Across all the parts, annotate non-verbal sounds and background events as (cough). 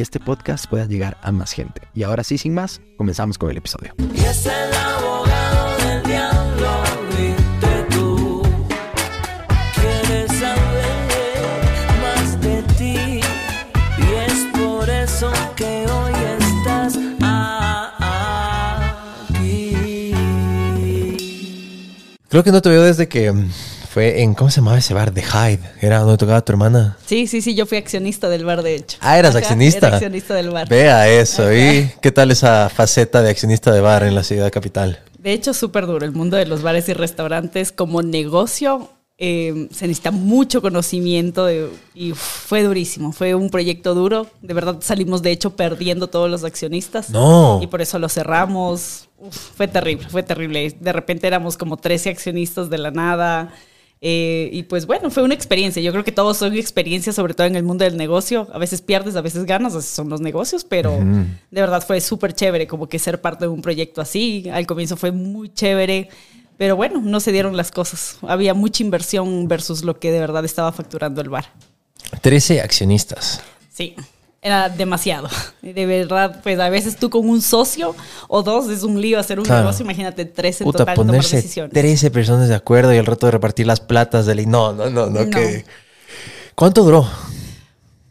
este podcast pueda llegar a más gente. Y ahora sí, sin más, comenzamos con el episodio. Y es el abogado del diablo, viste tú. Quieres saber más de ti. Y es por eso que hoy estás aquí. Creo que no te veo desde que mm, fue en, ¿cómo se llamaba ese bar? The Hyde. Era donde tocaba tu hermana. Sí, sí, sí, yo fui accionista del bar, de hecho. Ah, eras Ajá, accionista. Era accionista del bar. Vea eso. ¿Y qué tal esa faceta de accionista de bar en la ciudad capital? De hecho, súper duro. El mundo de los bares y restaurantes como negocio eh, se necesita mucho conocimiento de- y fue durísimo. Fue un proyecto duro. De verdad salimos, de hecho, perdiendo todos los accionistas. No. Y por eso lo cerramos. Uf, fue terrible, fue terrible. De repente éramos como 13 accionistas de la nada. Eh, y pues bueno, fue una experiencia. Yo creo que todos son experiencias, sobre todo en el mundo del negocio. A veces pierdes, a veces ganas, así son los negocios, pero de verdad fue súper chévere como que ser parte de un proyecto así. Al comienzo fue muy chévere, pero bueno, no se dieron las cosas. Había mucha inversión versus lo que de verdad estaba facturando el bar. 13 accionistas. Sí, era demasiado. (laughs) De verdad, pues a veces tú con un socio o dos es un lío hacer un Claro. negocio. Imagínate tres en Puta, total tomar ponerse decisiones. 13 personas de acuerdo y el rato de repartir las platas de ley. No, no, no, no, No. que. ¿Cuánto duró?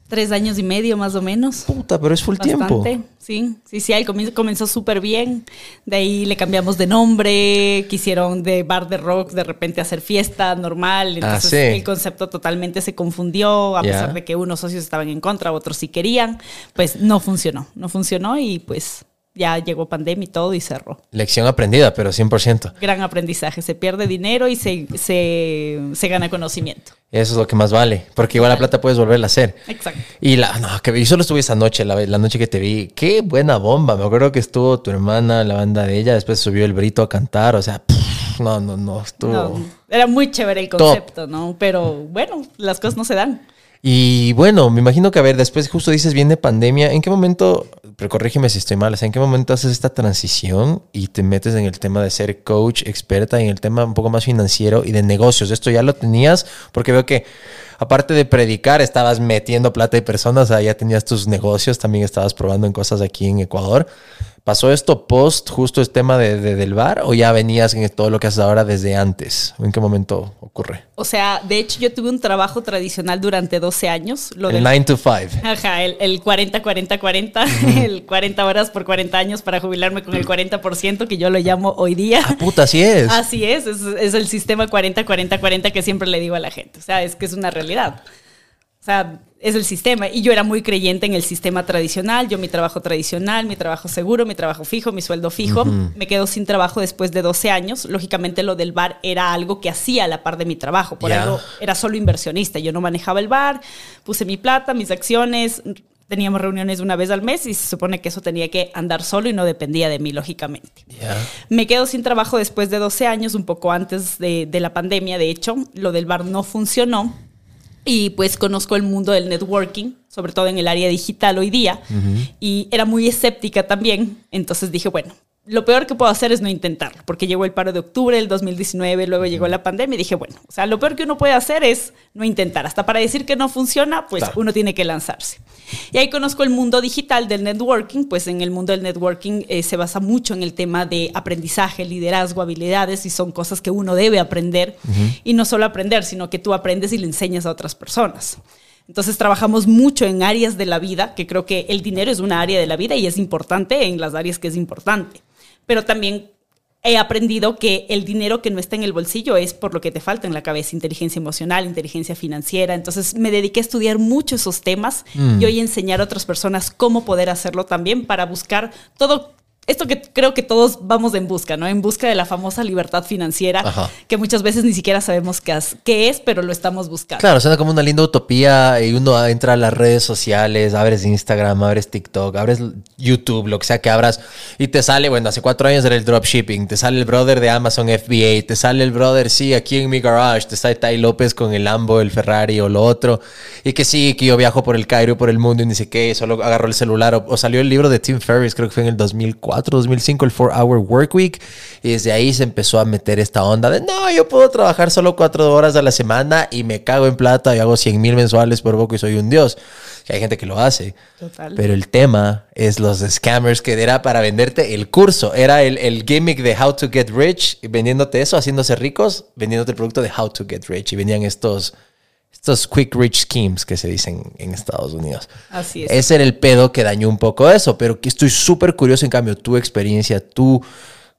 Tres años y medio más o menos. Puta, pero es full tiempo. Bastante, sí, sí, sí, al comienzo comenzó súper bien, de ahí le cambiamos de nombre, quisieron de bar de rock de repente hacer fiesta normal, entonces Ah, sí. el concepto totalmente se confundió, a pesar de que unos socios estaban en contra, otros sí querían, pues no funcionó, no funcionó y pues ya llegó pandemia y todo y cerró. Lección aprendida, pero 100%. Gran aprendizaje, se pierde dinero y se, se, se gana conocimiento. Eso es lo que más vale. Porque igual la plata puedes volverla a hacer. Exacto. Y la, no, que yo solo estuve esa noche, la, la noche que te vi. Qué buena bomba. Me acuerdo que estuvo tu hermana, la banda de ella, después subió el Brito a cantar. O sea, pff, no, no, no, estuvo. No, era muy chévere el Top. concepto, ¿no? Pero bueno, las cosas no se dan. Y bueno, me imagino que a ver, después justo dices viene pandemia. ¿En qué momento, pero corrígeme si estoy mal, o sea, en qué momento haces esta transición y te metes en el tema de ser coach, experta en el tema un poco más financiero y de negocios? Esto ya lo tenías, porque veo que aparte de predicar, estabas metiendo plata y personas, ya tenías tus negocios, también estabas probando en cosas aquí en Ecuador. ¿Pasó esto post justo el tema de, de- del bar o ya venías en todo lo que haces ahora desde antes? ¿En qué momento ocurre? O sea, de hecho yo tuve un trabajo tradicional durante 12 años. Lo El del- 9 to 5. Ajá, el, el 40-40-40, (laughs) el 40 horas por 40 años para jubilarme con el 40% que yo lo llamo hoy día. Ah, puta, así es. Así es, es, es el sistema 40-40-40 que siempre le digo a la gente. O sea, es que es una realidad. O sea, es el sistema. Y yo era muy creyente en el sistema tradicional. Yo mi trabajo tradicional, mi trabajo seguro, mi trabajo fijo, mi sueldo fijo. Me quedo sin trabajo después de 12 años. Lógicamente lo del bar era algo que hacía a la par de mi trabajo. Por Ya. algo era solo inversionista. Yo no manejaba el bar, puse mi plata, mis acciones. Teníamos reuniones una vez al mes y se supone que eso tenía que andar solo y no dependía de mí, lógicamente. Ya. Me quedo sin trabajo después de 12 años, un poco antes de, de la pandemia, de hecho, lo del bar no funcionó. Y pues conozco el mundo del networking, sobre todo en el área digital hoy día, y era muy escéptica también. Entonces dije, bueno, lo peor que puedo hacer es no intentarlo, porque llegó el paro de octubre del 2019, luego llegó la pandemia y dije, bueno, o sea, lo peor que uno puede hacer es no intentar. Hasta para decir que no funciona, pues Claro. uno tiene que lanzarse. Y ahí conozco el mundo digital del networking, pues en el mundo del networking eh, se basa mucho en el tema de aprendizaje, liderazgo, habilidades, y son cosas que uno debe aprender. Y no solo aprender, sino que tú aprendes y le enseñas a otras personas. Entonces trabajamos mucho en áreas de la vida, que creo que el dinero es una área de la vida y es importante en las áreas que es importante. Pero también he aprendido que el dinero que no está en el bolsillo es por lo que te falta en la cabeza, inteligencia emocional, inteligencia financiera. Entonces me dediqué a estudiar mucho esos temas y hoy enseñar a otras personas cómo poder hacerlo también para buscar todo esto que creo que todos vamos en busca, ¿no? En busca de la famosa libertad financiera, Ajá. que muchas veces ni siquiera sabemos qué, es, pero lo estamos buscando. Claro, suena como una linda utopía y uno entra a las redes sociales, abres Instagram, abres TikTok, abres YouTube, lo que sea que abras y te sale, bueno, hace cuatro años era el dropshipping, te sale el brother de Amazon FBA, te sale el brother, sí, aquí en mi garage, te sale Tai López con el Lambo, el Ferrari o lo otro, y que sí, que yo viajo por el Cairo, por el mundo y ni sé qué, solo agarró el celular o, o salió el libro de Tim Ferriss, creo que fue en el 2004, 2005, el 4 Hour Work Week, y desde ahí se empezó a meter esta onda de, no, yo puedo trabajar solo cuatro horas a la semana y me cago en plata y hago 100 mil mensuales por poco y soy un dios. Que hay gente que lo hace. Total. Pero el tema es los scammers que era para venderte el curso. Era el, el gimmick de How to Get Rich, y vendiéndote eso, haciéndose ricos, vendiéndote el producto de How to Get Rich. Y venían estos, estos quick rich schemes que se dicen en Estados Unidos. Así es. Ese era el pedo que dañó un poco eso, pero que estoy súper curioso, en cambio, tu experiencia, tú,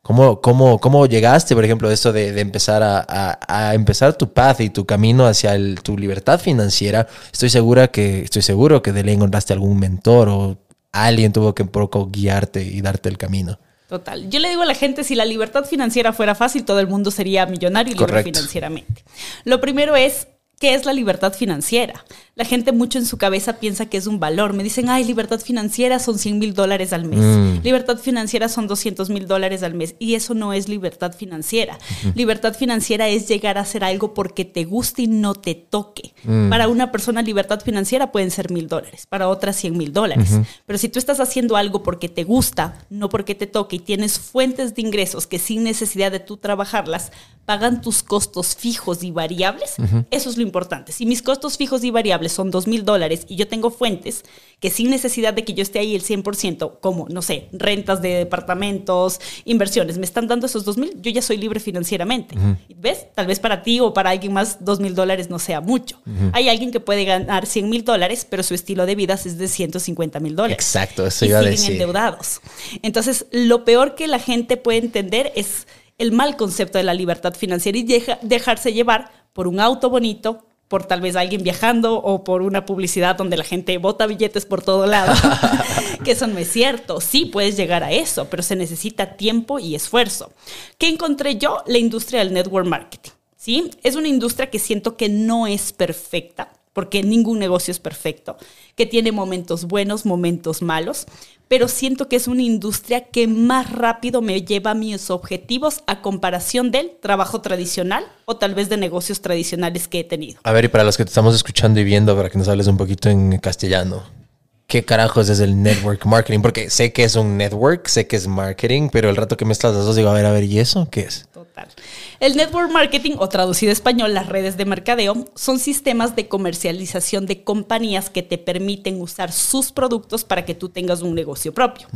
¿cómo, cómo, cómo llegaste, por ejemplo, de esto de, de empezar a, a- a empezar tu path y tu camino hacia el- tu libertad financiera? Estoy segura que, estoy seguro que de ley encontraste algún mentor o alguien tuvo que un poco guiarte y darte el camino. Total. Yo le digo a la gente, si la libertad financiera fuera fácil, todo el mundo sería millonario y libre Correcto. financieramente. Lo primero es, ¿qué es la libertad financiera? La gente mucho en su cabeza piensa que es un valor. Me dicen, ay, libertad financiera son 100 mil dólares al mes. Mm. Libertad financiera son 200 mil dólares al mes. Y eso no es libertad financiera. Libertad financiera es llegar a hacer algo porque te guste y no te toque. Mm. Para una persona, libertad financiera pueden ser mil dólares. Para otra, 100 mil dólares. Pero si tú estás haciendo algo porque te gusta, no porque te toque, y tienes fuentes de ingresos que sin necesidad de tú trabajarlas, pagan tus costos fijos y variables, eso es lo importante. Si mis costos fijos y variables son dos mil dólares y yo tengo fuentes que sin necesidad de que yo esté ahí el 100%, como, no sé, rentas de departamentos, inversiones, me están dando esos dos mil, yo ya soy libre financieramente. ¿Ves? Tal vez para ti o para alguien más dos mil dólares no sea mucho. Hay alguien que puede ganar 100 mil dólares, pero su estilo de vida es de 150 mil dólares. Exacto, eso y iba a decir. endeudados. Entonces, lo peor que la gente puede entender es el mal concepto de la libertad financiera y deja- dejarse llevar por un auto bonito, por tal vez alguien viajando o por una publicidad donde la gente bota billetes por todo lado. (laughs) que eso no es cierto. Sí puedes llegar a eso, pero se necesita tiempo y esfuerzo. ¿Qué encontré yo? La industria del network marketing. ¿sí? Es una industria que siento que no es perfecta, porque ningún negocio es perfecto, que tiene momentos buenos, momentos malos, pero siento que es una industria que más rápido me lleva a mis objetivos a comparación del trabajo tradicional o tal vez de negocios tradicionales que he tenido. A ver, y para los que te estamos escuchando y viendo, para que nos hables un poquito en castellano, ¿qué carajos es el network marketing? Porque sé que es un network, sé que es marketing, pero el rato que mezclas las dos digo, a ver, a ver, ¿y eso qué es? Total. El network marketing, o traducido a español, las redes de mercadeo, son sistemas de comercialización de compañías que te permiten usar sus productos para que tú tengas un negocio propio.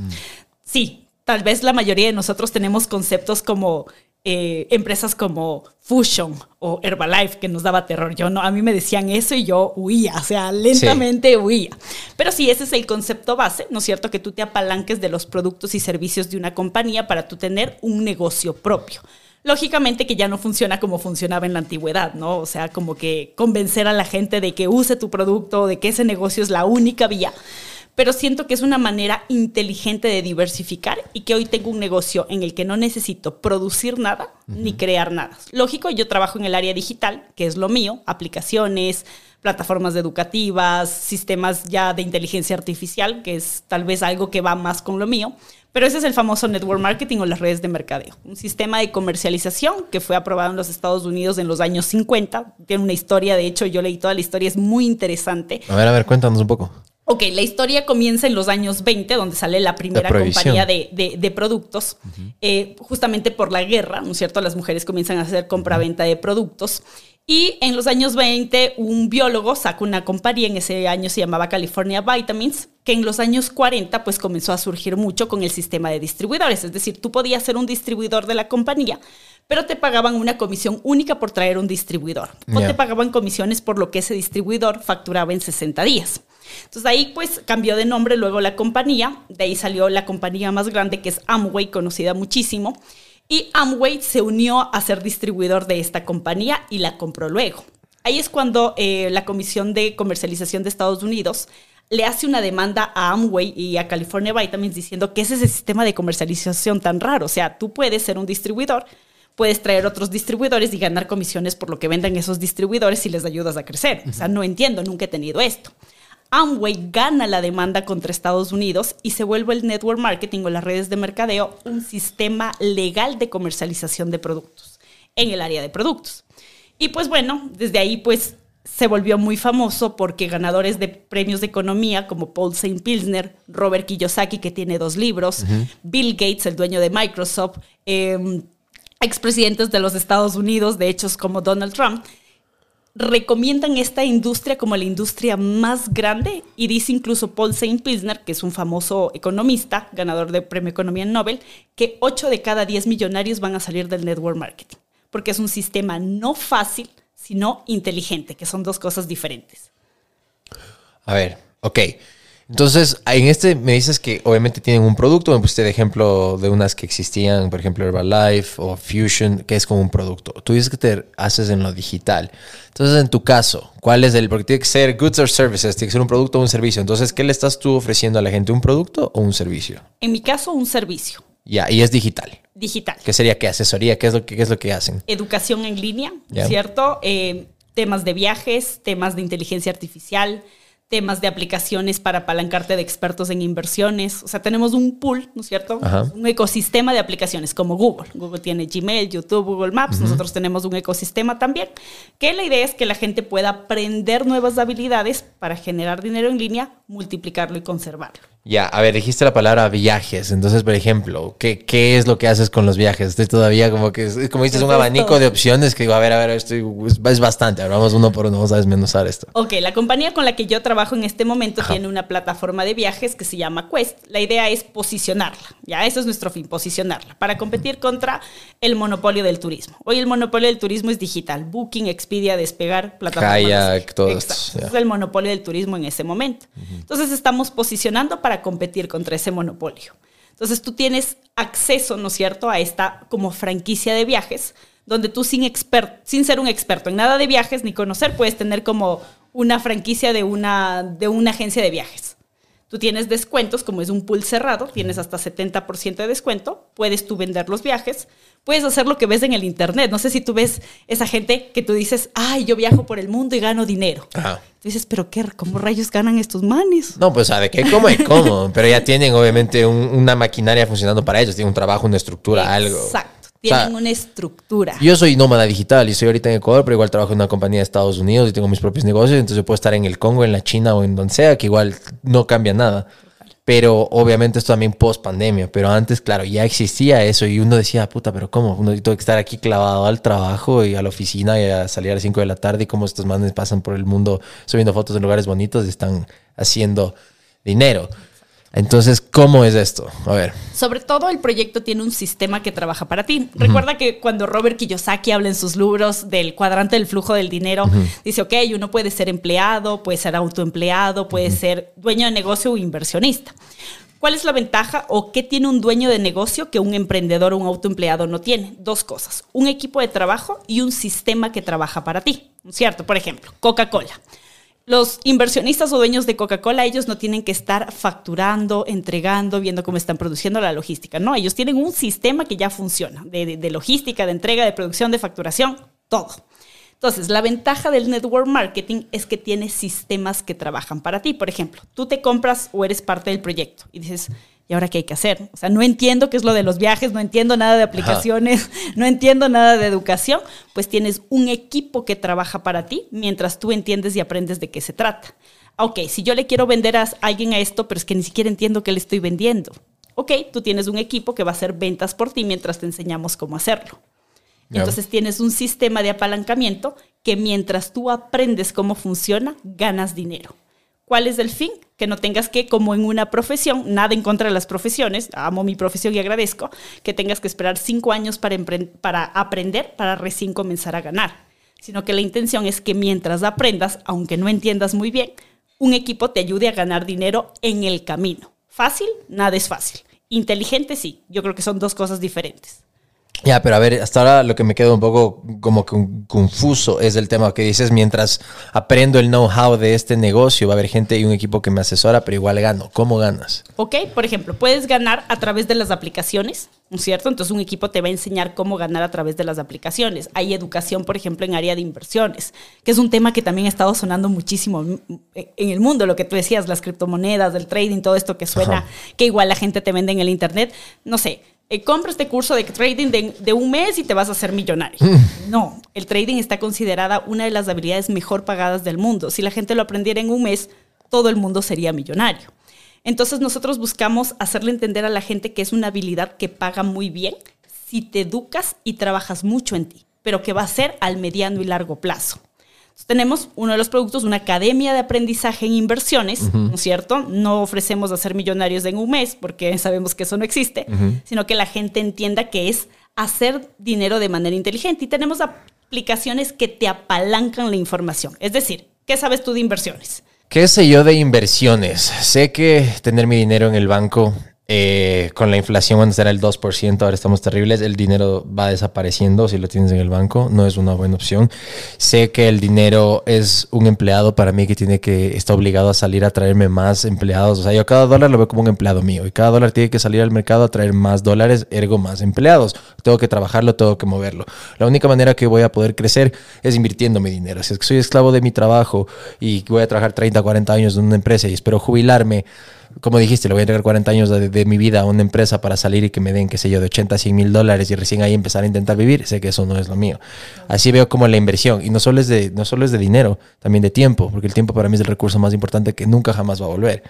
Sí, tal vez la mayoría de nosotros tenemos conceptos como eh, empresas como Fusion o Herbalife que nos daba terror. Yo no, a mí me decían eso y yo huía, o sea, lentamente huía. Pero sí, ese es el concepto base, ¿no es cierto? Que tú te apalanques de los productos y servicios de una compañía para tú tener un negocio propio. Lógicamente que ya no funciona como funcionaba en la antigüedad, ¿no? O sea, como que convencer a la gente de que use tu producto, de que ese negocio es la única vía. Pero siento que es una manera inteligente de diversificar y que hoy tengo un negocio en el que no necesito producir nada ni crear nada. Lógico, yo trabajo en el área digital, que es lo mío, aplicaciones, plataformas educativas, sistemas ya de inteligencia artificial, que es tal vez algo que va más con lo mío. Pero ese es el famoso network marketing o las redes de mercadeo. Un sistema de comercialización que fue aprobado en los Estados Unidos en los años 50. Tiene una historia, de hecho yo leí toda la historia, es muy interesante. A ver, a ver, cuéntanos un poco. Ok, la historia comienza en los años 20, donde sale la primera compañía de, de- de productos, eh, justamente por la guerra, ¿no es cierto? Las mujeres comienzan a hacer compra-venta de productos. Y en los años 20, un biólogo saca una compañía, en ese año se llamaba California Vitamins, que en los años 40 pues comenzó a surgir mucho con el sistema de distribuidores. Es decir, tú podías ser un distribuidor de la compañía, pero te pagaban una comisión única por traer un distribuidor. O te pagaban comisiones por lo que ese distribuidor facturaba en 60 días. Entonces ahí pues cambió de nombre luego la compañía, de ahí salió la compañía más grande que es Amway, conocida muchísimo, y Amway se unió a ser distribuidor de esta compañía y la compró luego. Ahí es cuando eh, la Comisión de Comercialización de Estados Unidos le hace una demanda a Amway y a California Vitamins diciendo que ese es el sistema de comercialización tan raro. O sea, tú puedes ser un distribuidor, puedes traer otros distribuidores y ganar comisiones por lo que vendan esos distribuidores si les ayudas a crecer. O sea, no entiendo, nunca he tenido esto. Amway gana la demanda contra Estados Unidos y se vuelve el network marketing o las redes de mercadeo un sistema legal de comercialización de productos en el área de productos. Y pues bueno, desde ahí pues se volvió muy famoso porque ganadores de premios de economía como Paul St. Pilsner, Robert Kiyosaki, que tiene dos libros, Bill Gates, el dueño de Microsoft, eh, expresidentes de los Estados Unidos, de hechos como Donald Trump, recomiendan esta industria como la industria más grande y dice incluso Paul St. Pilsner, que es un famoso economista, ganador del Premio Economía Nobel, que 8 de cada 10 millonarios van a salir del network marketing, porque es un sistema no fácil, sino inteligente, que son dos cosas diferentes. A ver, ok. Entonces, en este me dices que obviamente tienen un producto. Me pusiste de ejemplo de unas que existían, por ejemplo, Herbalife o Fusion, que es como un producto. Tú dices que te haces en lo digital. Entonces, en tu caso, ¿cuál es el? Porque tiene que ser goods or services, tiene que ser un producto o un servicio. Entonces, ¿qué le estás tú ofreciendo a la gente? ¿Un producto o un servicio? En mi caso, un servicio Ya, y es digital. digital. ¿Qué sería? ¿Qué asesoría? ¿Qué es lo que, qué es lo que hacen? educación en línea, Ya. ¿cierto? Eh, temas de viajes, temas de inteligencia artificial, temas de aplicaciones para apalancarte de expertos en inversiones. O sea, tenemos un pool, ¿no es cierto? Ajá. Un ecosistema de aplicaciones como Google. Google tiene Gmail, YouTube, Google Maps. Nosotros tenemos un ecosistema también. Que la idea es que la gente pueda aprender nuevas habilidades para generar dinero en línea, multiplicarlo y conservarlo. Ya, a ver, dijiste la palabra viajes. Entonces, por ejemplo, ¿qué, qué es lo que haces con los viajes? Estoy todavía como que, como dices, un abanico de opciones que digo, a ver, a ver, esto es bastante. Ahora vamos uno por uno, vamos a desmenuzar esto. Ok, la compañía con la que yo trabajo en este momento Ajá. tiene una plataforma de viajes que se llama Quest. La idea es posicionarla, ya, eso es nuestro fin, posicionarla, para competir contra el monopolio del turismo. Hoy el monopolio del turismo es digital, Booking, Expedia, Despegar, plataformas. Kayak, todo esto, es el monopolio del turismo en ese momento. Entonces estamos posicionando para competir contra ese monopolio. Entonces tú tienes acceso, ¿no es cierto?, a esta como franquicia de viajes, donde tú sin, sin ser un experto en nada de viajes ni conocer, puedes tener como una franquicia de una, de una agencia de viajes. Tú tienes descuentos, como es un pool cerrado, tienes hasta 70% de descuento, puedes tú vender los viajes, puedes hacer lo que ves en el internet. No sé si tú ves esa gente que tú dices, ay, yo viajo por el mundo y gano dinero. Ajá. Tú dices, pero qué, ¿cómo rayos ganan estos manes? No, pues sabe qué, cómo y cómo. Pero ya tienen obviamente un- una maquinaria funcionando para ellos. Tienen un trabajo, una estructura, algo. Exacto. O sea, Tienen una estructura. Yo soy nómada digital y estoy ahorita en Ecuador, pero igual trabajo en una compañía de Estados Unidos y tengo mis propios negocios. Entonces yo puedo estar en el Congo, en la China o en donde sea, que igual no cambia nada. Pero obviamente esto también post pandemia. Pero antes, claro, ya existía eso y uno decía, puta, pero ¿cómo? Uno tengo que estar aquí clavado al trabajo y a la oficina y a salir a las 5 de la tarde y cómo estos manes pasan por el mundo subiendo fotos en lugares bonitos y están haciendo dinero. Entonces, ¿cómo es esto? A ver. Sobre todo el proyecto tiene un sistema que trabaja para ti. Recuerda que cuando Robert Kiyosaki habla en sus libros del cuadrante del flujo del dinero, dice, ok, uno puede ser empleado, puede ser autoempleado, puede ser dueño de negocio o inversionista. ¿Cuál es la ventaja o qué tiene un dueño de negocio que un emprendedor o un autoempleado no tiene? Dos cosas, un equipo de trabajo y un sistema que trabaja para ti, ¿cierto? Por ejemplo, Coca-Cola. Los inversionistas o dueños de Coca-Cola, ellos no tienen que estar facturando, entregando, viendo cómo están produciendo la logística. No, ellos tienen un sistema que ya funciona, de, de- logística, de entrega, de producción, de facturación, todo. Entonces, la ventaja del network marketing es que tiene sistemas que trabajan para ti. Por ejemplo, tú te compras o eres parte del proyecto y dices, ¿y ahora qué hay que hacer? O sea, no entiendo qué es lo de los viajes, no entiendo nada de aplicaciones, (laughs) no entiendo nada de educación. Pues tienes un equipo que trabaja para ti mientras tú entiendes y aprendes de qué se trata. Ok, si yo le quiero vender a alguien a esto, pero es que ni siquiera entiendo qué le estoy vendiendo. Ok, tú tienes un equipo que va a hacer ventas por ti mientras te enseñamos cómo hacerlo. Entonces tienes un sistema de apalancamiento que mientras tú aprendes cómo funciona, ganas dinero. ¿Cuál es el fin? Que no tengas que, como en una profesión, nada en contra de las profesiones, amo mi profesión y agradezco, que tengas que esperar cinco años para, para aprender, para recién comenzar a ganar. Sino que la intención es que mientras aprendas, aunque no entiendas muy bien, un equipo te ayude a ganar dinero en el camino. ¿Fácil? Nada es fácil. Inteligente, sí. Yo creo que son dos cosas diferentes. Ya, pero a ver, hasta ahora lo que me queda un poco como que un- confuso es el tema que dices, mientras aprendo el know-how de este negocio, va a haber gente y un equipo que me asesora, pero igual gano. ¿Cómo ganas? ¿Ok? Por ejemplo, puedes ganar a través de las aplicaciones, ¿no es cierto? Entonces un equipo te va a enseñar cómo ganar a través de las aplicaciones. Hay educación, por ejemplo, en área de inversiones, que es un tema que también ha estado sonando muchísimo en el mundo, lo que tú decías, las criptomonedas, el trading, todo esto que suena, Ajá. que igual la gente te vende en el Internet. No sé, eh, compra este curso de trading de, de un mes y te vas a hacer millonario. No, el trading está considerada una de las habilidades mejor pagadas del mundo. Si la gente lo aprendiera en un mes, todo el mundo sería millonario. Entonces nosotros buscamos hacerle entender a la gente que es una habilidad que paga muy bien si te educas y trabajas mucho en ti, pero que va a ser al mediano y largo plazo. Entonces, tenemos uno de los productos, una academia de aprendizaje en inversiones, ¿no es cierto? No ofrecemos hacer millonarios en un mes porque (laughs) sabemos que eso no existe, sino que la gente entienda que es hacer dinero de manera inteligente. Y tenemos aplicaciones que te apalancan la información. Es decir, ¿qué sabes tú de inversiones? ¿Qué sé yo de inversiones? Sé que tener mi dinero en el banco, eh, con la inflación antes era el 2%, ahora estamos terribles, el dinero va desapareciendo si lo tienes en el banco, no es una buena opción. Sé que el dinero es un empleado para mí que tiene que, está obligado a salir a traerme más empleados. O sea, yo cada dólar lo veo como un empleado mío y cada dólar tiene que salir al mercado a traer más dólares, ergo más empleados. Tengo que trabajarlo, tengo que moverlo. La única manera que voy a poder crecer es invirtiendo mi dinero. Si es que soy esclavo de mi trabajo y voy a trabajar 30, 40 años en una empresa y espero jubilarme, como dijiste, le voy a entregar 40 años de, de mi vida a una empresa para salir y que me den, qué sé yo, de 80 a 100 mil dólares y recién ahí empezar a intentar vivir, sé que eso no es lo mío. Así veo como la inversión, y no solo es de, no solo es de dinero, también de tiempo, porque el tiempo para mí es el recurso más importante que nunca jamás va a volver.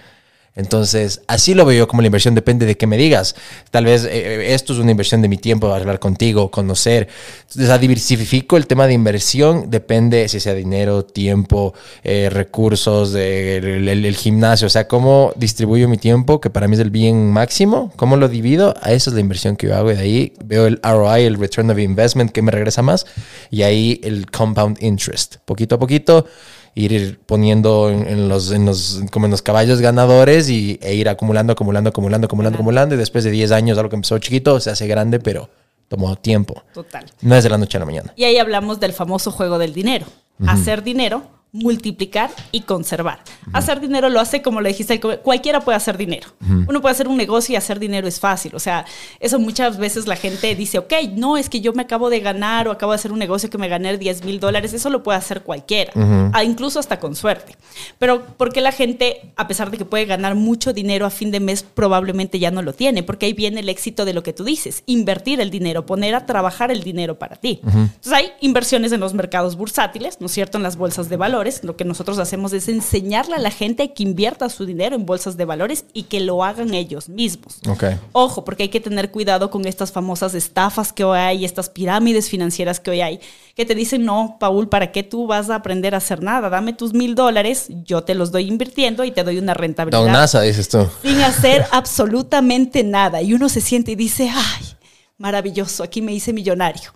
Entonces, así lo veo yo como la inversión, depende de qué me digas. Tal vez eh, esto es una inversión de mi tiempo, hablar contigo, conocer. Entonces, diversifico el tema de inversión, depende si sea dinero, tiempo, eh, recursos, el, gimnasio, o sea, cómo distribuyo mi tiempo, que para mí es el bien máximo, cómo lo divido, a esa es la inversión que yo hago y de ahí veo el ROI, el Return of Investment, que me regresa más, y ahí el Compound Interest, poquito a poquito ir poniendo en, en los, en los, como en los caballos ganadores y, e ir acumulando, acumulando, acumulando, acumulando, acumulando. Y después de 10 años, algo que empezó chiquito, se hace grande, pero tomó tiempo. Total. No es de la noche a la mañana. Y ahí hablamos del famoso juego del dinero. Hacer dinero, multiplicar y conservar. Hacer dinero lo hace como lo dijiste, cualquiera puede hacer dinero. Uno puede hacer un negocio y hacer dinero es fácil. O sea, eso muchas veces la gente dice, ok, no, es que yo me acabo de ganar o acabo de hacer un negocio que me gané 10 mil dólares. Eso lo puede hacer cualquiera, Ah, incluso hasta con suerte. Pero ¿por qué la gente, a pesar de que puede ganar mucho dinero a fin de mes, probablemente ya no lo tiene? Porque ahí viene el éxito de lo que tú dices, invertir el dinero, poner a trabajar el dinero para ti. Entonces hay inversiones en los mercados bursátiles, ¿no es cierto? En las bolsas de valores. Lo que nosotros hacemos es enseñarle a la gente que invierta su dinero en bolsas de valores y que lo hagan ellos mismos. Ok. Ojo, porque hay que tener cuidado con estas famosas estafas que hoy hay, estas pirámides financieras que hoy hay, que te dicen, no, Paul, ¿para qué tú vas a aprender a hacer nada? Dame tus mil dólares, yo te los doy invirtiendo y te doy una rentabilidad NASA, dices tú. sin hacer absolutamente nada. Y uno se siente y dice, ay, maravilloso, aquí me hice millonario.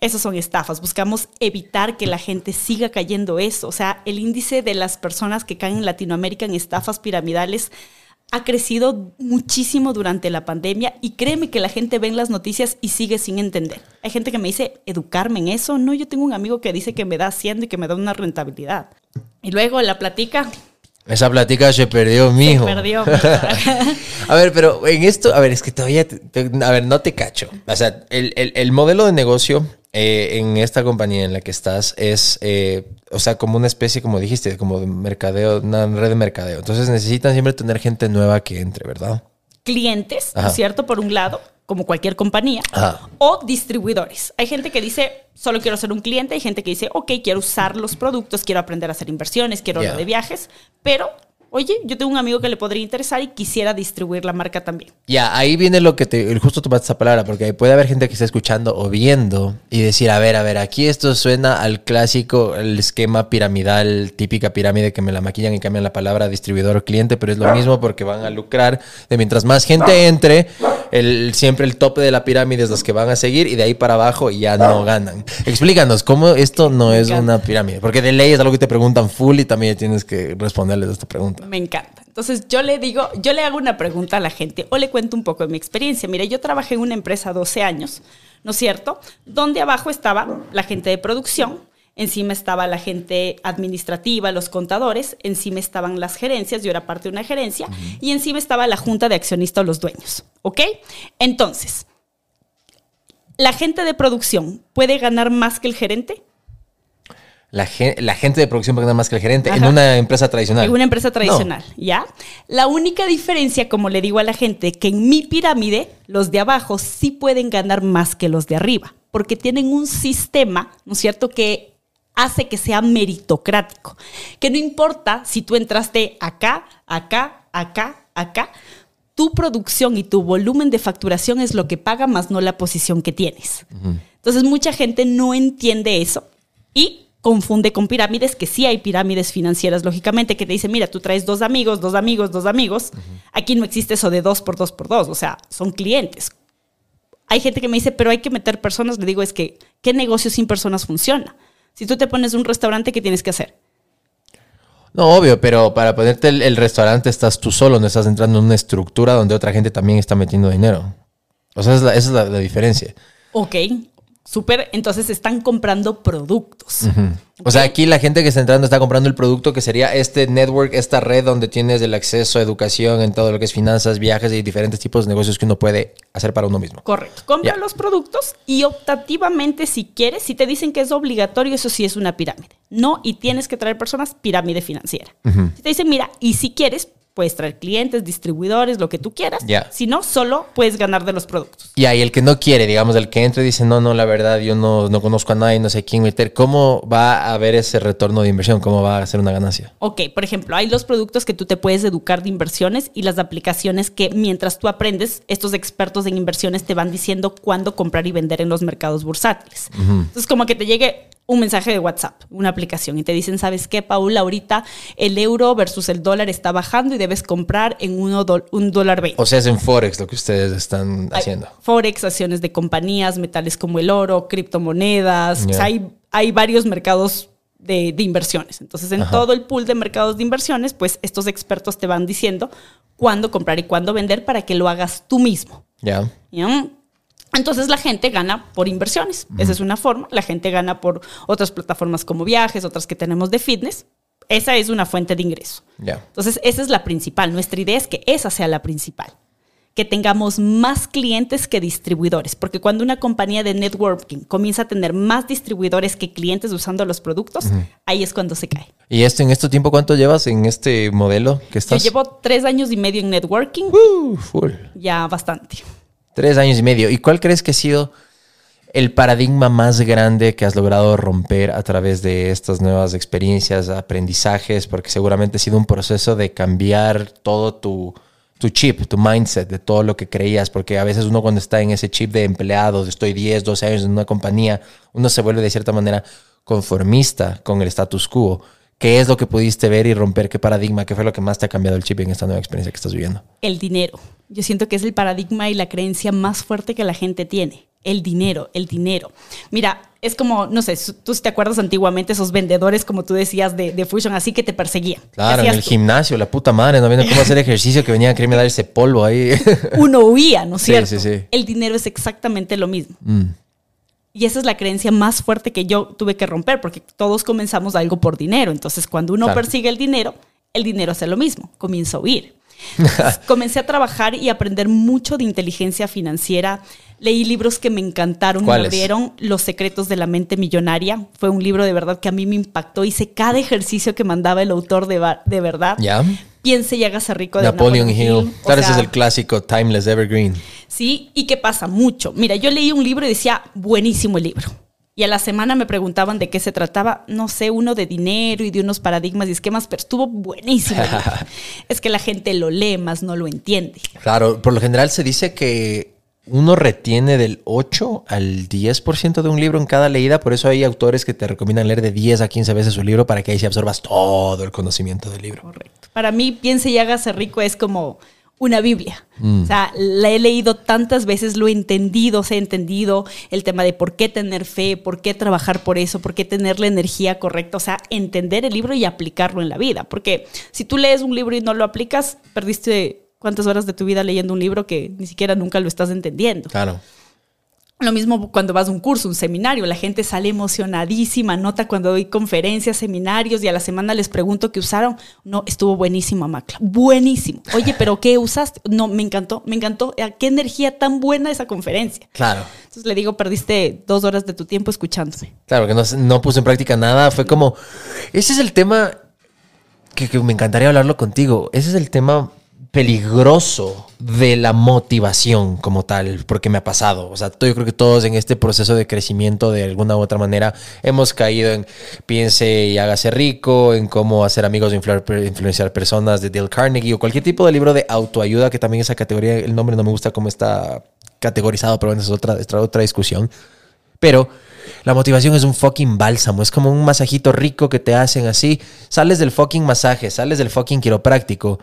Esas son estafas. Buscamos evitar que la gente siga cayendo eso. O sea, el índice de las personas que caen en Latinoamérica en estafas piramidales ha crecido muchísimo durante la pandemia y créeme que la gente ve en las noticias y sigue sin entender. Hay gente que me dice, educarme en eso. No, yo tengo un amigo que dice que me da haciendo y que me da una rentabilidad. Y luego la platica, Esa plática se perdió, mijo. se perdió. (laughs) A ver, pero en esto, a ver, es que todavía, te- te- a ver, no te cacho. O sea, el, el- el modelo de negocio eh, en esta compañía en la que estás es, eh, o sea, como una especie, como dijiste, como de mercadeo, una red de mercadeo. Entonces necesitan siempre tener gente nueva que entre, ¿verdad? clientes, ¿no Ajá. es cierto? Por un lado, como cualquier compañía, Ajá. o distribuidores. Hay gente que dice, solo quiero ser un cliente, hay gente que dice, ok, quiero usar los productos, quiero aprender a hacer inversiones, quiero hablar de viajes, pero, oye, yo tengo un amigo que le podría interesar y quisiera distribuir la marca también. Ya, ahí viene lo que te, justo tomaste esa palabra, porque puede haber gente que está escuchando o viendo y decir, a ver, a ver, aquí esto suena al clásico, el esquema piramidal, típica pirámide que me la maquillan y cambian la palabra distribuidor o cliente, pero es lo mismo porque van a lucrar de mientras más gente entre, el, siempre el tope de la pirámide es los que van a seguir y de ahí para abajo ya no ganan. Explícanos, ¿cómo esto no es una pirámide? Porque de ley es algo que te preguntan full y también tienes que responderles a esta pregunta. Me encanta. Entonces yo le digo, yo le hago una pregunta a la gente o le cuento un poco de mi experiencia. Mira, yo trabajé en una empresa 12 años, ¿no es cierto? Donde abajo estaba la gente de producción, encima estaba la gente administrativa, los contadores, encima estaban las gerencias, yo era parte de una gerencia, y encima estaba la junta de accionistas o los dueños, ¿ok? Entonces, ¿la gente de producción puede ganar más que el gerente? La, gen- la gente de producción puede ganar más que el gerente en una empresa tradicional. En una empresa tradicional, ¿ya? La única diferencia, como le digo a la gente, que en mi pirámide los de abajo sí pueden ganar más que los de arriba, porque tienen un sistema, ¿no es cierto?, que hace que sea meritocrático, que no importa si tú entraste acá, acá, acá, acá, tu producción y tu volumen de facturación es lo que paga más no la posición que tienes. Entonces mucha gente no entiende eso y confunde con pirámides, que sí hay pirámides financieras, lógicamente, que te dicen, mira, tú traes dos amigos, dos amigos, dos amigos. Aquí no existe eso de dos por dos por dos, o sea, son clientes. Hay gente que me dice, pero hay que meter personas. Le digo, es que, ¿qué negocio sin personas funciona? Si tú te pones un restaurante, ¿qué tienes que hacer? No, obvio, pero para ponerte el, el restaurante estás tú solo, no estás entrando en una estructura donde otra gente también está metiendo dinero. O sea, esa es la, esa es la- la diferencia. Ok, súper. Entonces están comprando productos. O sea, aquí la gente que está entrando está comprando el producto que sería este network, esta red donde tienes el acceso a educación en todo lo que es finanzas, viajes y diferentes tipos de negocios que uno puede hacer para uno mismo. Correcto. Compra los productos y optativamente, si quieres, si te dicen que es obligatorio, eso sí es una pirámide. No, y tienes que traer personas, pirámide financiera. Si te dicen, mira, y si quieres, puedes traer clientes, distribuidores, lo que tú quieras. Ya. Si no, solo puedes ganar de los productos. Y ahí el que no quiere, digamos, el que entra y dice, no, no, la verdad, yo no, no conozco a nadie, no sé quién meter, ¿cómo va a haber ese retorno de inversión? ¿Cómo va a ser una ganancia? Ok, por ejemplo, hay los productos que tú te puedes educar de inversiones y las aplicaciones que mientras tú aprendes, estos expertos en inversiones te van diciendo cuándo comprar y vender en los mercados bursátiles. Entonces, como que te llegue un mensaje de WhatsApp, una aplicación, y te dicen, ¿sabes qué, Paula? Ahorita el euro versus el dólar está bajando y debes comprar en uno un dólar veinte. O sea, es en Forex lo que ustedes están Hay haciendo. Forex, acciones de compañías, metales como el oro, criptomonedas. Ya. O sea, hay, hay varios mercados de, de inversiones. Entonces, en Ajá. todo el pool de mercados de inversiones, pues estos expertos te van diciendo cuándo comprar y cuándo vender para que lo hagas tú mismo. Ya. ¿ya? Entonces la gente gana por inversiones. Esa es una forma. La gente gana por otras plataformas como viajes, otras que tenemos de fitness. Esa es una fuente de ingreso. Entonces, esa es la principal. Nuestra idea es que esa sea la principal. Que tengamos más clientes que distribuidores. Porque cuando una compañía de networking comienza a tener más distribuidores que clientes usando los productos, ahí es cuando se cae. ¿Y esto en este tiempo cuánto llevas en este modelo que Yo estás? llevo tres años y medio en networking, Uh, full. ya bastante. Tres años y medio. ¿Y cuál crees que ha sido el paradigma más grande que has logrado romper a través de estas nuevas experiencias, aprendizajes? Porque seguramente ha sido un proceso de cambiar todo tu, chip, tu mindset, de todo lo que creías. Porque a veces uno cuando está en ese chip de empleados, estoy 10, 12 años en una compañía, uno se vuelve de cierta manera conformista con el status quo. ¿Qué es lo que pudiste ver y romper? ¿Qué paradigma? ¿Qué fue lo que más te ha cambiado el chip en esta nueva experiencia que estás viviendo? El dinero. Yo siento que es el paradigma y la creencia más fuerte que la gente tiene. El dinero, el dinero. Mira, es como, no sé, tú si te acuerdas antiguamente esos vendedores, como tú decías, de, de Fusion, así que te perseguían. ¿Qué Claro, en el tú? gimnasio, la puta madre, no viendo cómo hacer ejercicio, que venían a quererme dar ese polvo ahí. (laughs) Uno huía, ¿no es Sí, cierto? sí, sí. El dinero es exactamente lo mismo. Mm, Y esa es la creencia más fuerte que yo tuve que romper, porque todos comenzamos algo por dinero. Entonces, cuando uno Claro. persigue el dinero, el dinero hace lo mismo, comienza a huir. (laughs) Comencé a trabajar y aprender mucho de inteligencia financiera. Leí libros que me encantaron, me ¿Cuáles? abrieron Los secretos de la mente millonaria. Fue un libro de verdad que a mí me impactó. Hice cada ejercicio que mandaba el autor de, de verdad. Ya. Piense y hágase rico de Napoleon Hill. O Claro, ese es el clásico Timeless Evergreen. Sí, ¿y qué pasa? Mucho. Mira, yo leí un libro y decía, buenísimo el libro. Y a la semana me preguntaban de qué se trataba, no sé, uno de dinero y de unos paradigmas y esquemas, pero estuvo buenísimo. (laughs) es que la gente lo lee más, no lo entiende. Claro, por lo general se dice que uno retiene del 8 al 10% de un libro en cada leída, por eso hay autores que te recomiendan leer de 10 a 15 veces su libro para que ahí se absorbas todo el conocimiento del libro. Correcto. Para mí, piense y hágase rico es como una Biblia. Mm. O sea, la he leído tantas veces, lo he entendido, se he entendido el tema de por qué tener fe, por qué trabajar por eso, por qué tener la energía correcta. O sea, entender el libro y aplicarlo en la vida. Porque si tú lees un libro y no lo aplicas, perdiste cuántas horas de tu vida leyendo un libro que ni siquiera nunca lo estás entendiendo. Claro. Lo mismo cuando vas a un curso, un seminario, la gente sale emocionadísima, nota cuando doy conferencias, seminarios y a la semana les pregunto qué usaron. No, estuvo buenísimo, Macla. Buenísimo. Oye, pero ¿qué usaste? No, me encantó, me encantó. Qué energía tan buena esa conferencia. Claro. Entonces le digo, perdiste dos horas de tu tiempo escuchándome. Claro, que no, no puse en práctica nada. Fue como. Ese es el tema que, que me encantaría hablarlo contigo. Ese es el tema peligroso de la motivación como tal, porque me ha pasado. O sea, yo creo que todos en este proceso de crecimiento de alguna u otra manera hemos caído en piense y hágase rico, en cómo hacer amigos, influ- influenciar personas de Dale Carnegie o cualquier tipo de libro de autoayuda, que también esa categoría, el nombre no me gusta cómo está categorizado, pero bueno, es otra, es otra discusión. Pero la motivación es un fucking bálsamo, es como un masajito rico que te hacen así. Sales del fucking masaje, sales del fucking quiropráctico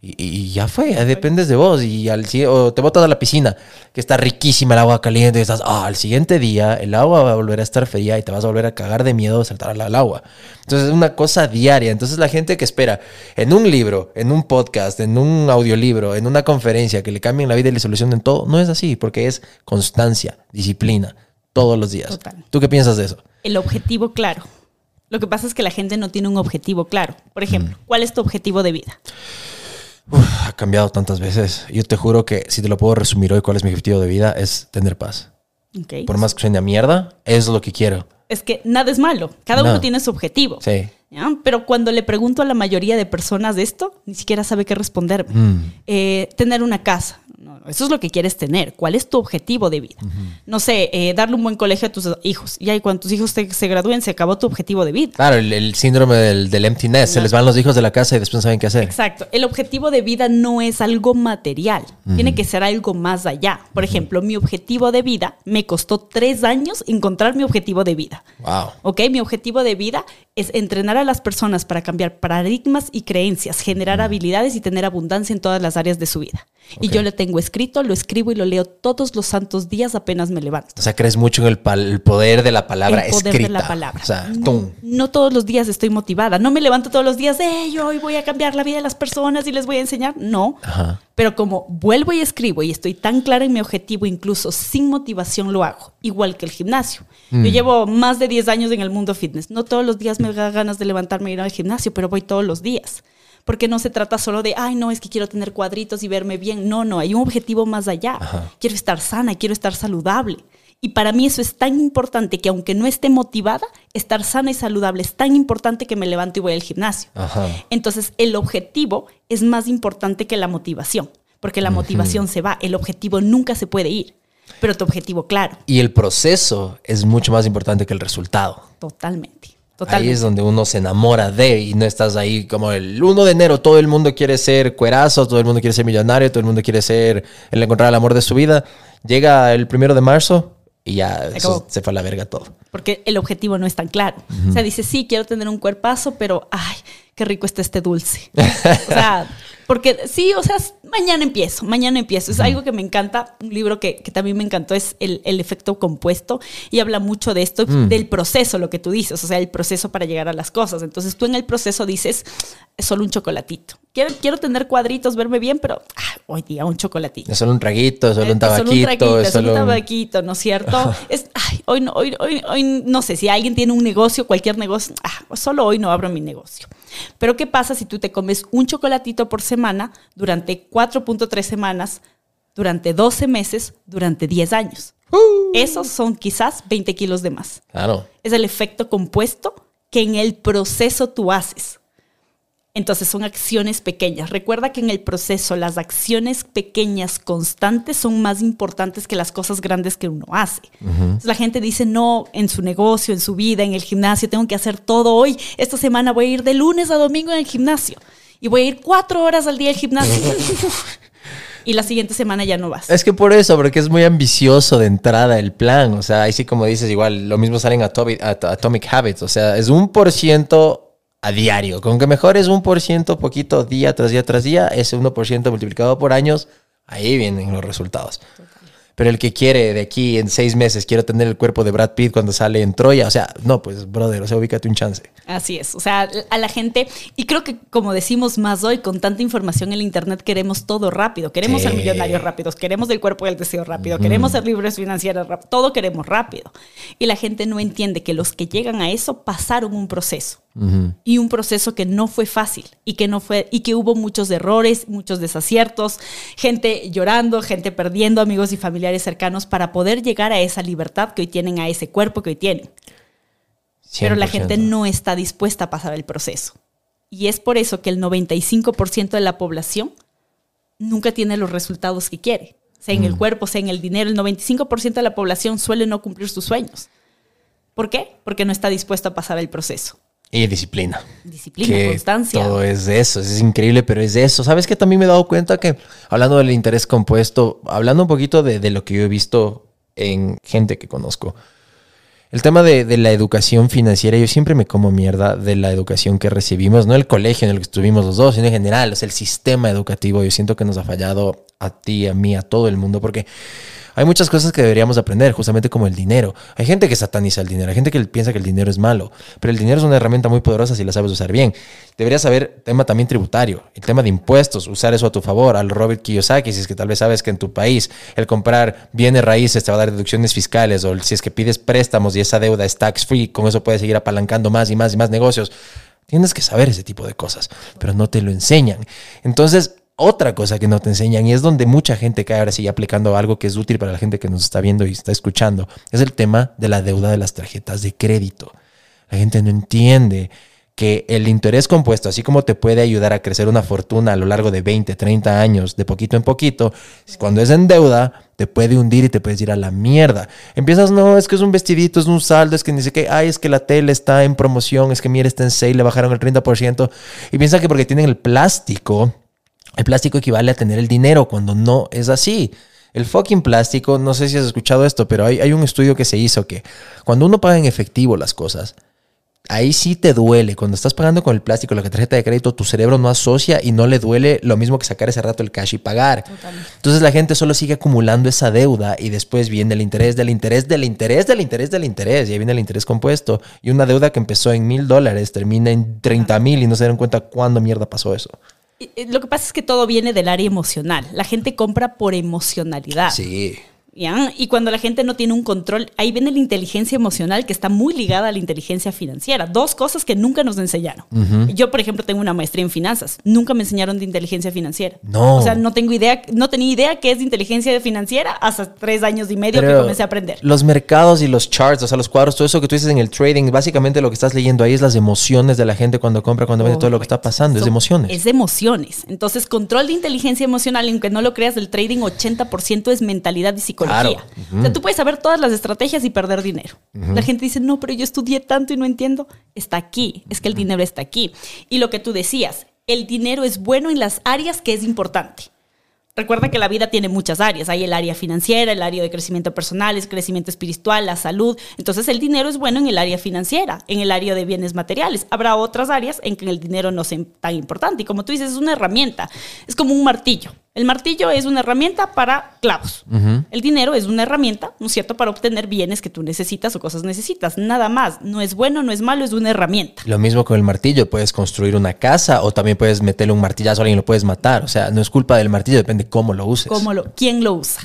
y, y ya fue, dependes de vos. Y al, o te botas a la piscina, que está riquísima el agua caliente y estás, ah, al siguiente día el agua va a volver a estar fría y te vas a volver a cagar de miedo de saltar al, al agua. Entonces es una cosa diaria. Entonces la gente que espera en un libro, en un podcast, en un audiolibro, en una conferencia que le cambien la vida y le solucionen todo, no es así, porque es constancia, disciplina, todos los días. Total. ¿Tú qué piensas de eso? El objetivo claro. Lo que pasa es que la gente no tiene un objetivo claro. Por ejemplo, ¿cuál es tu objetivo de vida? Uf, ha cambiado tantas veces. Yo te juro que si te lo puedo resumir hoy, cuál es mi objetivo de vida, es tener paz. Ok. Por más que suene a mierda, es lo que quiero. Es que nada es malo. Cada No. uno tiene su objetivo. Sí. ¿ya? Pero cuando le pregunto a la mayoría de personas de esto, ni siquiera sabe qué responderme. Mm. Eh, tener una casa. No, no, eso es lo que quieres tener. ¿Cuál es tu objetivo de vida? No sé, eh, darle un buen colegio a tus hijos. Y ahí cuando tus hijos te- se gradúen, se acabó tu objetivo de vida. Claro, el, el síndrome del, del empty nest. Se les van los hijos de la casa y después no saben qué hacer. Exacto. El objetivo de vida no es algo material. Tiene que ser algo más allá. Por ejemplo, mi objetivo de vida me costó tres años encontrar mi objetivo de vida. Wow. ¿Ok? Mi objetivo de vida es entrenar a las personas para cambiar paradigmas y creencias, generar habilidades y tener abundancia en todas las áreas de su vida. Y yo lo tengo escrito, lo escribo y lo leo todos los santos días apenas me levanto. O sea, crees mucho en el, el poder de la palabra el poder escrita. de la palabra. O sea, no, todos los días estoy motivada. No me levanto todos los días de yo hoy voy a cambiar la vida de las personas y les voy a enseñar. No. Ajá. Pero como vuelvo y escribo y estoy tan clara en mi objetivo, incluso sin motivación lo hago, igual que el gimnasio. Mm. Yo llevo más de 10 años en el mundo fitness. No todos los días me da ganas de levantarme e ir al gimnasio, pero voy todos los días. Porque no se trata solo de, ay, no, es que quiero tener cuadritos y verme bien. No, no, hay un objetivo más allá. Quiero estar sana, quiero estar saludable. Y para mí eso es tan importante que aunque no esté motivada, estar sana y saludable es tan importante que me levanto y voy al gimnasio. Ajá. Entonces, el objetivo es más importante que la motivación, porque la motivación se va, el objetivo nunca se puede ir, pero tu objetivo, claro, Y el proceso es mucho más importante que el resultado. totalmente. Ahí Totalmente. es donde uno se enamora de y no estás ahí como el 1 de enero, todo el mundo quiere ser cuerazo, todo el mundo quiere ser millonario, todo el mundo quiere ser el encontrar el amor de su vida. Llega el primero de marzo y ya eso se fue a la verga todo. Porque el objetivo no es tan claro. O sea, dice, sí, quiero tener un cuerpazo, pero, ay, qué rico está este dulce. (laughs) o sea, porque sí, o sea, mañana empiezo, mañana empiezo. Es algo que me encanta. Un libro que, que también me encantó es el, el efecto compuesto y habla mucho de esto, del proceso, lo que tú dices, o sea, el proceso para llegar a las cosas. Entonces tú en el proceso dices, es solo un chocolatito. Quiero, quiero tener cuadritos, verme bien, pero ah, hoy día un chocolatito. Es solo un traguito, es solo un Eh, solo tabaquito, traguito, es solo un un- tabaquito, ¿no es cierto? Es, ay, hoy, no, hoy, hoy, hoy no sé, si alguien tiene un negocio, cualquier negocio, ah, solo hoy no abro mi negocio. Pero ¿qué pasa si tú te comes un chocolatito por semana durante 4.3 semanas, durante 12 meses, durante 10 años? Esos son quizás 20 kilos de más. Claro. Es el efecto compuesto que en el proceso tú haces. Entonces son acciones pequeñas. Recuerda que en el proceso las acciones pequeñas constantes son más importantes que las cosas grandes que uno hace. Entonces, la gente dice, no, en su negocio, en su vida, en el gimnasio, tengo que hacer todo hoy. Esta semana voy a ir de lunes a domingo en el gimnasio. Y voy a ir cuatro horas al día al gimnasio. (laughs) y la siguiente semana ya no vas. Es que por eso, porque es muy ambicioso de entrada el plan. O sea, ahí sí como dices, igual, lo mismo salen Atomic, At- Atomic Habits. O sea, es un por ciento a diario. Con que mejores un por ciento poquito día tras día tras día, ese 1% multiplicado por años, ahí vienen los resultados. Pero el que quiere de aquí en seis meses, quiero tener el cuerpo de Brad Pitt cuando sale en Troya. O sea, no, pues, brother, o sea, ubícate un chance. Así es, o sea, a la gente, y creo que como decimos más hoy, con tanta información en el Internet queremos todo rápido, queremos Sí. ser millonarios rápidos, queremos el cuerpo del deseo rápido, queremos ser libres financieros rápido, todo queremos rápido. Y la gente no entiende que los que llegan a eso pasaron un proceso. Y un proceso que no fue fácil y que no fue y que hubo muchos errores, muchos desaciertos, gente llorando, gente perdiendo amigos y familiares cercanos para poder llegar a esa libertad que hoy tienen, a ese cuerpo que hoy tienen pero la 100%. gente no está dispuesta a pasar el proceso. Y es por eso que el 95% de la población nunca tiene los resultados que quiere, sea en el cuerpo, sea en el dinero. El 95% de la población suele no cumplir sus sueños. ¿Por qué? Porque no está dispuesto a pasar el proceso. Y disciplina. Disciplina, que constancia. Todo es de eso, es increíble, pero es de eso. ¿Sabes que También me he dado cuenta que, hablando del interés compuesto, hablando un poquito de, de lo que yo he visto en gente que conozco, el tema de, de la educación financiera, yo siempre me como mierda de la educación que recibimos, no el colegio en el que estuvimos los dos, sino en general, o sea, el sistema educativo. Yo siento que nos ha fallado a ti, a mí, a todo el mundo, porque hay muchas cosas que deberíamos aprender, justamente como el dinero. Hay gente que sataniza el dinero, hay gente que piensa que el dinero es malo, pero el dinero es una herramienta muy poderosa si la sabes usar bien. Deberías saber tema también tributario, el tema de impuestos, usar eso a tu favor, al Robert Kiyosaki, si es que tal vez sabes que en tu país el comprar bienes raíces te va a dar deducciones fiscales, o si es que pides préstamos y esa deuda es tax free, con eso puedes seguir apalancando más y más y más negocios. Tienes que saber ese tipo de cosas, pero no te lo enseñan. Entonces, otra cosa que no te enseñan y es donde mucha gente cae ahora sigue aplicando algo que es útil para la gente que nos está viendo y está escuchando, es el tema de la deuda de las tarjetas de crédito. La gente no entiende que el interés compuesto, así como te puede ayudar a crecer una fortuna a lo largo de 20, 30 años, de poquito en poquito, cuando es en deuda, te puede hundir y te puedes ir a la mierda. Empiezas, no, es que es un vestidito, es un saldo, es que ni sé qué, ay, es que la tele está en promoción, es que mira, está en sale, le bajaron el 30%. Y piensa que porque tienen el plástico, el plástico equivale a tener el dinero cuando no es así. El fucking plástico, no sé si has escuchado esto, pero hay, hay un estudio que se hizo que cuando uno paga en efectivo las cosas, ahí sí te duele. Cuando estás pagando con el plástico, la tarjeta de crédito, tu cerebro no asocia y no le duele lo mismo que sacar ese rato el cash y pagar. Entonces la gente solo sigue acumulando esa deuda y después viene el interés del interés del interés del interés del interés y ahí viene el interés compuesto. Y una deuda que empezó en mil dólares termina en 30 mil y no se dieron cuenta cuándo mierda pasó eso. Lo que pasa es que todo viene del área emocional. La gente compra por emocionalidad. Sí. ¿Ya? Y cuando la gente no tiene un control, ahí viene la inteligencia emocional que está muy ligada a la inteligencia financiera. Dos cosas que nunca nos enseñaron. Yo, por ejemplo, tengo una maestría en finanzas. Nunca me enseñaron de inteligencia financiera. No. O sea, no tengo idea, no tenía idea qué es de inteligencia financiera hasta tres años y medio que comencé a aprender. Los mercados y los charts, o sea, los cuadros, todo eso que tú dices en el trading, básicamente lo que estás leyendo ahí es las emociones de la gente cuando compra, cuando vende, todo lo que está pasando, es de emociones. Es de emociones. Entonces, control de inteligencia emocional, aunque no lo creas, del trading 80% es mentalidad y psicología. Claro. O sea, tú puedes saber todas las estrategias y perder dinero. La gente dice, no, pero yo estudié tanto y no entiendo. Está aquí, es que el dinero está aquí. Y lo que tú decías, el dinero es bueno en las áreas que es importante. Recuerda que la vida tiene muchas áreas. Hay el área financiera, el área de crecimiento personal, el crecimiento espiritual, la salud. Entonces el dinero es bueno en el área financiera, en el área de bienes materiales. Habrá otras áreas en que el dinero no sea tan importante. Y como tú dices, es una herramienta. Es como un martillo. El martillo es una herramienta para clavos. El dinero es una herramienta, ¿no es cierto?, para obtener bienes que tú necesitas o cosas necesitas. Nada más. No es bueno, no es malo, es una herramienta. Lo mismo con el martillo, puedes construir una casa o también puedes meterle un martillazo a alguien y lo puedes matar. O sea, no es culpa del martillo, depende cómo lo uses. ¿Cómo lo, ¿Quién lo usa?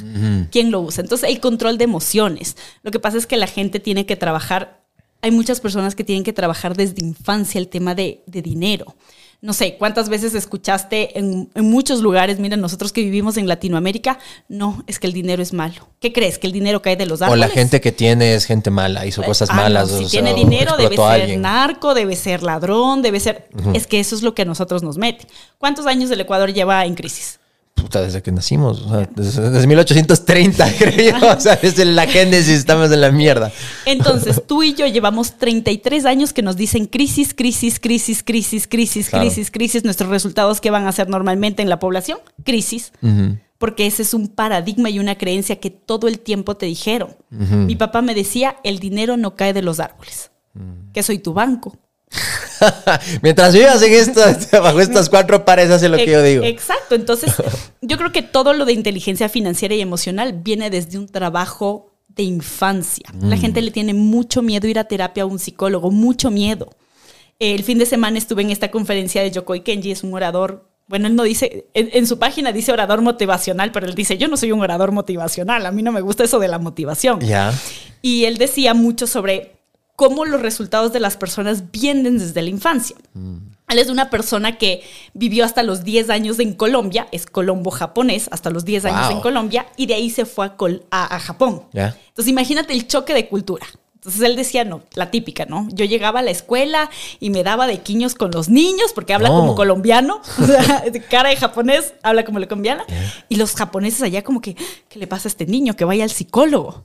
¿Quién lo usa? Entonces, el control de emociones. Lo que pasa es que la gente tiene que trabajar, hay muchas personas que tienen que trabajar desde infancia el tema de, de dinero. No sé, ¿cuántas veces escuchaste en, en muchos lugares, miren, nosotros que vivimos en Latinoamérica, no, es que el dinero es malo. ¿Qué crees? ¿Que el dinero cae de los o árboles? la gente que tiene es gente mala, hizo cosas Ah, no, malas. si o tiene o dinero debe ser alguien. narco, debe ser ladrón, debe ser... Es que eso es lo que a nosotros nos mete. ¿Cuántos años el Ecuador lleva en crisis? Puta, desde que nacimos, o sea, desde, desde 1830, (laughs) creo yo. O sea, desde la génesis estamos en la mierda. Entonces, (laughs) tú y yo llevamos 33 años que nos dicen crisis, crisis, crisis, crisis, crisis, Claro. crisis, crisis. Nuestros resultados que van a ser normalmente en la población, crisis. Porque ese es un paradigma y una creencia que todo el tiempo te dijeron. Mi papá me decía, el dinero no cae de los árboles. Que soy tu banco. (laughs) Mientras vivas en esto, (laughs) bajo estas cuatro pares, hace lo que yo digo. Exacto. Entonces, yo creo que todo lo de inteligencia financiera y emocional viene desde un trabajo de infancia. La gente le tiene mucho miedo ir a terapia a un psicólogo, mucho miedo. El fin de semana estuve en esta conferencia de Yokoi Kenji, es un orador. Bueno, él no dice, en, en su página dice orador motivacional, pero él dice, yo no soy un orador motivacional, a mí no me gusta eso de la motivación. Ya. Y él decía mucho sobre cómo los resultados de las personas vienen desde la infancia. Él es una persona que vivió hasta los 10 años en Colombia, es colombo japonés, hasta los 10 años Wow. en Colombia, y de ahí se fue a, Col- a- a Japón. Ya. Entonces imagínate el choque de cultura. Entonces él decía, no, la típica, ¿no? Yo llegaba a la escuela y me daba de quiños con los niños porque habla No. como colombiano, (laughs) o sea, (laughs) cara de japonés, habla como colombiana. Y los japoneses allá como que, ¿qué le pasa a este niño? Que vaya al psicólogo.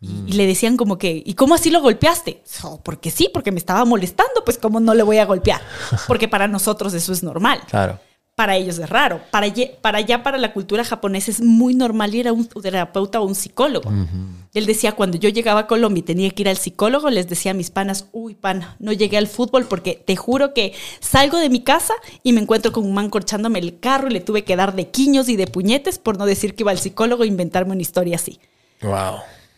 Y, y le decían como que, ¿y cómo así lo golpeaste? "Oh, porque sí, porque me estaba molestando, pues cómo no le voy a golpear. (laughs) Porque para nosotros eso es normal Claro. para ellos es raro. Para, para allá, para la cultura japonesa, es muy normal ir a un terapeuta o un psicólogo. Él decía, cuando yo llegaba a Colombia y tenía que ir al psicólogo, les decía a mis panas, uy, pana, no llegué al fútbol porque te juro que salgo de mi casa y me encuentro con un man corchándome el carro y le tuve que dar de quiños y de puñetes por no decir que iba al psicólogo e inventarme una historia así. Wow.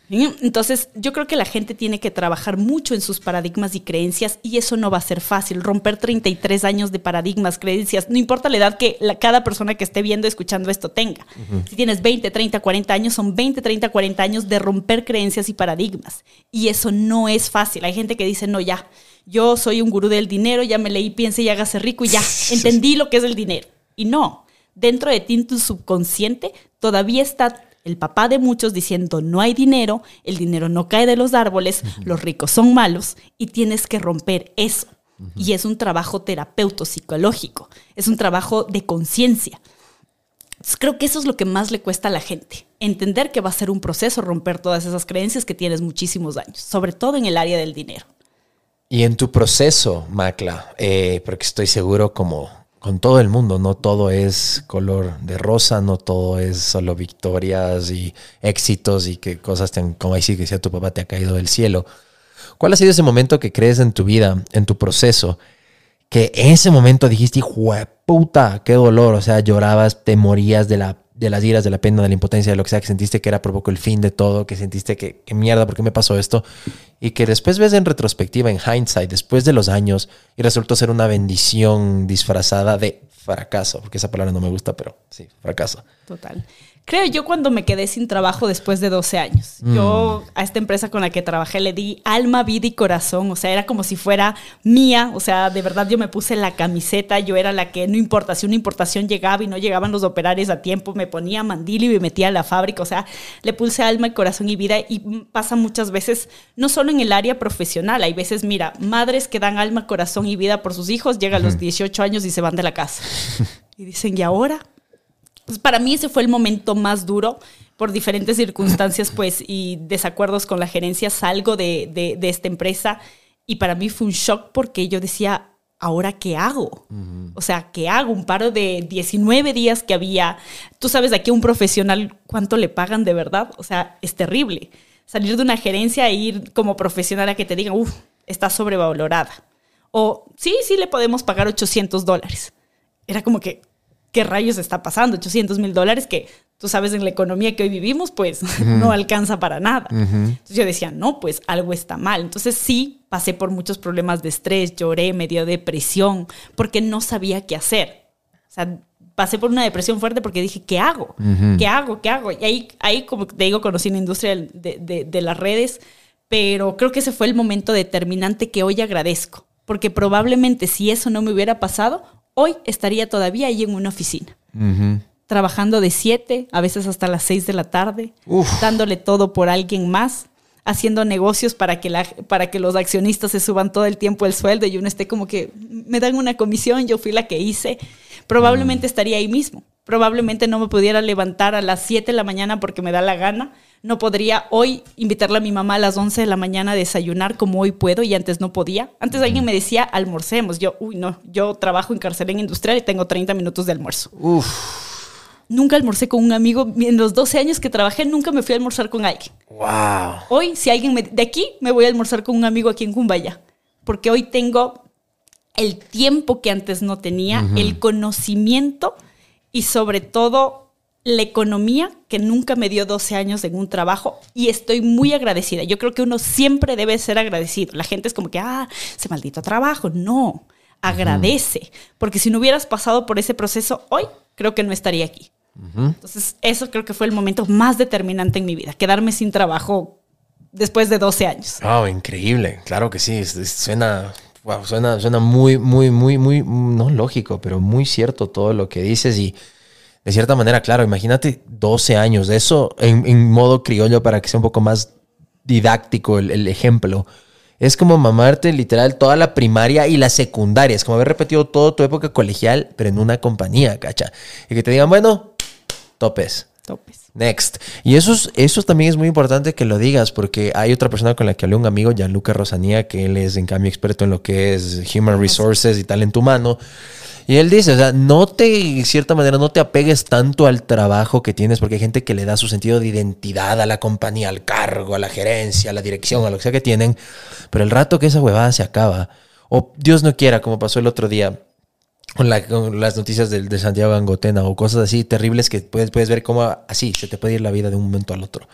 ¿Sí? Entonces, yo creo que la gente tiene que trabajar mucho en sus paradigmas y creencias y eso no va a ser fácil. Romper 33 años de paradigmas, creencias, no importa la edad que la- cada persona que esté viendo, escuchando esto tenga. Si tienes 20, 30, 40 años, son 20, 30, 40 años de romper creencias y paradigmas. Y eso no es fácil. Hay gente que dice, no, ya, yo soy un gurú del dinero, ya me leí, piense y hágase rico y ya, (laughs) entendí lo que es el dinero. Y no, dentro de ti, en tu subconsciente, todavía está el papá de muchos diciendo no hay dinero, el dinero no cae de los árboles, los ricos son malos y tienes que romper eso. Y es un trabajo terapeuto psicológico, es un trabajo de conciencia. Creo que eso es lo que más le cuesta a la gente, entender que va a ser un proceso romper todas esas creencias que tienes muchísimos años, sobre todo en el área del dinero. Y en tu proceso, Macla, eh, porque estoy seguro como con todo el mundo, no todo es color de rosa, no todo es solo victorias y éxitos y que cosas te como ahí sí que decía tu papá te ha caído del cielo. ¿Cuál ha sido ese momento que crees en tu vida, en tu proceso, que ese momento dijiste, hijo de puta, qué dolor, o sea, llorabas, te morías de la de las iras, de la pena, de la impotencia, de lo que sea, que sentiste que era poco el fin de todo, que sentiste que, que mierda, ¿por qué me pasó esto? Y que después ves en retrospectiva, en hindsight, después de los años, y resultó ser una bendición disfrazada de fracaso, porque esa palabra no me gusta, pero sí, fracaso. Total. Creo yo cuando me quedé sin trabajo después de 12 años. Yo a esta empresa con la que trabajé le di alma, vida y corazón. O sea, era como si fuera mía. O sea, de verdad yo me puse la camiseta. Yo era la que no importa si una importación llegaba y no llegaban los operarios a tiempo, me ponía mandil y me metía a la fábrica. O sea, le puse alma, y corazón y vida. Y mm, pasa muchas veces, no solo en el área profesional. Hay veces, mira, madres que dan alma, corazón y vida por sus hijos, llegan a los 18 años y se van de la casa. (laughs) Y dicen, ¿y ahora? Entonces, para mí ese fue el momento más duro. Por diferentes circunstancias, (laughs) pues, y desacuerdos con la gerencia, salgo de, de- de esta empresa y para mí fue un shock porque yo decía, ¿ahora qué hago? O sea, ¿qué hago? Un paro de 19 días que había. Tú sabes, aquí a un profesional, ¿cuánto le pagan de verdad? O sea, es terrible. Salir de una gerencia e ir como profesional a que te digan, uff, está sobrevalorada. O, sí, sí, le podemos pagar 800 dólares. Era como que, ¿qué rayos está pasando? 800 mil dólares que tú sabes en la economía que hoy vivimos, pues (laughs) no alcanza para nada. Entonces yo decía, no, pues algo está mal. Entonces sí, pasé por muchos problemas de estrés, lloré, me dio depresión, porque no sabía qué hacer. O sea, pasé por una depresión fuerte porque dije, ¿qué hago? ¿Qué hago? ¿Qué hago? Y ahí, ahí como te digo, conocí la industria de, de- de las redes, pero creo que ese fue el momento determinante que hoy agradezco, porque probablemente si eso no me hubiera pasado, hoy estaría todavía ahí en una oficina trabajando de 7, a veces hasta las 6 de la tarde, dándole todo por alguien más, haciendo negocios para que, la, para que los accionistas se suban todo el tiempo el sueldo y uno esté como que me dan una comisión, yo fui la que hice, probablemente estaría ahí mismo. Probablemente no me pudiera levantar a las 7 de la mañana porque me da la gana. No podría hoy invitarle a mi mamá a las 11 de la mañana a desayunar como hoy puedo y antes no podía. Antes alguien me decía almorcemos. Yo, uy, no, yo trabajo en carcelera industrial y tengo 30 minutos de almuerzo. Nunca almorcé con un amigo. En los 12 años que trabajé, nunca me fui a almorzar con alguien. Wow. Hoy, si alguien me, de aquí, me voy a almorzar con un amigo aquí en Cumbaya. Porque hoy tengo el tiempo que antes no tenía, el conocimiento y sobre todo la economía que nunca me dio 12 años en un trabajo y estoy muy agradecida. Yo creo que uno siempre debe ser agradecido. La gente es como que, ah, ese maldito trabajo. No, agradece, porque si no hubieras pasado por ese proceso hoy, creo que no estaría aquí. Entonces, eso creo que fue el momento más determinante en mi vida, quedarme sin trabajo después de 12 años. Wow, increíble. Claro que sí. Suena, wow, suena, suena muy, muy, muy, muy, no lógico, pero muy cierto todo lo que dices y de cierta manera, claro, imagínate 12 años de eso en, modo criollo para que sea un poco más didáctico el, el ejemplo. Es como mamarte literal toda la primaria y la secundaria. Es como haber repetido toda tu época colegial, pero en una compañía, cacha. Y que te digan, bueno, topes. Topes. Next. Y eso, es- eso también es muy importante que lo digas, porque hay otra persona con la que hablé, un amigo, Gianluca Rosanía, que él es en cambio experto en lo que es Human Resources y talento humano. Y él dice, o sea, no te, de cierta manera, no te apegues tanto al trabajo que tienes, porque hay gente que le da su sentido de identidad a la compañía, al cargo, a la gerencia, a la dirección, a lo que sea que tienen. Pero el rato que esa huevada se acaba, o Dios no quiera, como pasó el otro día, con, la- con las noticias del- de, Santiago Angotena o cosas así terribles que puedes, puedes ver cómo así se te puede ir la vida de un momento al otro.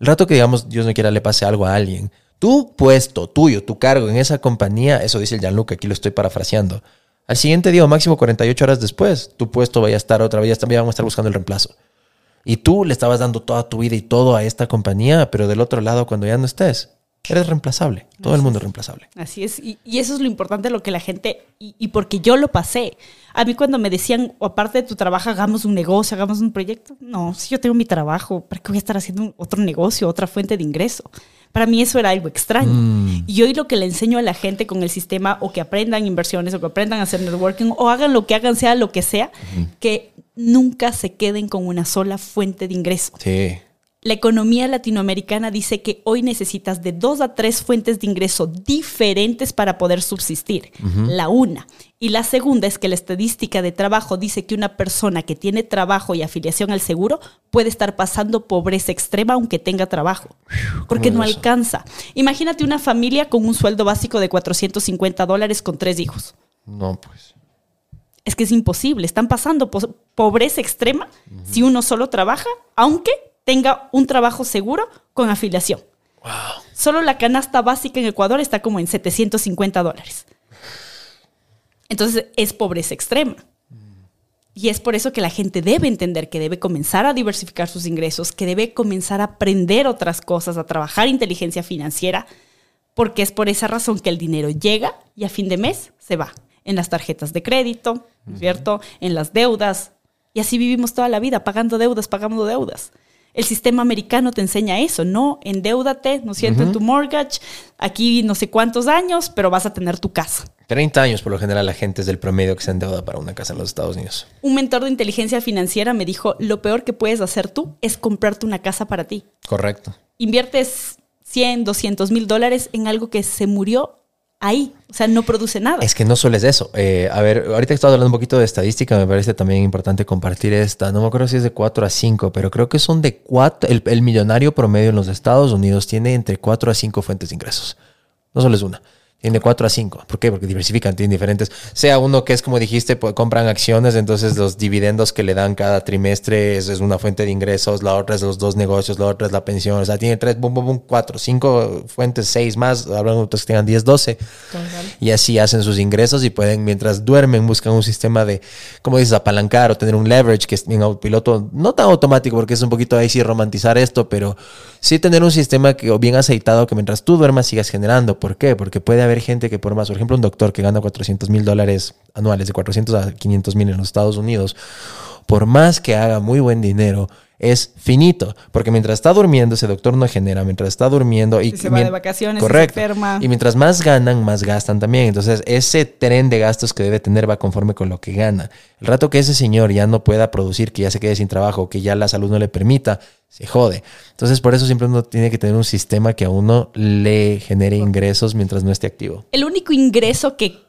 El rato que, digamos, Dios no quiera, le pase algo a alguien, tu puesto, tuyo, tu cargo en esa compañía, eso dice el Gianluca, aquí lo estoy parafraseando. Al siguiente día, o máximo 48 horas después, tu puesto vaya a estar otra vez, también vamos a estar buscando el reemplazo. Y tú le estabas dando toda tu vida y todo a esta compañía, pero del otro lado, cuando ya no estés, eres reemplazable. Todo el mundo es reemplazable. Así es, y, y eso es lo importante, lo que la gente, y, y porque yo lo pasé. A mí cuando me decían, o aparte de tu trabajo, hagamos un negocio, hagamos un proyecto, no, si yo tengo mi trabajo, ¿para qué voy a estar haciendo un- otro negocio, otra fuente de ingreso? Para mí eso era algo extraño. Y hoy lo que le enseño a la gente con el sistema, o que aprendan inversiones, o que aprendan a hacer networking, o hagan lo que hagan, sea lo que sea, que nunca se queden con una sola fuente de ingreso. Sí. La economía latinoamericana dice que hoy necesitas de dos a tres fuentes de ingreso diferentes para poder subsistir. La una. Y la segunda es que la estadística de trabajo dice que una persona que tiene trabajo y afiliación al seguro puede estar pasando pobreza extrema aunque tenga trabajo. Porque no alcanza. Imagínate una familia con un sueldo básico de 450 dólares con tres hijos. No, pues. Es que es imposible. Están pasando po- pobreza extrema si uno solo trabaja, aunque tenga un trabajo seguro con afiliación. Solo la canasta básica en Ecuador está como en 750 dólares. Entonces es pobreza extrema. Y es por eso que la gente debe entender que debe comenzar a diversificar sus ingresos, que debe comenzar a aprender otras cosas, a trabajar inteligencia financiera, porque es por esa razón que el dinero llega y a fin de mes se va en las tarjetas de crédito, ¿no es ¿cierto? En las deudas. Y así vivimos toda la vida, pagando deudas, pagando deudas. El sistema americano te enseña eso, ¿no? Endeúdate, ¿no es cierto? En tu mortgage, aquí no sé cuántos años, pero vas a tener tu casa. 30 años por lo general la gente es del promedio que se endeuda para una casa en los Estados Unidos. Un mentor de inteligencia financiera me dijo, lo peor que puedes hacer tú es comprarte una casa para ti. Correcto. Inviertes 100, 200 mil dólares en algo que se murió ahí. O sea, no produce nada. Es que no solo es eso. Eh, a ver, ahorita que estaba hablando un poquito de estadística, me parece también importante compartir esta. No me acuerdo si es de 4 a 5, pero creo que son de 4. El, millonario promedio en los Estados Unidos tiene entre 4 a 5 fuentes de ingresos. No solo es una. Tiene 4 a 5. ¿Por qué? Porque diversifican, tienen diferentes. Sea uno que es como dijiste, pues, compran acciones, entonces los dividendos que le dan cada trimestre es, es una fuente de ingresos, la otra es los dos negocios, la otra es la pensión. O sea, tiene 3, boom, boom, boom, 4, 5 fuentes, 6 más. Habrán otros que tengan 10, 12 y así hacen sus ingresos y pueden, mientras duermen, buscan un sistema de, como dices, apalancar o tener un leverage que es en autopiloto, no tan automático porque es un poquito ahí sí romantizar esto, pero sí tener un sistema que, o bien aceitado que mientras tú duermas sigas generando. ¿Por qué? Porque puede haber gente que por más, por ejemplo, un doctor que gana 400 mil dólares anuales, de 400 a 500 mil en los Estados Unidos, por más que haga muy buen dinero, es finito, porque mientras está durmiendo, ese doctor no genera, mientras está durmiendo y se va de vacaciones, se enferma. Y mientras más ganan, más gastan también. Entonces, ese tren de gastos que debe tener va conforme con lo que gana. El rato que ese señor ya no pueda producir, que ya se quede sin trabajo, que ya la salud no le permita, se jode. Entonces, por eso siempre uno tiene que tener un sistema que a uno le genere ingresos mientras no esté activo. El único ingreso que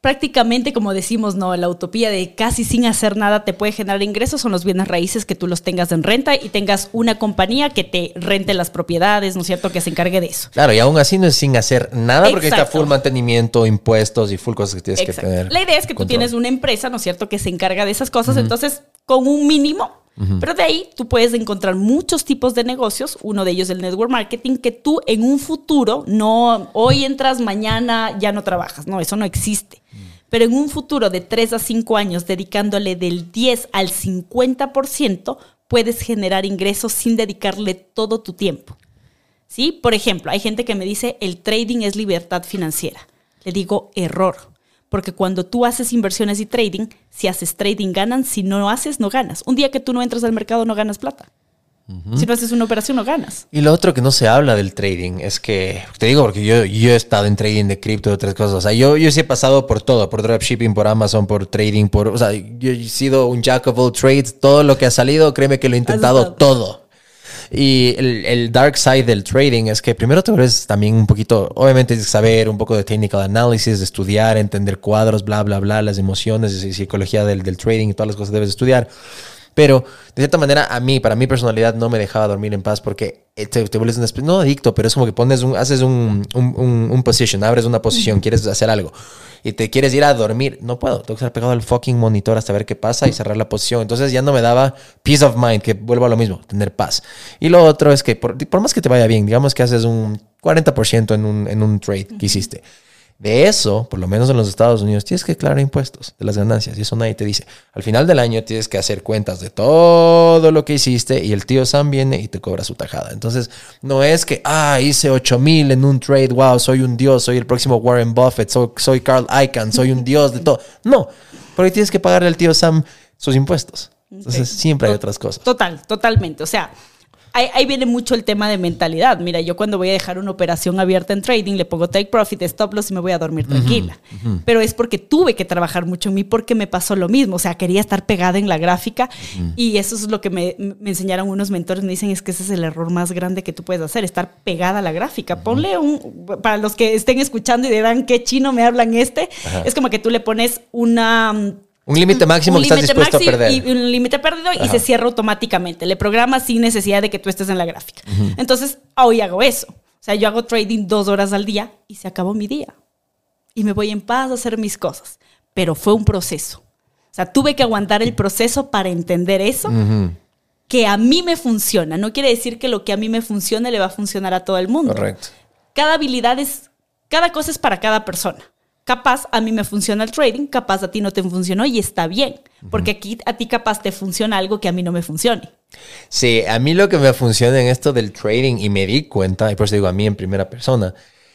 prácticamente, como decimos, no, la utopía de casi sin hacer nada te puede generar ingresos son los bienes raíces que tú los tengas en renta y tengas una compañía que te rente las propiedades, ¿no es cierto? Que se encargue de eso. Claro, y aún así no es sin hacer nada porque está full mantenimiento, impuestos y full cosas que tienes Exacto. que tener. La idea es que tú control. tienes una empresa, ¿no es cierto?, que se encarga de esas cosas, entonces con un mínimo, pero de ahí tú puedes encontrar muchos tipos de negocios, uno de ellos el network marketing, que tú en un futuro, no hoy entras, mañana ya no trabajas, no, eso no existe. Pero en un futuro de 3 a 5 años, dedicándole del 10 al 50%, puedes generar ingresos sin dedicarle todo tu tiempo. ¿Sí? Por ejemplo, hay gente que me dice el trading es libertad financiera. Le digo error, porque cuando tú haces inversiones y trading, si haces trading ganan, si no haces no ganas. Un día que tú no entras al mercado no ganas plata. Si no haces una operación no ganas. Y lo otro que no se habla del trading es que, te digo porque yo, yo he estado en trading de cripto, de otras cosas. O sea, yo, yo sí he pasado por todo, por dropshipping, por Amazon, por trading, por, o sea, yo he sido un jack of all trades. Todo lo que ha salido, créeme que lo he intentado todo. Y el, el dark side del trading es que primero te vuelves también un poquito, obviamente tienes que saber un poco de technical analysis, de estudiar, entender cuadros, bla, bla, bla, las emociones, y psicología del, del trading y todas las cosas que debes estudiar. Pero de cierta manera, a mí, para mi personalidad, no me dejaba dormir en paz porque eh, te, te vuelves un espe- no adicto, pero es como que pones un, haces un, un, un- un position, abres una posición, quieres hacer algo y te quieres ir a dormir. No puedo, tengo que estar pegado al fucking monitor hasta ver qué pasa y cerrar la posición. Entonces ya no me daba peace of mind, que vuelvo a lo mismo, tener paz. Y lo otro es que por, por más que te vaya bien, digamos que haces un 40% en un, en un trade que hiciste. De eso, por lo menos en los Estados Unidos, tienes que declarar impuestos de las ganancias y eso nadie te dice. Al final del año tienes que hacer cuentas de todo lo que hiciste y el tío Sam viene y te cobra su tajada. Entonces, no es que, ah, hice 8 mil en un trade, wow, soy un dios, soy el próximo Warren Buffett, soy, soy Carl Icahn, soy un dios de todo. No, porque tienes que pagarle al tío Sam sus impuestos. Entonces, siempre hay otras cosas. Total, totalmente. O sea, ahí, ahí viene mucho el tema de mentalidad. Mira, yo cuando voy a dejar una operación abierta en trading, le pongo take profit, stop loss y me voy a dormir tranquila. Pero es porque tuve que trabajar mucho en mí porque me pasó lo mismo. O sea, quería estar pegada en la gráfica y eso es lo que me, me enseñaron unos mentores. Me dicen es que ese es el error más grande que tú puedes hacer, estar pegada a la gráfica. Ponle un, para los que estén escuchando y dirán qué chino me hablan este, es como que tú le pones una... Un límite máximo un que estás límite dispuesto a perder. Y un límite perdido y se cierra automáticamente. Le programas sin necesidad de que tú estés en la gráfica. Entonces, hoy hago eso. O sea, yo hago trading dos horas al día y se acabó mi día. Y me voy en paz a hacer mis cosas. Pero fue un proceso. O sea, tuve que aguantar el proceso para entender eso. Que a mí me funciona. No quiere decir que lo que a mí me funcione le va a funcionar a todo el mundo Correcto. cada habilidad es, cada cosa es para cada persona. Capaz a mí me funciona el trading, capaz a ti no te funcionó y está bien, porque aquí a ti capaz te funciona algo que a mí no me funcione. Sí, a mí lo que me funciona en esto del trading y me di cuenta, y por eso digo a mí en primera persona,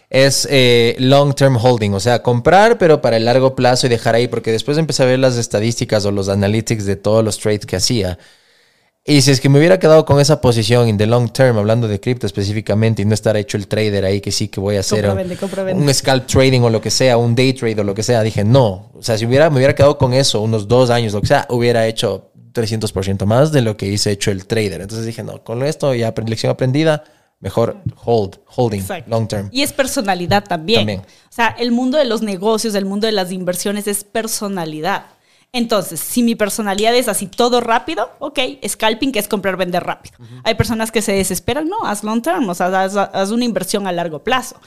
es eh, long term holding, o sea, comprar pero para el largo plazo y dejar ahí, porque después empecé a ver las estadísticas o los analytics de todos los trades que hacía. Y si es que me hubiera quedado con esa posición in the long term, hablando de cripto específicamente, y no estar hecho el trader ahí que sí que voy a hacer un, vende. un scalp trading o lo que sea, un day trade o lo que sea, dije no. O sea, si hubiera, me hubiera quedado con eso unos dos años, lo que sea, hubiera hecho 300% más de lo que hice hecho el trader. Entonces dije, no, con esto ya lección aprendida, mejor hold, holding, Exacto. long term. Y es personalidad también. También. O sea, el mundo de los negocios, el mundo de las inversiones es personalidad. Entonces, si mi personalidad es así todo rápido, ok, scalping que es comprar, vender rápido. Hay personas que se desesperan, no, haz long term, o sea, haz, haz una inversión a largo plazo.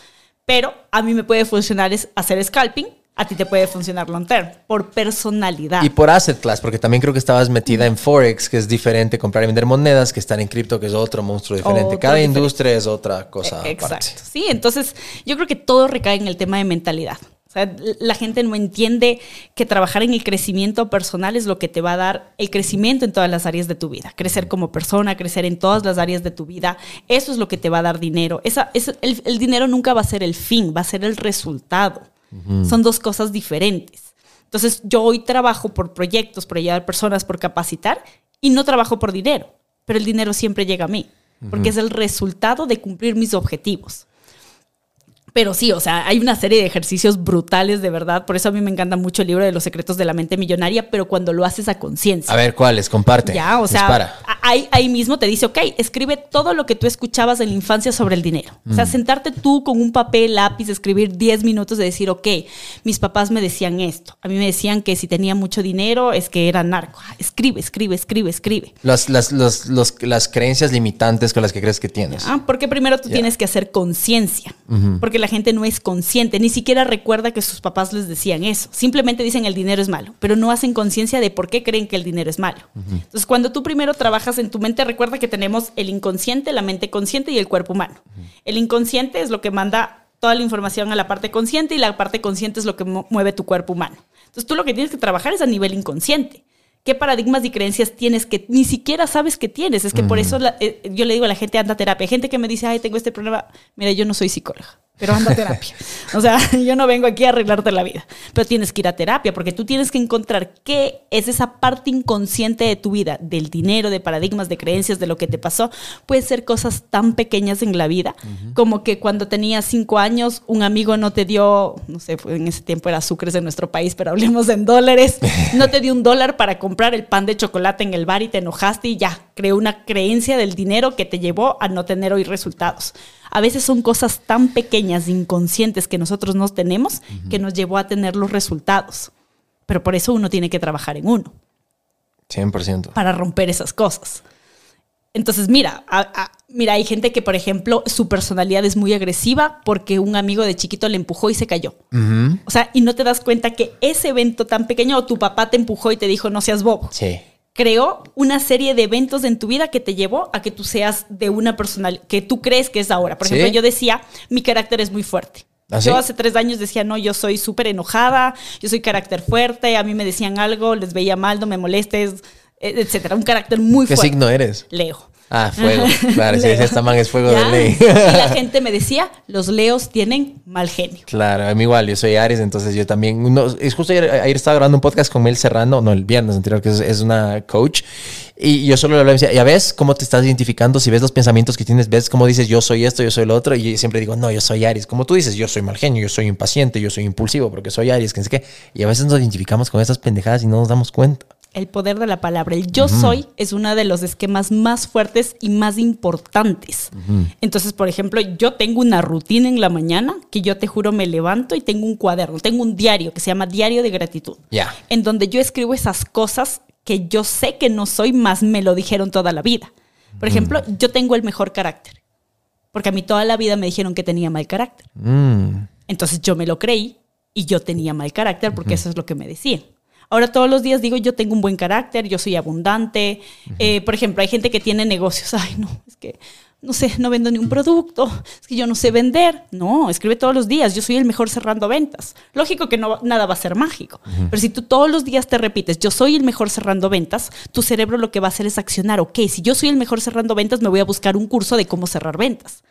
Pero a mí me puede funcionar es hacer scalping, a ti te puede funcionar long term, por personalidad. Y por asset class, porque también creo que estabas metida en Forex, que es diferente comprar y vender monedas, que estar en cripto, que es otro monstruo diferente. Otro Cada diferente. industria es otra cosa. Eh, Exacto. aparte. Sí, entonces yo creo que todo recae en el tema de mentalidad. Sea, la gente no entiende que trabajar en el crecimiento personal es lo que te va a dar el crecimiento en todas las áreas de tu vida. Crecer como persona, crecer en todas las áreas de tu vida. Eso es lo que te va a dar dinero. Esa, es, el, el dinero nunca va a ser el fin, va a ser el resultado. Son dos cosas diferentes. Entonces yo hoy trabajo por proyectos, por ayudar personas, por capacitar y no trabajo por dinero. Pero el dinero siempre llega a mí, porque es el resultado de cumplir mis objetivos. Pero sí, o sea, hay una serie de ejercicios brutales de verdad. Por eso a mí me encanta mucho el libro de los secretos de la mente millonaria, pero cuando lo haces a conciencia. A ver, ¿cuáles? Comparte. Ya, o sea, ahí, ahí mismo te dice, ok, escribe todo lo que tú escuchabas en la infancia sobre el dinero. O sea, sentarte tú con un papel, lápiz, escribir 10 minutos de decir, ok, mis papás me decían esto. A mí me decían que si tenía mucho dinero es que era narco. Escribe, escribe, escribe, escribe. Las, las, los- los- las creencias limitantes con las que crees que tienes. Ah, porque primero tú tienes que hacer conciencia, porque la gente no es consciente, ni siquiera recuerda que sus papás les decían eso. Simplemente dicen el dinero es malo, pero no hacen conciencia de por qué creen que el dinero es malo. Entonces, cuando tú primero trabajas en tu mente, recuerda que tenemos el inconsciente, la mente consciente y el cuerpo humano. El inconsciente es lo que manda toda la información a la parte consciente y la parte consciente es lo que mu- mueve tu cuerpo humano. Entonces, tú lo que tienes que trabajar es a nivel inconsciente. ¿Qué paradigmas y creencias tienes que ni siquiera sabes que tienes? Es que por eso la- eh, yo le digo a la gente, anda a terapia. Gente que me dice, ay, tengo este problema. Mira, yo no soy psicóloga, pero anda a terapia. o sea, (laughs) yo no vengo aquí a arreglarte la vida, pero tienes que ir a terapia porque tú tienes que encontrar qué es esa parte inconsciente de tu vida, del dinero, de paradigmas, de creencias, de lo que te pasó. Puede ser cosas tan pequeñas en la vida como que cuando tenías cinco años, un amigo no te dio, no sé, en ese tiempo era sucres en nuestro país, pero hablemos en dólares, no te dio un dólar para comprar el pan de chocolate en el bar y te enojaste y ya, creó una creencia del dinero que te llevó a no tener hoy resultados. A veces son cosas tan pequeñas, inconscientes que nosotros no tenemos, que nos llevó a tener los resultados. Pero por eso uno tiene que trabajar en uno 100%. para romper esas cosas. Entonces, mira, a- a- mira, hay gente que, por ejemplo, su personalidad es muy agresiva porque un amigo de chiquito le empujó y se cayó. O sea, y no te das cuenta que ese evento tan pequeño, o tu papá te empujó y te dijo, no seas bobo, Sí. Creó una serie de eventos en tu vida que te llevó a que tú seas de una personalidad que tú crees que es ahora. Por Sí. ejemplo, yo decía, mi carácter es muy fuerte. ¿Ah, sí? Yo hace tres años decía, no, yo soy súper enojada, yo soy carácter fuerte, a mí me decían algo, les veía mal, no me molestes, e- etcétera. Un carácter muy ¿Qué fuerte. signo eres? Leo. Ah, fuego. Claro, si Leo. esta man es fuego Ya. de ley. Y la gente me decía, los leos tienen mal genio. Claro, a mí igual, yo soy Aries, entonces yo también. no, es justo ayer, ayer estaba grabando un podcast con Mel Serrano, no, el viernes anterior, que es, es una coach. Y yo solo le hablaba y decía, ya ves cómo te estás identificando, si ves los pensamientos que tienes, ves cómo dices yo soy esto, yo soy lo otro. Y yo siempre digo, no, yo soy Aries. Como tú dices, yo soy mal genio, yo soy impaciente, yo soy impulsivo porque soy Aries, que sé qué. Y a veces nos identificamos con esas pendejadas y no nos damos cuenta. El poder de la palabra. El yo soy es uno de los esquemas más fuertes y más importantes. Entonces, por ejemplo, yo tengo una rutina en la mañana que yo te juro me levanto y tengo un cuaderno, tengo un diario que se llama Diario de Gratitud. En donde yo escribo esas cosas que yo sé que no soy, más me lo dijeron toda la vida. Por ejemplo, yo tengo el mejor carácter. Porque a mí toda la vida me dijeron que tenía mal carácter. Mm. Entonces yo me lo creí y yo tenía mal carácter porque eso es lo que me decían. Ahora todos los días digo, yo tengo un buen carácter, yo soy abundante. Eh, por ejemplo, hay gente que tiene negocios. Ay, no, es que, no sé, no vendo ni un producto. Es que yo no sé vender. No, escribe todos los días, yo soy el mejor cerrando ventas. Lógico que no, nada va a ser mágico. Pero si tú todos los días te repites, yo soy el mejor cerrando ventas, tu cerebro lo que va a hacer es accionar. Ok, si yo soy el mejor cerrando ventas, me voy a buscar un curso de cómo cerrar ventas.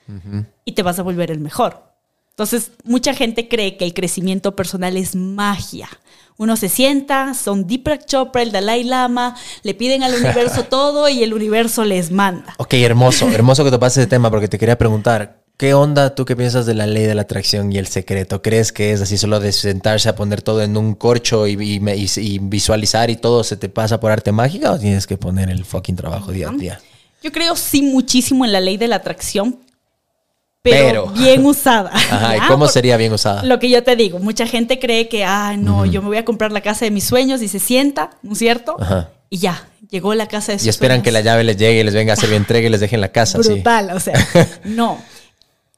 Y te vas a volver el mejor. Entonces, mucha gente cree que el crecimiento personal es magia. Uno se sienta, son Deepak Chopra, el Dalai Lama, le piden al universo (laughs) todo y el universo les manda. Ok, hermoso, hermoso que te pases ese tema porque te quería preguntar, ¿qué onda tú qué piensas de la ley de la atracción y el secreto? ¿Crees que es así solo de sentarse a poner todo en un corcho y, y- y- y visualizar y todo se te pasa por arte mágica o tienes que poner el fucking trabajo día a día? Yo creo sí muchísimo en la ley de la atracción, pero, Pero. (laughs) bien usada. (laughs) Ajá, ¿y ¿ya? cómo Por- sería bien usada? Lo que yo te digo, mucha gente cree que, ah, no, yo me voy a comprar la casa de mis sueños y se sienta, ¿no es cierto? Ajá. Y ya, llegó la casa de sus Y esperan sueños. que la llave les llegue y les venga a hacer (laughs) bien entrega y les dejen la casa. sí. brutal, o sea, no.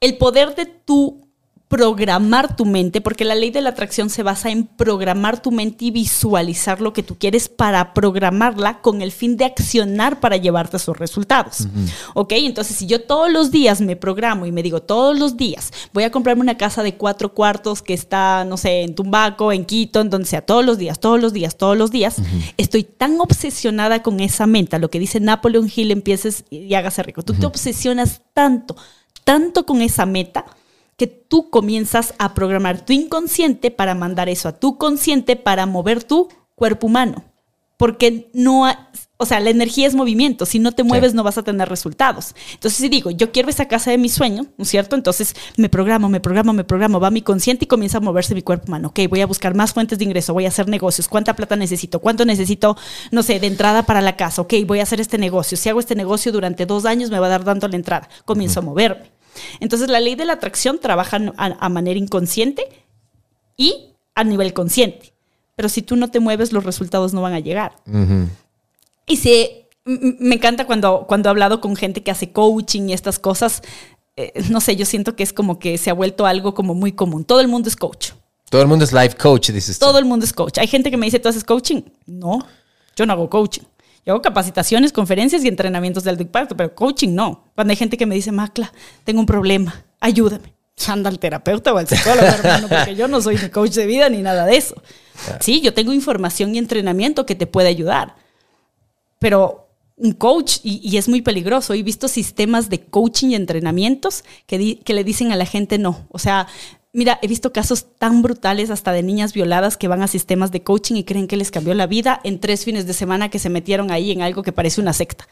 El poder de tú programar tu mente, porque la ley de la atracción se basa en programar tu mente y visualizar lo que tú quieres para programarla con el fin de accionar para llevarte a esos resultados. ¿Ok? Entonces, si yo todos los días me programo y me digo todos los días, voy a comprarme una casa de cuatro cuartos que está, no sé, en Tumbaco, en Quito, en donde sea, todos los días, todos los días, todos los días, estoy tan obsesionada con esa meta, lo que dice Napoleon Hill, empieces y hágase rico. Tú te obsesionas tanto, tanto con esa meta que tú comienzas a programar tu inconsciente para mandar eso a tu consciente para mover tu cuerpo humano. Porque no ha- o sea, la energía es movimiento. Si no te mueves, no vas a tener resultados. Entonces, si digo, yo quiero esa casa de mi sueño, ¿no es cierto? Entonces, me programo, me programo, me programo, va mi consciente y comienza a moverse mi cuerpo humano. Ok, voy a buscar más fuentes de ingreso, voy a hacer negocios. ¿Cuánta plata necesito? ¿Cuánto necesito, no sé, de entrada para la casa? Ok, voy a hacer este negocio. Si hago este negocio durante dos años, me va a dar dando la entrada. Comienzo a moverme. Entonces, la ley de la atracción trabaja a, a manera inconsciente y a nivel consciente. Pero si tú no te mueves, los resultados no van a llegar. Y m- me encanta cuando, cuando he hablado con gente que hace coaching y estas cosas. eh, no sé, yo siento que es como que se ha vuelto algo como muy común. Todo el mundo es coach. Todo el mundo es life coach, dices tú. Todo el mundo es coach. Hay gente que me dice, ¿tú haces coaching? No, yo no hago coaching. Yo hago capacitaciones, conferencias y entrenamientos de alto impacto, pero coaching no. Cuando hay gente que me dice, Macla, tengo un problema, ayúdame. Anda al terapeuta o al psicólogo, hermano, porque yo no soy ni coach de vida ni nada de eso. Sí, yo tengo información y entrenamiento que te puede ayudar pero un coach, y, y es muy peligroso, he visto sistemas de coaching y entrenamientos que, di- que le dicen a la gente no. O sea, mira, he visto casos tan brutales hasta de niñas violadas que van a sistemas de coaching y creen que les cambió la vida en tres fines de semana que se metieron ahí en algo que parece una secta.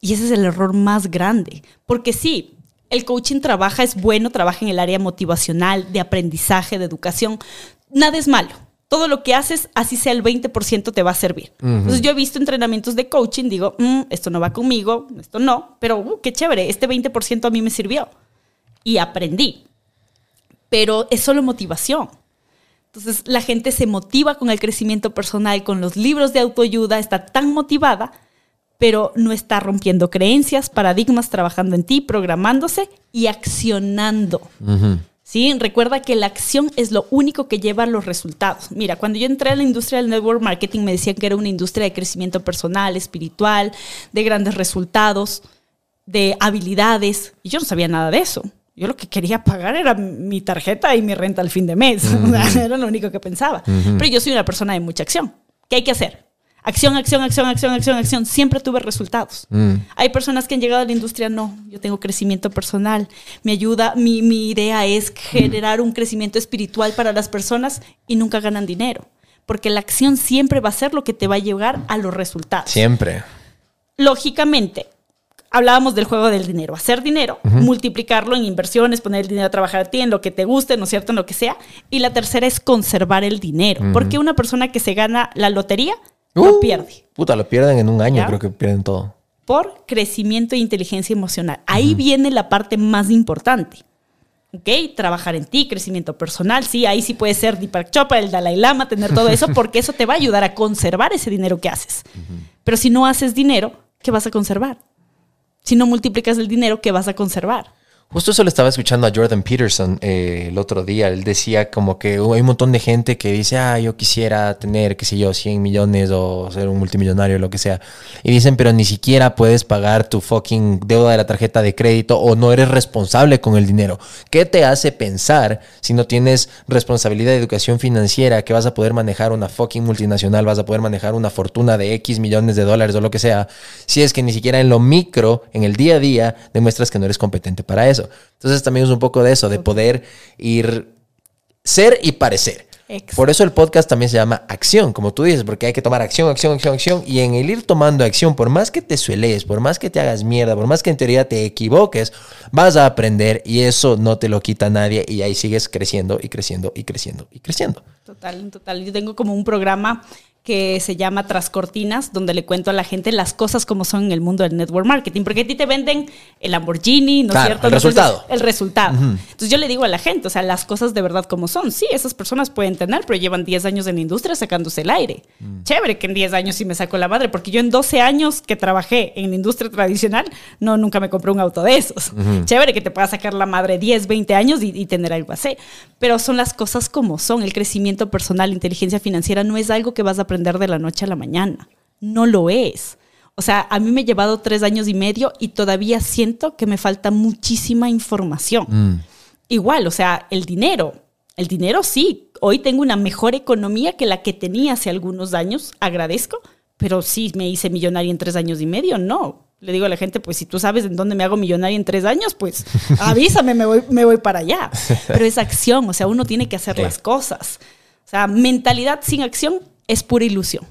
Y ese es el error más grande. Porque sí, el coaching trabaja, es bueno, trabaja en el área motivacional, de aprendizaje, de educación. Nada es malo. Todo lo que haces, así sea el 20%, te va a servir. Entonces yo he visto entrenamientos de coaching, digo, "Mm, esto no va conmigo, esto no, pero uh, qué chévere, este 20% a mí me sirvió. Y aprendí. Pero es solo motivación. Entonces la gente se motiva con el crecimiento personal, con los libros de autoayuda, está tan motivada, pero no está rompiendo creencias, paradigmas, trabajando en ti, programándose y accionando. ¿Sí? Recuerda que la acción es lo único que lleva a los resultados. Mira, cuando yo entré a la industria del network marketing me decían que era una industria de crecimiento personal, espiritual, de grandes resultados, de habilidades, y yo no sabía nada de eso. Yo lo que quería pagar era mi tarjeta y mi renta al fin de mes. (laughs) Era lo único que pensaba. Pero yo soy una persona de mucha acción. ¿Qué hay que hacer? Acción, acción, acción, acción, acción, acción. Siempre tuve resultados. Hay personas que han llegado a la industria, no, yo tengo crecimiento personal. Me ayuda, mi, mi idea es generar un crecimiento espiritual para las personas y nunca ganan dinero. Porque la acción siempre va a ser lo que te va a llevar a los resultados Siempre. lógicamente, hablábamos del juego del dinero, hacer dinero, multiplicarlo en inversiones, poner el dinero a trabajar a ti en lo que te guste, ¿no es cierto?, en lo que sea. Y la tercera es conservar el dinero, porque una persona que se gana la lotería lo Uh, pierde Puta, lo pierden en un año, ¿Ya? creo que pierden todo. por crecimiento e inteligencia emocional. Ahí viene la parte más importante. ¿Ok? Trabajar en ti, crecimiento personal, sí, ahí sí puede ser Deepak Chopra, el Dalai Lama, tener todo eso, (laughs) porque eso te va a ayudar a conservar ese dinero que haces. Pero si no haces dinero, ¿qué vas a conservar? Si no multiplicas el dinero, ¿qué vas a conservar? Justo eso le estaba escuchando a Jordan Peterson eh, el otro día. Él decía como que hay un montón de gente que dice, ah, yo quisiera tener, qué sé yo, 100 millones o ser un multimillonario, lo que sea. Y dicen, pero ni siquiera puedes pagar tu fucking deuda de la tarjeta de crédito o no eres responsable con el dinero. ¿Qué te hace pensar si no tienes responsabilidad de educación financiera que vas a poder manejar una fucking multinacional, vas a poder manejar una fortuna de X millones de dólares o lo que sea, si es que ni siquiera en lo micro, en el día a día, demuestras que no eres competente para eso? Entonces también es un poco de eso, de poder ir ser y parecer. Exacto. Por eso el podcast también se llama acción, como tú dices, porque hay que tomar acción, acción, acción, acción. Y en el ir tomando acción, por más que te suelees, por más que te hagas mierda, por más que en teoría te equivoques, vas a aprender y eso no te lo quita nadie y ahí sigues creciendo y creciendo y creciendo y creciendo. Total, total. Yo tengo como un programa que se llama Tras Cortinas, donde le cuento a la gente las cosas como son en el mundo del network marketing, porque a ti te venden el Lamborghini, ¿no es Claro, cierto? el Entonces, resultado. El resultado. Entonces yo le digo a la gente, o sea, las cosas de verdad como son. Sí, esas personas pueden tener, pero llevan 10 años en la industria sacándose el aire. Chévere que en 10 años sí me saco la madre, porque yo en 12 años que trabajé en la industria tradicional, no, nunca me compré un auto de esos. Chévere que te pueda sacar la madre 10, 20 años y, y tener algo así. Pero son las cosas como son. El crecimiento personal, inteligencia financiera no es algo que vas a aprender de la noche a la mañana. No lo es. O sea, a mí me he llevado tres años y medio y todavía siento que me falta muchísima información. Igual, o sea, el dinero. El dinero sí. Hoy tengo una mejor economía que la que tenía hace algunos años. Agradezco. Pero sí me hice millonaria en tres años y medio. No. Le digo a la gente, pues si tú sabes en dónde me hago millonaria en tres años, pues (laughs) avísame, me voy, me voy para allá. (laughs) Pero es acción, o sea, uno tiene que hacer las cosas. O sea, mentalidad sin acción es pura ilusión.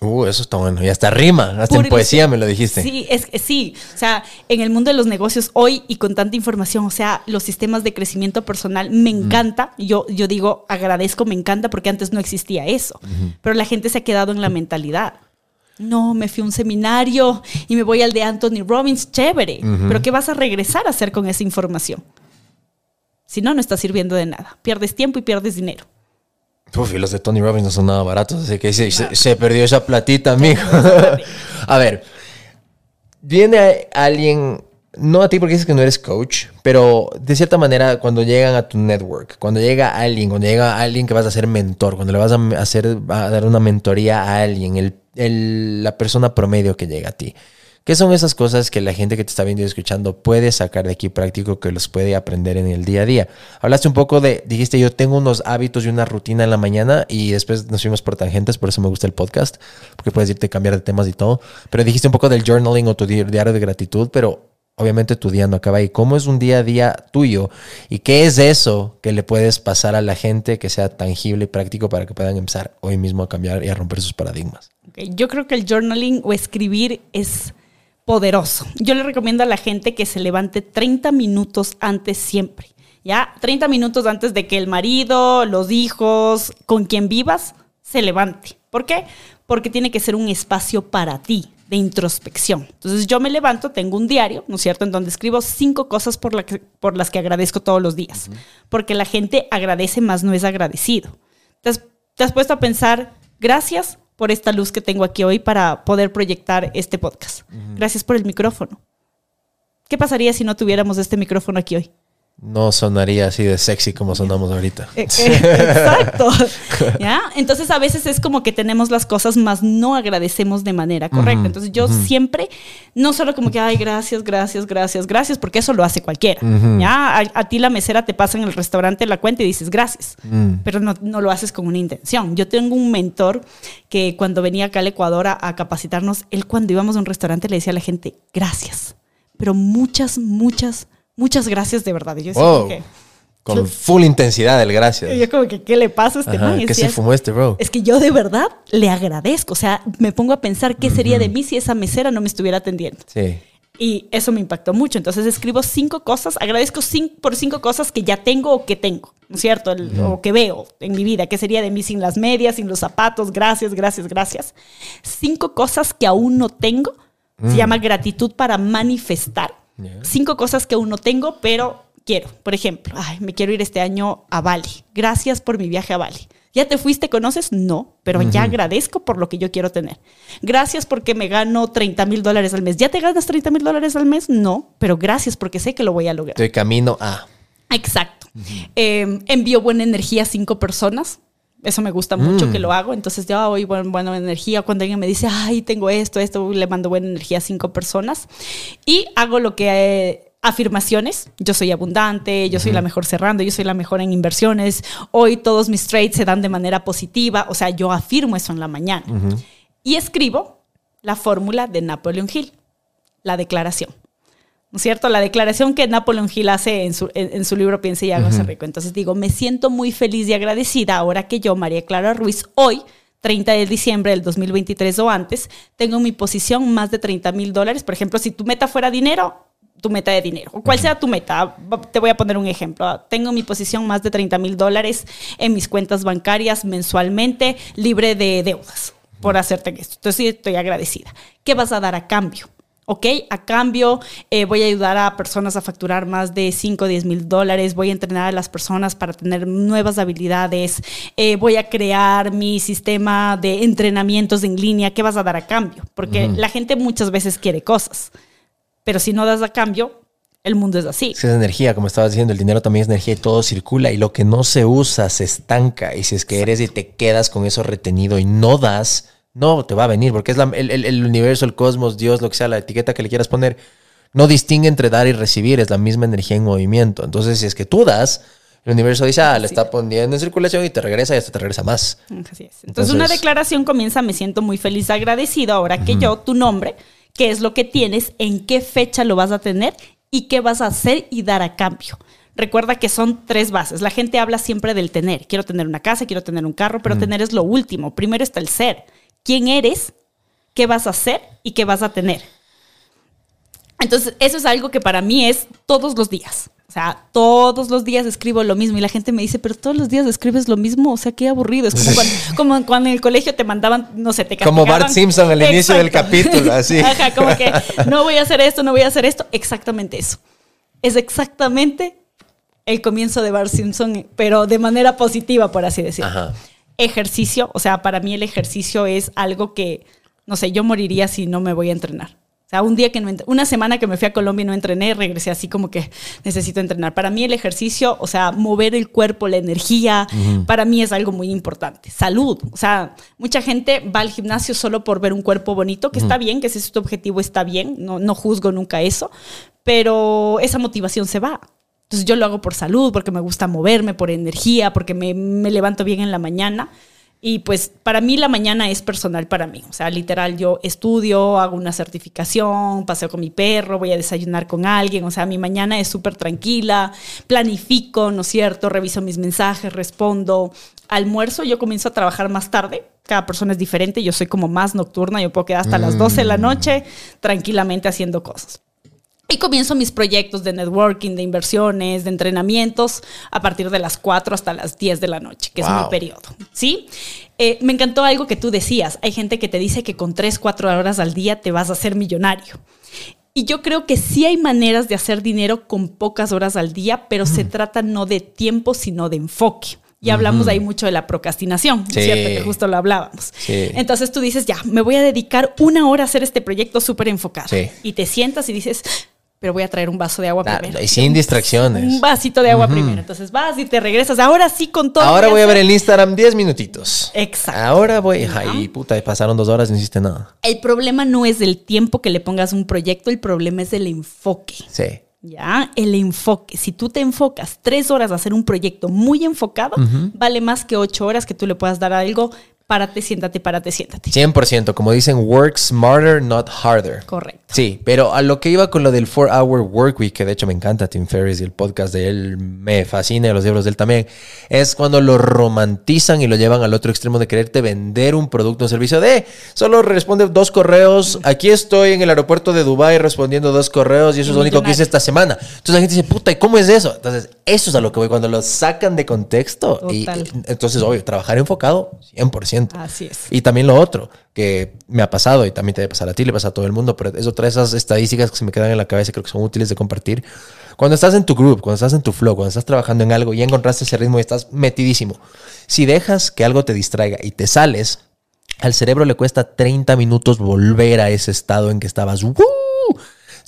Uh, eso está bueno. Y hasta rima, hasta en poesía ilusión. me lo dijiste. Sí, es que sí. O sea, en el mundo de los negocios hoy y con tanta información, o sea, los sistemas de crecimiento personal me encanta. Yo, yo digo, agradezco, me encanta porque antes no existía eso. Pero la gente se ha quedado en la mentalidad. No, me fui a un seminario y me voy al de Anthony Robbins, chévere. Pero ¿qué vas a regresar a hacer con esa información? Si no, no está sirviendo de nada. Pierdes tiempo y pierdes dinero. Uf, y los de Tony Robbins no son nada baratos, así que se, se- se perdió esa platita, mijo. (laughs) a ver, viene alguien, no a ti porque dices que no eres coach, pero de cierta manera cuando llegan a tu network, cuando llega alguien, cuando llega alguien que vas a ser mentor, cuando le vas a hacer, a dar una mentoría a alguien, el, el- la persona promedio que llega a ti. ¿Qué son esas cosas que la gente que te está viendo y escuchando puede sacar de aquí práctico que los puede aprender en el día a día? Hablaste un poco de, dijiste, yo tengo unos hábitos y una rutina en la mañana y después nos fuimos por tangentes, por eso me gusta el podcast, porque puedes irte a cambiar de temas y todo. Pero dijiste un poco del journaling o tu di- diario de gratitud, pero obviamente tu día no acaba ahí. ¿Cómo es un día a día tuyo? ¿Y qué es eso que le puedes pasar a la gente que sea tangible y práctico para que puedan empezar hoy mismo a cambiar y a romper sus paradigmas? Yo creo que el journaling o escribir es poderoso. Yo le recomiendo a la gente que se levante 30 minutos antes siempre. ¿Ya? 30 minutos antes de que el marido, los hijos, con quien vivas, se levante. ¿Por qué? Porque tiene que ser un espacio para ti, de introspección. Entonces yo me levanto, tengo un diario, ¿no es cierto?, en donde escribo cinco cosas por, la que- por las que agradezco todos los días. Porque la gente agradece más no es agradecido. ¿Te has, te has puesto a pensar, gracias por esta luz que tengo aquí hoy para poder proyectar este podcast? Gracias por el micrófono. ¿Qué pasaría si no tuviéramos este micrófono aquí hoy? No sonaría así de sexy como sonamos ahorita. Eh, eh, Exacto. (laughs) ¿Ya? Entonces a veces es como que tenemos las cosas, más no agradecemos de manera correcta. Entonces yo siempre, no solo como que, ay, gracias, gracias, gracias, gracias, porque eso lo hace cualquiera. ¿Ya? A, a ti la mesera te pasa en el restaurante la cuenta y dices gracias, pero no, no lo haces con una intención. Yo tengo un mentor que cuando venía acá al Ecuador a, a capacitarnos, él cuando íbamos a un restaurante le decía a la gente, gracias, pero muchas, muchas, muchas gracias de verdad. Y yo decía, Wow. "¿Por qué?". Con full intensidad el gracias. Y yo como que, ¿qué le pasa a este Ajá, man? ¿Qué se decía, fumó este bro? Es que yo de verdad le agradezco. O sea, me pongo a pensar qué sería de mí si esa mesera no me estuviera atendiendo. Sí. Y eso me impactó mucho. Entonces escribo cinco cosas, agradezco cin- por cinco cosas que ya tengo o que tengo, ¿no es cierto? El- O que veo en mi vida. ¿Qué sería de mí sin las medias, sin los zapatos? Gracias, gracias, gracias. Cinco cosas que aún no tengo. Se llama gratitud para manifestar. Cinco cosas que aún no tengo, pero quiero. Por ejemplo, ay, me quiero ir este año a Bali. Gracias por mi viaje a Bali. ¿Ya te fuiste, conoces? No, pero ya agradezco por lo que yo quiero tener. Gracias porque me gano 30 mil dólares al mes. ¿Ya te ganas 30 mil dólares al mes? No, pero gracias porque sé que lo voy a lograr. Estoy camino a. Exacto. Eh, envío buena energía a cinco personas. Eso me gusta mucho que lo hago. Entonces, yo hoy buena, buena energía. Cuando alguien me dice, ay, tengo esto, esto, le mando buena energía a cinco personas. Y hago lo que... eh, afirmaciones, yo soy abundante, yo soy la mejor cerrando, yo soy la mejor en inversiones, hoy todos mis trades se dan de manera positiva, o sea, yo afirmo eso en la mañana. Y escribo la fórmula de Napoleon Hill, la declaración. ¿No es cierto? La declaración que Napoleon Hill hace en su, en, en su libro Piense y hágase rico. Entonces digo, me siento muy feliz y agradecida ahora que yo, María Clara Ruiz, hoy, 30 de diciembre del 2023 o antes, tengo en mi posición más de 30 mil dólares. Por ejemplo, si tu meta fuera dinero, tu meta de dinero, o cual sea tu meta, te voy a poner un ejemplo. Tengo en mi posición más de 30 mil dólares en mis cuentas bancarias mensualmente, libre de deudas por hacerte esto. Entonces estoy agradecida. ¿Qué vas a dar a cambio? ¿Ok? A cambio, eh, voy a ayudar a personas a facturar más de 5 o 10 mil dólares, voy a entrenar a las personas para tener nuevas habilidades, eh, voy a crear mi sistema de entrenamientos en línea, ¿qué vas a dar a cambio? Porque la gente muchas veces quiere cosas, pero si no das a cambio, el mundo es así. Es energía, como estabas diciendo, el dinero también es energía y todo circula y lo que no se usa se estanca. Y si es que eres y te quedas con eso retenido y no das, no te va a venir, porque es la- el, el- universo, el cosmos, Dios, lo que sea, la etiqueta que le quieras poner, no distingue entre dar y recibir, es la misma energía en movimiento. Entonces, si es que tú das, el universo dice, ah, le está poniendo en circulación y te regresa y hasta te regresa más. Así es. Entonces, Entonces- una declaración comienza, me siento muy feliz, agradecido ahora que yo, tu nombre, qué es lo que tienes, en qué fecha lo vas a tener y qué vas a hacer y dar a cambio. Recuerda que son tres bases. La gente habla siempre del tener. Quiero tener una casa, quiero tener un carro, pero tener es lo último. Primero está el ser. Quién eres, qué vas a hacer y qué vas a tener. Entonces, eso es algo que para mí es todos los días. O sea, todos los días escribo lo mismo y la gente me dice, pero todos los días escribes lo mismo, o sea, qué aburrido. Es como cuando, como cuando en el colegio te mandaban, no sé, te Como Bart castigaban. Simpson al inicio del capítulo, así. (laughs) Ajá, como que no voy a hacer esto, no voy a hacer esto. Exactamente eso. Es exactamente el comienzo de Bart Simpson, pero de manera positiva, por así decirlo. Ajá. Ejercicio, o sea, para mí el ejercicio es algo que, no sé, yo moriría si no me voy a entrenar. O sea, un día que no una semana que me fui a Colombia y no entrené, regresé así como que necesito entrenar. Para mí el ejercicio, o sea, mover el cuerpo, la energía, para mí es algo muy importante. Salud, o sea, mucha gente va al gimnasio solo por ver un cuerpo bonito, que está bien, que ese es tu objetivo, está bien, no, no juzgo nunca eso, pero esa motivación se va. Entonces yo lo hago por salud, porque me gusta moverme, por energía, porque me, me levanto bien en la mañana. Y pues para mí la mañana es personal para mí. O sea, literal, yo estudio, hago una certificación, paseo con mi perro, voy a desayunar con alguien. O sea, mi mañana es súper tranquila, planifico, ¿no es cierto? Reviso mis mensajes, respondo. Almuerzo, yo comienzo a trabajar más tarde. Cada persona es diferente. Yo soy como más nocturna. Yo puedo quedar hasta las 12 de la noche tranquilamente haciendo cosas. Y comienzo mis proyectos de networking, de inversiones, de entrenamientos a partir de las 4 hasta las 10 de la noche, que es mi periodo. ¿Sí? Eh, me encantó algo que tú decías. Hay gente que te dice que con 3, 4 horas al día te vas a hacer millonario. Y yo creo que sí hay maneras de hacer dinero con pocas horas al día, pero se trata no de tiempo, sino de enfoque. Y hablamos ahí mucho de la procrastinación, ¿no es Sí. ¿cierto? Que justo lo hablábamos. Sí. Entonces tú dices, ya, me voy a dedicar una hora a hacer este proyecto súper enfocado. Sí. Y te sientas y dices, pero voy a traer un vaso de agua primero. y sin distracciones. Un vasito de agua primero. Entonces vas y te regresas. Ahora sí con todo. Ahora voy a ver el el Instagram 10 minutitos. Exacto. Ahora voy. Ay, puta, pasaron dos horas y no hiciste nada. El problema no es del tiempo que le pongas a un proyecto, el problema es del enfoque. Sí. Ya, el enfoque. Si tú te enfocas tres horas a hacer un proyecto muy enfocado, vale más que ocho horas que tú le puedas dar algo. Párate, siéntate, párate, siéntate. 100%, como dicen, work smarter, not harder. Correcto. Sí, pero a lo que iba con lo del 4-Hour Work Week, que de hecho me encanta Tim Ferriss y el podcast de él me fascina, y los libros de él también, es cuando lo romantizan y lo llevan al otro extremo de quererte vender un producto o servicio de solo responde dos correos, aquí estoy en el aeropuerto de Dubai respondiendo dos correos y eso es lo único que hice esta semana. Entonces la gente dice, puta, ¿y cómo es eso? Entonces, eso es a lo que voy, cuando lo sacan de contexto. Y, entonces, obvio, trabajar enfocado, 100%. Así es. Y también lo otro, que me ha pasado y también te debe pasar a ti, le pasa a todo el mundo, pero es otra de esas estadísticas que se me quedan en la cabeza y creo que son útiles de compartir. Cuando estás en tu group, cuando estás en tu flow, cuando estás trabajando en algo y encontraste ese ritmo y estás metidísimo, si dejas que algo te distraiga y te sales, al cerebro le cuesta 30 minutos volver a ese estado en que estabas. ¡Woo!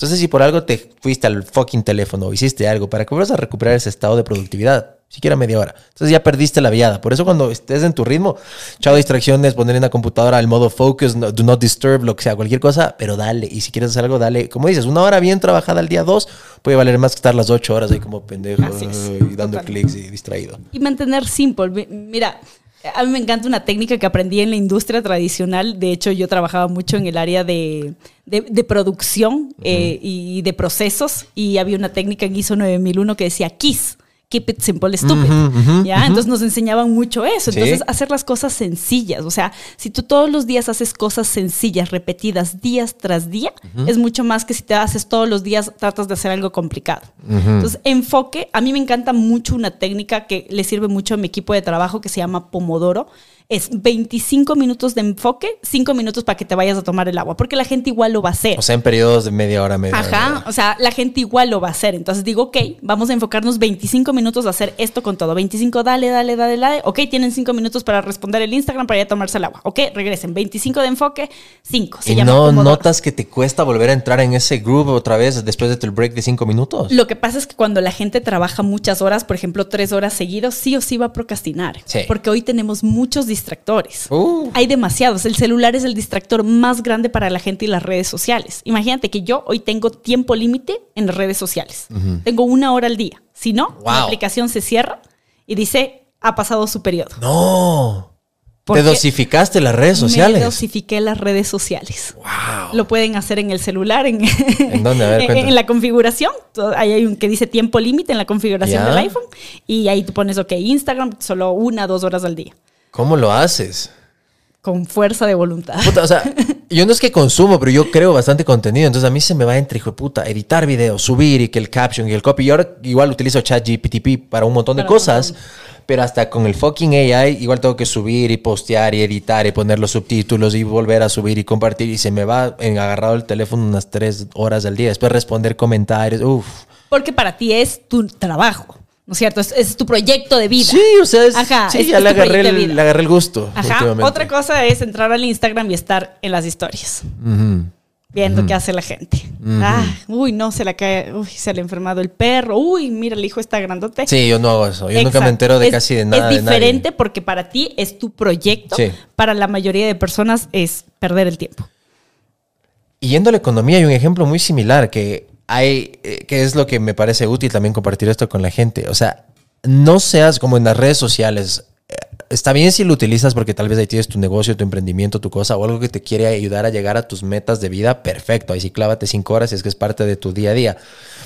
Entonces, si por algo te fuiste al fucking teléfono o hiciste algo para que vuelvas a recuperar ese estado de productividad, siquiera media hora. Entonces ya perdiste la viada. Por eso cuando estés en tu ritmo, chao distracciones, poner en la computadora el modo focus, no- do not disturb, lo que sea, cualquier cosa, pero dale. Y si quieres hacer algo, dale. Como dices, una hora bien trabajada al día dos puede valer más que estar las ocho horas ahí como pendejo y dando clics y distraído. Y mantener simple. Mi- Mira, a mí me encanta una técnica que aprendí en la industria tradicional. De hecho, yo trabajaba mucho en el área de, de- de producción eh, y de procesos. Y había una técnica en ISO 9001 que decía KISS. Keep it simple, stupid. ¿Ya? Entonces nos enseñaban mucho eso. Sí. Entonces, hacer las cosas sencillas. O sea, si tú todos los días haces cosas sencillas, repetidas, días tras día, es mucho más que si te haces todos los días, tratas de hacer algo complicado. Entonces, enfoque. A mí me encanta mucho una técnica que le sirve mucho a mi equipo de trabajo que se llama Pomodoro. Es 25 minutos de enfoque, 5 minutos para que te vayas a tomar el agua, porque la gente igual lo va a hacer. O sea, en periodos de media hora, media Ajá, hora. o sea, la gente igual lo va a hacer. Entonces digo, ok, vamos a enfocarnos 25 minutos a hacer esto con todo. 25, dale, dale, dale, dale. Ok, tienen 5 minutos para responder el Instagram para ir a tomarse el agua. Ok, regresen. 25 de enfoque, 5. Se Y llama no Pomodoro. notas que te cuesta volver a entrar en ese groove otra vez después de tu break de cinco minutos. Lo que pasa es que cuando la gente trabaja muchas horas, por ejemplo, tres horas seguidos, sí o sí va a procrastinar. Sí. Porque hoy tenemos muchos distractores. Uh. Hay demasiados. El celular es el distractor más grande para la gente y las redes sociales. Imagínate que yo hoy tengo tiempo límite en las redes sociales. Tengo una hora al día. Si no, Wow. la aplicación se cierra y dice, ha pasado su periodo. No. Te Porque dosificaste las redes Me sociales. dosifiqué las redes sociales. Wow. Lo pueden hacer en el celular, en, ¿En dónde? A ver, (laughs) en- en la configuración. Ahí hay un que dice tiempo límite en la configuración del iPhone. Y ahí tú pones, ok, Instagram, solo una, dos horas al día. ¿Cómo lo haces? con fuerza de voluntad. Puta, o sea, (laughs) yo no es que consumo, pero yo creo bastante contenido. Entonces a mí se me va entre, hijo de puta, editar videos, subir y que el caption y el copy. Y ahora igual utilizo ChatGPT para un montón de Para cosas. Pero hasta con el fucking AI, igual tengo que subir y postear y editar y poner los subtítulos y volver a subir y compartir. Y se me va en agarrado el teléfono unas tres horas al día. Después responder comentarios. Uf. Porque para ti es tu trabajo, ¿no es cierto? Es, es tu proyecto de vida. Sí, o sea, es- Ajá, sí, es- ya le, agarré el, le agarré el gusto. Ajá. Otra cosa es entrar al Instagram y estar en las historias, Ujú. viendo qué hace la gente. Ah, uy, no, se le cae, uy, se le ha enfermado el perro, uy, mira, el hijo está grandote. Sí, yo no hago eso. Yo nunca me entero de casi de nada. Es de diferente porque para ti es tu proyecto. Sí. Para la mayoría de personas es perder el tiempo. Y yendo a la economía, hay un ejemplo muy similar que hay, eh, que es lo que me parece útil también compartir esto con la gente. O sea, no seas como en las redes sociales. eh, Está bien si lo utilizas porque tal vez ahí tienes tu negocio, tu emprendimiento, tu cosa o algo que te quiere ayudar a llegar a tus metas de vida. Perfecto. Ahí sí clávate cinco horas y es que es parte de tu día a día.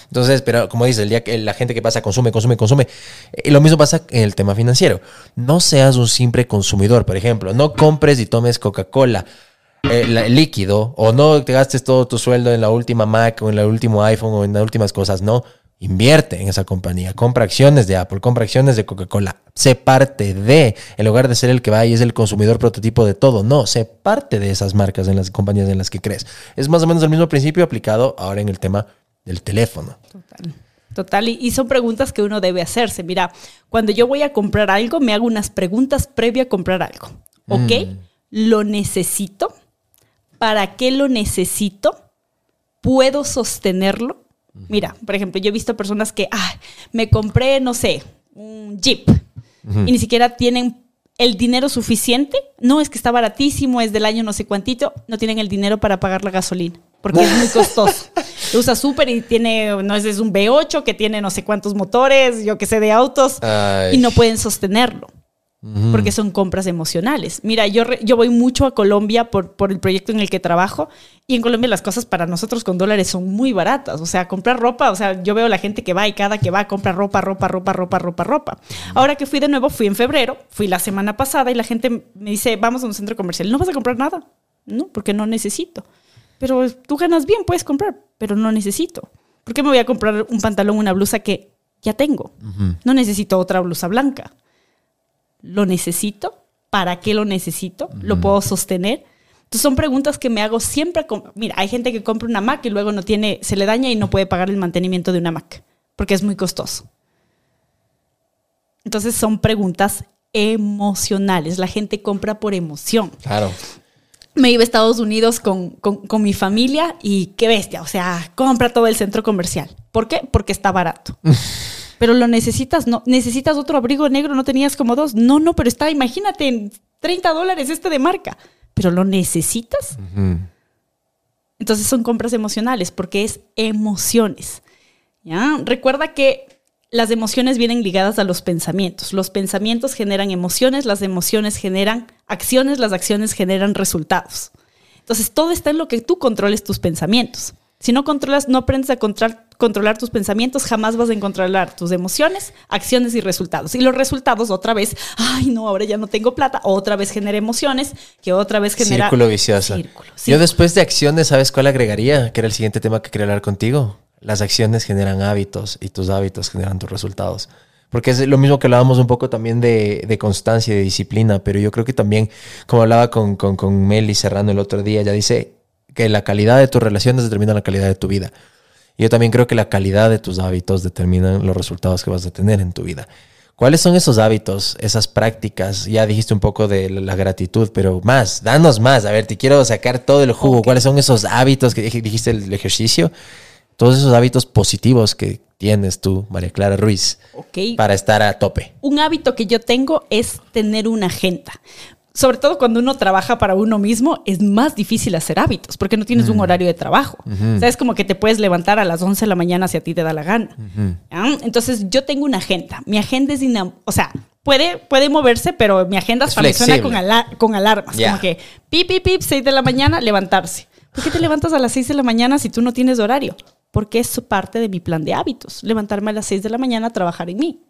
Entonces, pero como dices, el día que la gente que pasa consume, consume, consume. Y lo mismo pasa en el tema financiero. No seas un simple consumidor. Por ejemplo, no compres y tomes Coca-Cola eh, la- líquido o no te gastes todo tu sueldo en la última Mac o en el último iPhone o en las últimas cosas, no. Invierte en esa compañía, compra acciones de Apple, compra acciones de Coca-Cola, sé parte de, en lugar de ser el que va y es el consumidor prototipo de todo, no, sé parte de esas marcas en las compañías en las que crees. Es más o menos el mismo principio aplicado ahora en el tema del teléfono. Total. Total, y, y son preguntas que uno debe hacerse. Mira, cuando yo voy a comprar algo, me hago unas preguntas previa a comprar algo. ¿Ok? Mm. ¿Lo necesito? ¿Para qué lo necesito? ¿Puedo sostenerlo? Mira, por ejemplo, yo he visto personas que, ah, me compré, no sé, un Jeep y ni siquiera tienen el dinero suficiente. No, es que está baratísimo, es del año no sé cuantito, no tienen el dinero para pagar la gasolina porque es muy (laughs) costoso. Lo usa súper y tiene, no es, es un V8 que tiene no sé cuántos motores, yo que sé, de autos Ay. y no pueden sostenerlo porque son compras emocionales. Mira, yo, re- yo voy mucho a Colombia por, por el proyecto en el que trabajo y en Colombia las cosas para nosotros con dólares son muy baratas. O sea, comprar ropa, o sea, yo veo la gente que va y cada que va compra ropa, ropa, ropa, ropa, ropa, ropa. Ahora que fui de nuevo, fui en febrero, fui la semana pasada y la gente me dice, vamos a un centro comercial, ¿no vas a comprar nada? No, porque no necesito. Pero tú ganas bien, puedes comprar, pero no necesito. ¿Por qué me voy a comprar un pantalón, una blusa que ya tengo? No necesito otra blusa blanca. ¿Lo necesito? ¿Para qué lo necesito? ¿Lo puedo sostener? Entonces son preguntas que me hago siempre. con- Mira, hay gente que compra una Mac y luego no tiene, se le daña y no puede pagar el mantenimiento de una Mac porque es muy costoso. Entonces son preguntas emocionales. La gente compra por emoción Claro. me iba a Estados Unidos con, con- con mi familia y qué bestia, o sea, compra todo el centro comercial. ¿Por qué? Porque está barato. (laughs) pero lo necesitas, no, necesitas otro abrigo negro, no tenías como dos. No, no, pero está, imagínate, en 30 dólares este de marca. Pero lo necesitas. Entonces son compras emocionales porque es emociones. ¿ya? Recuerda que las emociones vienen ligadas a los pensamientos. Los pensamientos generan emociones, las emociones generan acciones, las acciones generan resultados. Entonces todo está en lo que tú controles tus pensamientos. Si no controlas, no aprendes a controlar, controlar tus pensamientos, jamás vas a controlar tus emociones, acciones y resultados. Y los resultados otra vez, ay no, ahora ya no tengo plata, otra vez genera emociones, que otra vez genera... Círculo vicioso. Círculo, Yo círculo. después de acciones, ¿sabes cuál agregaría? Que era el siguiente tema que quería hablar contigo. Las acciones generan hábitos y tus hábitos generan tus resultados. Porque es lo mismo que hablábamos un poco también de, de constancia y de disciplina, pero yo creo que también, como hablaba con, con, con Meli Serrano el otro día, ya dice que la calidad de tus relaciones determina la calidad de tu vida. Y yo también creo que la calidad de tus hábitos determinan los resultados que vas a tener en tu vida. ¿Cuáles son esos hábitos, esas prácticas? Ya dijiste un poco de la gratitud, pero más, danos más. A ver, te quiero sacar todo el jugo. ¿Cuáles son esos hábitos que dij- dijiste el ejercicio? Todos esos hábitos positivos que tienes tú, María Clara Ruiz, Ok. para estar a tope. un hábito que yo tengo es tener una agenda. Sobre todo cuando uno trabaja para uno mismo, es más difícil hacer hábitos porque no tienes un horario de trabajo. O sea, es como que te puedes levantar a las 11 de la mañana si a ti te da la gana. ¿Ya? Entonces, yo tengo una agenda. Mi agenda es dinam O sea, puede, puede moverse, pero mi agenda flexible. con, ala- con alarmas. Como que pip, pip, pip, 6 de la mañana, levantarse. ¿Por qué te levantas a las 6 de la mañana si tú no tienes horario? Porque es parte de mi plan de hábitos. Levantarme a las 6 de la mañana a trabajar en mí.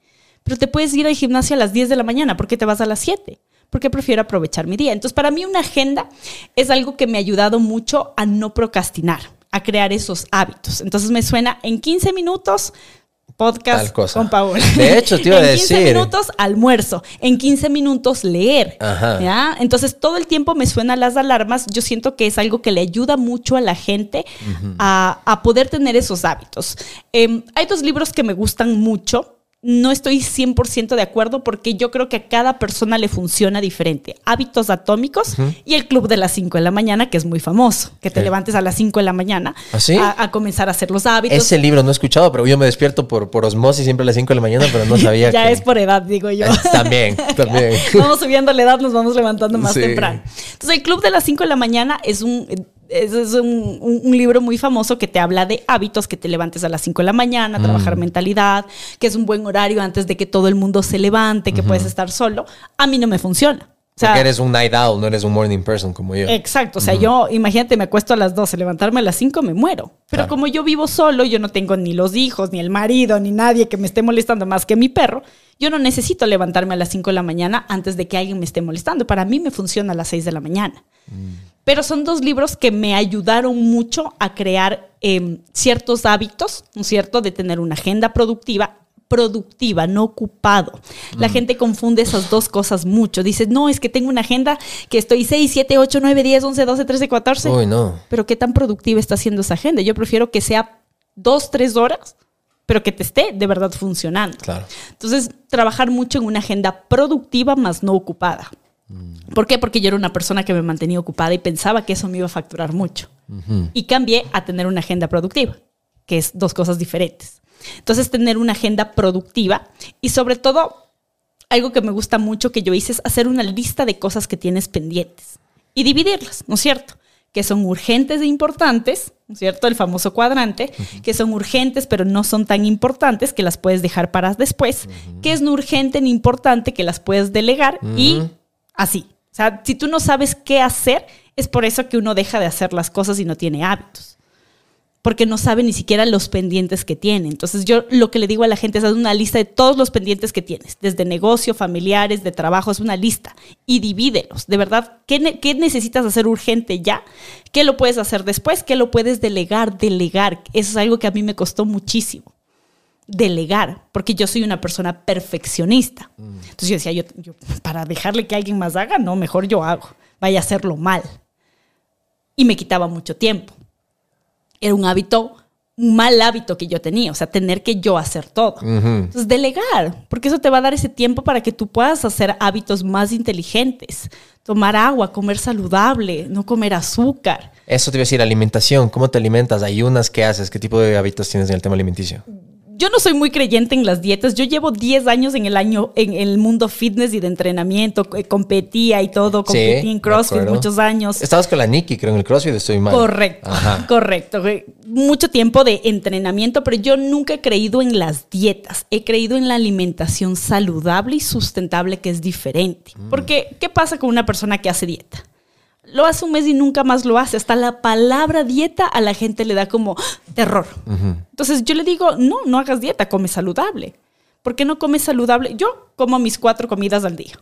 Pero te puedes ir al gimnasio a las 10 de la mañana. ¿Por qué te vas a las 7? Porque prefiero aprovechar mi día. Entonces, para mí una agenda es algo que me ha ayudado mucho a no procrastinar, a crear esos hábitos. Entonces me suena en 15 minutos podcast con Paola. De hecho, te iba a (laughs) en 15 decir. minutos almuerzo, en 15 minutos leer. Ajá. ¿ya? Entonces todo el tiempo me suenan las alarmas. Yo siento que es algo que le ayuda mucho a la gente a, a poder tener esos hábitos. Em, hay dos libros que me gustan mucho. No estoy 100% de acuerdo porque yo creo que a cada persona le funciona diferente. Hábitos atómicos y el club de las 5 de la mañana, que es muy famoso, que te Sí. levantes a las 5 de la mañana ¿Ah, sí? a, a comenzar a hacer los hábitos. Ese libro no he escuchado, pero yo me despierto por, por osmosis siempre a las 5 de la mañana, pero no sabía (laughs) ya que... es por edad, digo yo. (laughs) También, (laughs) también. vamos subiendo la edad, nos vamos levantando más Sí. temprano. Entonces, el Club de las 5 de la mañana es un... Es, es un, un- un libro muy famoso que te habla de hábitos, que te levantes a las 5 de la mañana, trabajar mentalidad, que es un buen horario antes de que todo el mundo se levante, que puedes estar solo. A mí no me funciona. O sea, Porque eres un night owl, no eres un morning person como yo. Exacto, o sea, yo, imagínate, me acuesto a las 12, levantarme a las 5, me muero. Pero Claro. como yo vivo solo, yo no tengo ni los hijos, ni el marido, ni nadie que me esté molestando más que mi perro, yo no necesito levantarme a las 5 de la mañana antes de que alguien me esté molestando. Para mí me funciona a las 6 de la mañana. Pero son dos libros que me ayudaron mucho a crear em, ciertos hábitos, ¿no es cierto?, de tener una agenda productiva productiva, no ocupado. La gente confunde esas dos cosas mucho. Dice, no, es que tengo una agenda que estoy 6, 7, 8, 9, 10, 11, 12, 13, 14. Uy, no. Pero qué tan productiva está siendo esa agenda. Yo prefiero que sea dos, tres horas, pero que te esté de verdad funcionando. Claro. Entonces, trabajar mucho en una agenda productiva más no ocupada. ¿Por qué? Porque yo era una persona que me mantenía ocupada y pensaba que eso me iba a facturar mucho. Y cambié a tener una agenda productiva, que es dos cosas diferentes. Entonces, tener una agenda productiva y sobre todo, algo que me gusta mucho que yo hice es hacer una lista de cosas que tienes pendientes y dividirlas, ¿no es cierto? Que son urgentes e importantes, ¿no es cierto? El famoso cuadrante, que son urgentes pero no son tan importantes que las puedes dejar para después, que es no urgente ni importante que las puedes delegar y así. O sea, si tú no sabes qué hacer, es por eso que uno deja de hacer las cosas y no tiene hábitos porque no sabe ni siquiera los pendientes que tiene. Entonces yo lo que le digo a la gente es haz una lista de todos los pendientes que tienes, desde negocio, familiares, de trabajo, es una lista y divídelos. De verdad, ¿qué, ne- qué necesitas hacer urgente ya? ¿Qué lo puedes hacer después? ¿Qué lo puedes delegar? Delegar. Eso es algo que a mí me costó muchísimo. Delegar, porque yo soy una persona perfeccionista. Entonces yo decía, yo, yo, para dejarle que alguien más haga, no, mejor yo hago. Vaya a hacerlo mal. Y me quitaba mucho tiempo era un hábito, un mal hábito que yo tenía, o sea, tener que yo hacer todo. Entonces, delegar, porque eso te va a dar ese tiempo para que tú puedas hacer hábitos más inteligentes, tomar agua, comer saludable, no comer azúcar. Eso te iba a decir, alimentación. ¿Cómo te alimentas? ¿Ayunas? ¿Qué haces? ¿Qué tipo de hábitos tienes en el tema alimenticio? Yo no soy muy creyente en las dietas. Yo llevo 10 años en el año en el mundo fitness y de entrenamiento. eh, Competía y todo. Competí Sí, en CrossFit muchos años. Estabas con la Nikki, creo, en el CrossFit, estoy mal. Correcto, Ajá. correcto. güey. Mucho tiempo de entrenamiento, pero yo nunca he creído en las dietas. He creído en la alimentación saludable y sustentable, que es diferente. Mm. Porque, ¿qué pasa con una persona que hace dieta? Lo hace un mes y nunca más lo hace. Hasta la palabra dieta a la gente le da como terror. Entonces yo le digo, no, no hagas dieta, come saludable. ¿Por qué no comes saludable? Yo como mis cuatro comidas al día.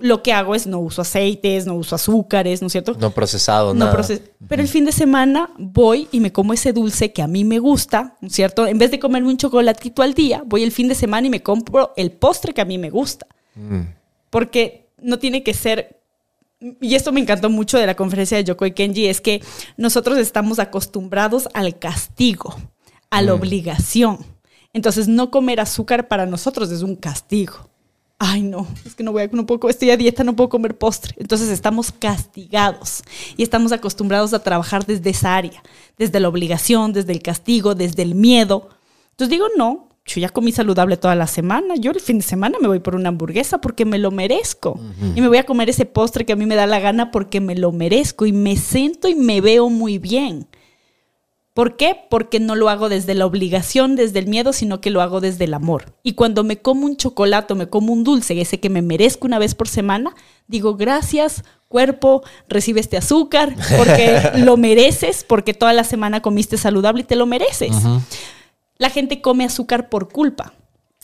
Lo que hago es no uso aceites, no uso azúcares, ¿no es cierto? No procesado, No nada. proces- Pero el fin de semana voy y me como ese dulce que a mí me gusta, ¿no es ¿cierto? En vez de comerme un chocolatito al día, voy el fin de semana y me compro el postre que a mí me gusta. Porque no tiene que ser... Y esto me encantó mucho de la conferencia de Yoko y Kenji, es que nosotros estamos acostumbrados al castigo, a la obligación. Entonces, no comer azúcar para nosotros es un castigo. Ay, no, es que no voy a, no puedo, estoy a dieta, no puedo comer postre. Entonces estamos castigados y estamos acostumbrados a trabajar desde esa área, desde la obligación, desde el castigo, desde el miedo. Entonces digo, no, yo ya comí saludable toda la semana, yo el fin de semana me voy por una hamburguesa porque me lo merezco. Y me voy a comer ese postre que a mí me da la gana porque me lo merezco y me siento y me veo muy bien. ¿Por qué? Porque no lo hago desde la obligación, desde el miedo, sino que lo hago desde el amor. Y cuando me como un chocolate me como un dulce, ese que me merezco una vez por semana, digo, gracias, cuerpo, recibe este azúcar, porque (laughs) lo mereces, porque toda la semana comiste saludable y te lo mereces. La gente come azúcar por culpa.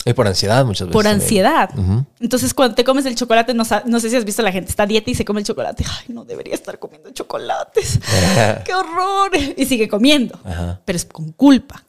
Y por ansiedad muchas veces. por ansiedad. Entonces, cuando te comes el chocolate, no, no sé si has visto a la gente, está a dieta y se come el chocolate. Ay, no debería estar comiendo chocolates. (laughs) ¡Qué horror! Y sigue comiendo. Ajá. Pero es con culpa.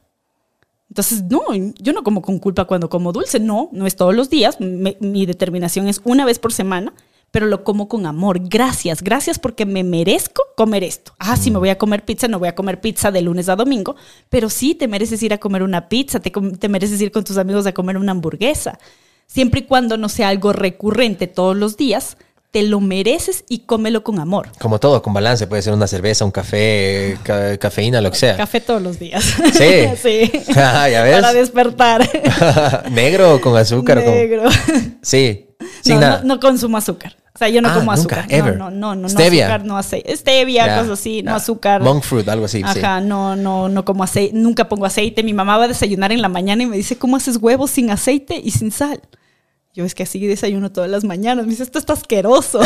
Entonces, no, yo no como con culpa cuando como dulce. No, no es todos los días. Me- mi determinación es una vez por semana, pero lo como con amor. Gracias, gracias porque me merezco comer esto. Ah, si me voy a comer pizza, no voy a comer pizza de lunes a domingo, pero sí te mereces ir a comer una pizza, te, te mereces ir con tus amigos a comer una hamburguesa. Siempre y cuando no sea algo recurrente todos los días, te lo mereces y cómelo con amor. Como todo, con balance. Puede ser una cerveza, un café, ca- cafeína, lo que sea. Café todos los días. Sí. (laughs) sí. (laughs) Ah, ¿ya ves? Para despertar. (laughs) Negro o con azúcar. con- Negro. Sí, sin no, nada. no, no consumo azúcar. O sea, yo no Ah, como nunca, azúcar. ever. No, no, no, no, Stevia. azúcar, no aceite. Stevia, cosas así, no ya. azúcar. Monk fruit, algo así. sí. Ajá, no, no, no como aceite, nunca pongo aceite. Mi mamá va a desayunar en la mañana y me dice, ¿cómo haces huevos sin aceite y sin sal? Yo es que así desayuno todas las mañanas. Me dice, esto está asqueroso.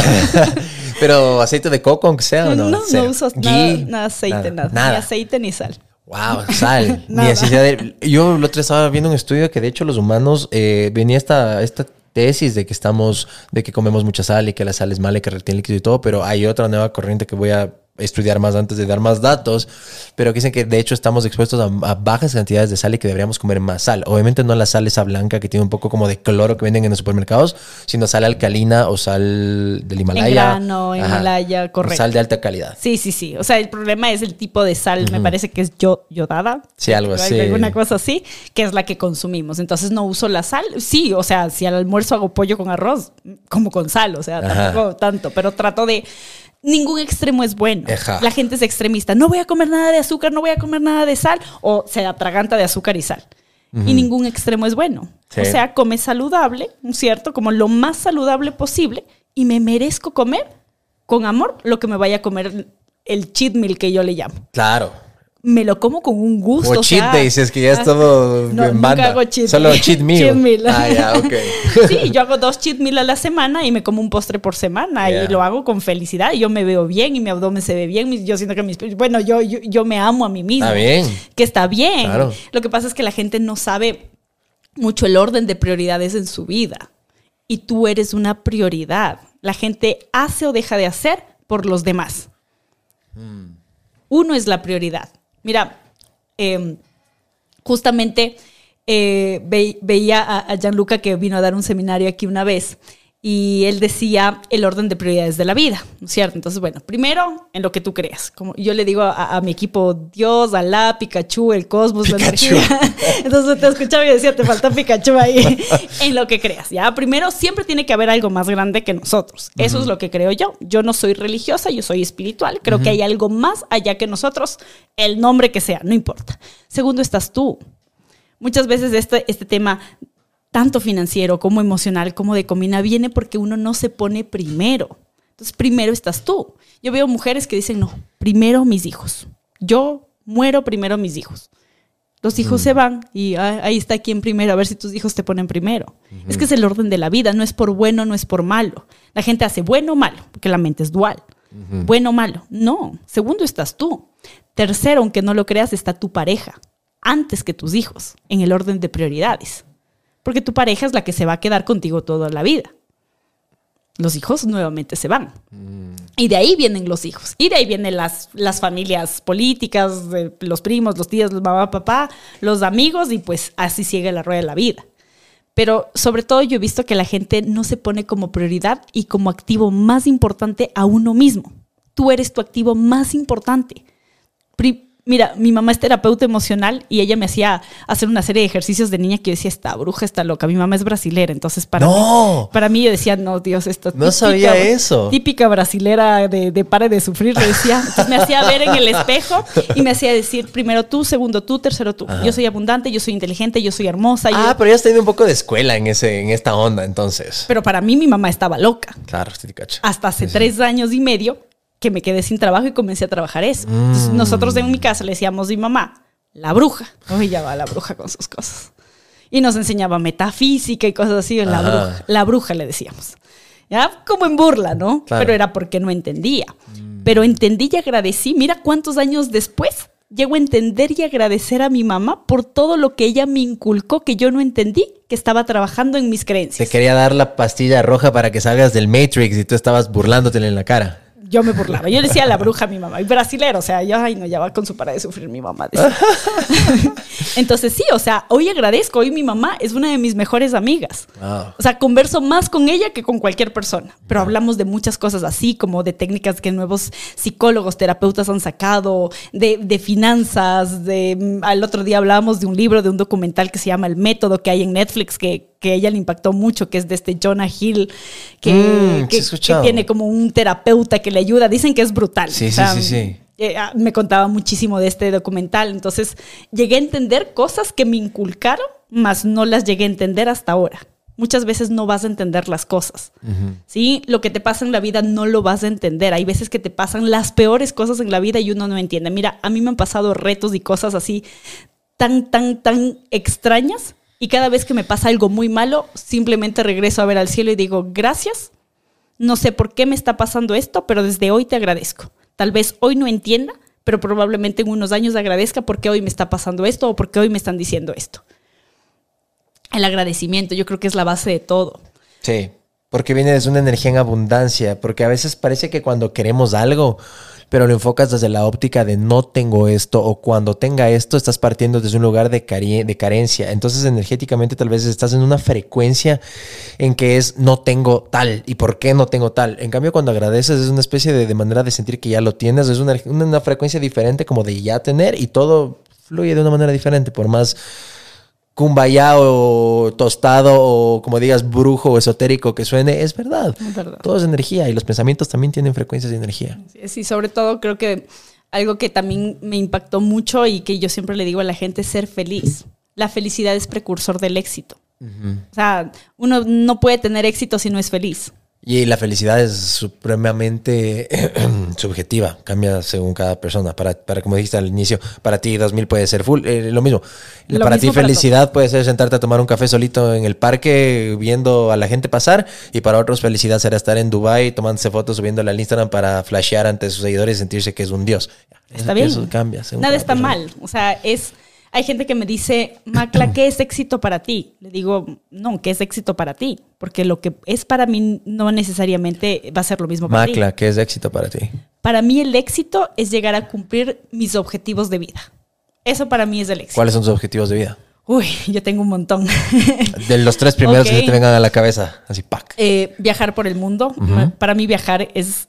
(laughs) Pero aceite de coco, aunque sea, ¿o no, no? no, uso nada, nada aceite, nada. Nada. Ni aceite ni sal. Wow, sal. (laughs) Ni necesidad de- Yo el otro día estaba viendo un estudio que de hecho los humanos eh, venía esta, esta tesis de que estamos, de que comemos mucha sal y que la sal es mala y que retiene líquido y todo, pero hay otra nueva corriente que voy a estudiar más antes de dar más datos, pero que dicen que de hecho estamos expuestos a, a bajas cantidades de sal y que deberíamos comer más sal. Obviamente no la sal esa blanca que tiene un poco como de cloro que venden en los supermercados, sino sal alcalina o sal del Himalaya. En grano, Ajá. Himalaya, correcto. Sal de alta calidad. Sí, sí, sí. O sea, el problema es el tipo de sal, me parece que es yo, yodada. Sí, algo así. Alguna cosa así, que es la que consumimos. Entonces no uso la sal. Sí, o sea, si al almuerzo hago pollo con arroz, como con sal, o sea, Ajá. tampoco tanto, pero trato de... Ningún extremo es bueno. La gente es extremista. No voy a comer nada de azúcar, no voy a comer nada de sal, o se atraganta de azúcar y sal. Y ningún extremo es bueno. Sí. O sea, come saludable, ¿cierto? Como lo más saludable posible y me merezco comer con amor lo que me vaya a comer el cheat meal que yo le llamo. Claro. Me lo como con un gusto. O o cheat sea, days, es que ya es todo (laughs) no, en nunca banda. hago cheat Solo cheat (laughs) meal. Cheat meal. Ah, ya, (laughs) ok. Sí, yo hago dos cheat meal a la semana y me como un postre por semana Yeah. y lo hago con felicidad. Yo me veo bien y mi abdomen se ve bien. Yo siento que mis... Bueno, yo, yo, yo me amo a mí mismo. Está bien. Que está bien. Claro. Lo que pasa es que la gente no sabe mucho el orden de prioridades en su vida. Y tú eres una prioridad. La gente hace o deja de hacer por los demás. Uno es la prioridad. Mira, eh, justamente eh, ve- veía a, a Gianluca que vino a dar un seminario aquí una vez y él decía el orden de prioridades de la vida, ¿no es cierto? Entonces, bueno, primero en lo que tú creas. Como yo le digo a, a mi equipo, Dios, Alá, Pikachu, el cosmos, Pikachu. la energía. (laughs) Entonces te escuchaba y decía, te falta Pikachu ahí, (laughs) en lo que creas. Ya, primero siempre tiene que haber algo más grande que nosotros. Eso es lo que creo yo. Yo no soy religiosa, yo soy espiritual. Creo que hay algo más allá que nosotros, el nombre que sea, no importa. Segundo, estás tú. Muchas veces este, este tema, tanto financiero como emocional, como de comida, viene porque uno no se pone primero. Entonces, primero estás tú. Yo veo mujeres que dicen, no, primero mis hijos. Yo muero primero mis hijos. Los hijos se van y ah, ahí está quien primero, a ver si tus hijos te ponen primero. Es que es el orden de la vida, no es por bueno, no es por malo. La gente hace bueno o malo, porque la mente es dual. Bueno o malo. No, segundo estás tú. Tercero, aunque no lo creas, está tu pareja, antes que tus hijos, en el orden de prioridades. Porque tu pareja es la que se va a quedar contigo toda la vida. Los hijos nuevamente se van. Y de ahí vienen los hijos. Y de ahí vienen las, las familias políticas, los primos, los tíos, los mamá, papá, los amigos, y pues así sigue la rueda de la vida. Pero sobre todo yo he visto que la gente no se pone como prioridad y como activo más importante a uno mismo. Tú eres tu activo más importante. Pri- Mira, mi mamá es terapeuta emocional y ella me hacía hacer una serie de ejercicios de niña que yo decía, esta bruja está loca. Mi mamá es brasilera, entonces para, No. mí, para mí yo decía, no, Dios, esto No sabía eso. Típica brasilera de, de pare de sufrir, le decía. Entonces me hacía ver en el espejo y me hacía decir primero tú, segundo tú, tercero tú. Yo soy abundante, yo soy inteligente, yo soy hermosa. yo- Ah, pero ya has tenido un poco de escuela en, ese, en esta onda, entonces. Pero para mí mi mamá estaba loca. Claro, sí cacho. Hasta hace tres años y medio que me quedé sin trabajo y comencé a trabajar eso. Entonces, nosotros en mi casa le decíamos a mi mamá, la bruja. Hoy ya va la bruja con sus cosas. Y nos enseñaba metafísica y cosas así. La Ajá. bruja, la bruja le decíamos. ¿Ya? Como en burla, ¿no? Claro. Pero era porque no entendía. Pero entendí y agradecí. Mira cuántos años después llego a entender y agradecer a mi mamá por todo lo que ella me inculcó que yo no entendí que estaba trabajando en mis Te creencias. quería dar la pastilla roja para que salgas del Matrix y tú estabas burlándotele en la cara. Yo me burlaba. Yo decía la bruja a mi mamá. Y brasilero, o sea, yo, ay, no, ya va con su para de sufrir mi mamá. decía. (laughs) Entonces, sí, o sea, hoy agradezco. Hoy mi mamá es una de mis mejores amigas. Wow. O sea, converso más con ella que con cualquier persona. Pero hablamos de muchas cosas así, como de técnicas que nuevos psicólogos, terapeutas han sacado, de, de finanzas. De, mm, al otro día hablábamos de un libro, de un documental que se llama El Método que hay en Netflix, que, que a ella le impactó mucho, que es de este Jonah Hill, que, Mm, que- que tiene como un terapeuta que le ayuda. Dicen que es brutal. Sí, O sí, sea, sí, sí. eh, ah, me contaba muchísimo de este documental. Entonces llegué a entender cosas que me inculcaron, mas no las llegué a entender hasta ahora. Muchas veces no vas a entender las cosas. ¿sí? Lo que te pasa en la vida no lo vas a entender. Hay veces que te pasan las peores cosas en la vida y uno no entiende. Mira, a mí me han pasado retos y cosas así tan, tan, tan extrañas. Y cada vez que me pasa algo muy malo, simplemente regreso a ver al cielo y digo, gracias. No sé por qué me está pasando esto, pero desde hoy te agradezco. Tal vez hoy no entienda, pero probablemente en unos años agradezca porque hoy me está pasando esto o porque hoy me están diciendo esto. El agradecimiento, yo creo que es la base de todo. Sí, porque viene desde una energía en abundancia, porque a veces parece que cuando queremos algo, pero lo enfocas desde la óptica de no tengo esto o cuando tenga esto estás partiendo desde un lugar de, de carencia. Entonces energéticamente tal vez estás en una frecuencia en que es no tengo tal y por qué no tengo tal. En cambio cuando agradeces es una especie de, manera de sentir que ya lo tienes, es una, una frecuencia diferente como de ya tener y todo fluye de una manera diferente, por más kumbaya o tostado o como digas brujo o esotérico que suene, es verdad. Es verdad. Todo es energía y los pensamientos también tienen frecuencias de energía. Sí, sobre todo creo que algo que también me impactó mucho y que yo siempre le digo a la gente es ser feliz. La felicidad es precursor del éxito. O sea, uno no puede tener éxito si no es feliz. Y la felicidad es supremamente (clears throat) subjetiva, cambia según cada persona. Para, para como dijiste al inicio, para ti 2000 puede ser full, eh, lo mismo. Lo para mismo ti para felicidad puede ser sentarte a tomar un café solito en el parque viendo a la gente pasar y para otros felicidad será estar en Dubai tomándose fotos subiéndola al Instagram para flashear ante sus seguidores y sentirse que es un dios. Está bien. Eso cambia. según Nada está persona. mal. O sea, es. Hay gente que me dice, Macla, ¿qué es éxito para ti? Le digo, no, ¿qué es éxito para ti? Porque lo que es para mí no necesariamente va a ser lo mismo para ti. Macla, ¿qué es éxito para ti? Para mí el éxito es llegar a cumplir mis objetivos de vida. Eso para mí es el éxito. ¿Cuáles son tus objetivos de vida? Uy, yo tengo un montón. De los tres primeros (laughs) que se te vengan a la cabeza. Así, pack. Eh, viajar por el mundo. Para mí viajar es,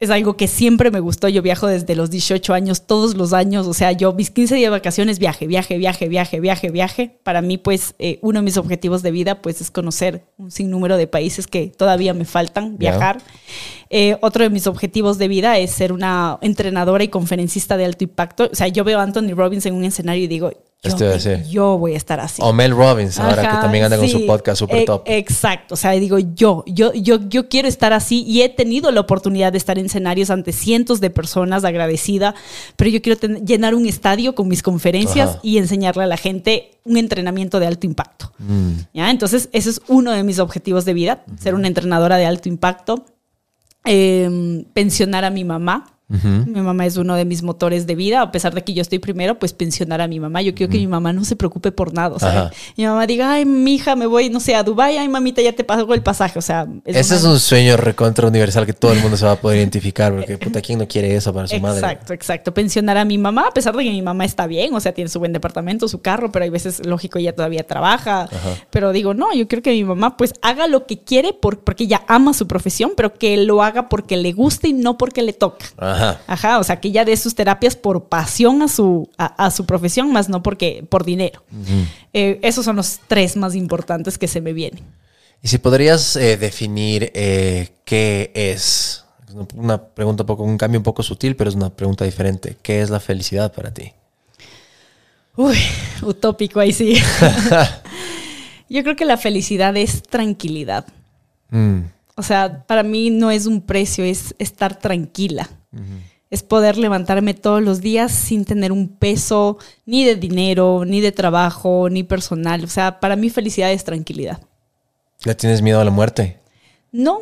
es algo que siempre me gustó. Yo viajo desde los 18 años, todos los años. O sea, yo mis 15 días de vacaciones, viaje, viaje, viaje, viaje, viaje, viaje. Para mí, pues, eh, uno de mis objetivos de vida, pues, es conocer un sinnúmero de países que todavía me faltan, viajar. Eh, otro de mis objetivos de vida es ser una entrenadora y conferencista de alto impacto. O sea, yo veo a Anthony Robbins en un escenario y digo, yo, voy a estar así. O Mel Robbins, ahora que también anda con su podcast super E- top. Exacto, o sea, digo yo, yo, yo, yo quiero estar así y he tenido la oportunidad de estar en escenarios ante cientos de personas, agradecida, pero yo quiero llenar un estadio con mis conferencias Ajá. y enseñarle a la gente un entrenamiento de alto impacto. Mm. ¿Ya? Entonces, ese es uno de mis objetivos de vida, ser una entrenadora de alto impacto, eh, pensionar a mi mamá. Mi mamá es uno de mis motores de vida, a pesar de que yo estoy primero, pues pensionar a mi mamá. Yo quiero que mi mamá no se preocupe por nada. O sea, mi mamá diga, ay, mi hija, me voy, no sé, a Dubái, ay, mamita, ya te pago el pasaje. O sea, Ese una- es un sueño recontra universal que todo el mundo se va a poder identificar, porque (laughs) puta, ¿quién no quiere eso para su madre? Exacto, exacto. Pensionar a mi mamá, a pesar de que mi mamá está bien, o sea, tiene su buen departamento, su carro, pero hay veces, lógico, ella todavía trabaja. Pero digo, no, yo quiero que mi mamá pues haga lo que quiere por, porque ella ama su profesión, pero que lo haga porque le guste y no porque le toca. Ajá. Ajá, o sea, que ella dé sus terapias por pasión a su, a, a su profesión, más no porque por dinero. Eh, esos son los tres más importantes que se me vienen. Y si podrías eh, definir eh, qué es, una pregunta un poco, un cambio un poco sutil, pero es una pregunta diferente. ¿Qué es la felicidad para ti? Uy, utópico ahí sí. (laughs) Yo creo que la felicidad es tranquilidad. Mm, O sea, para mí no es un precio, es estar tranquila. Es poder levantarme todos los días sin tener un peso ni de dinero, ni de trabajo, ni personal. O sea, para mí felicidad es tranquilidad. ¿Le tienes miedo a la muerte? No,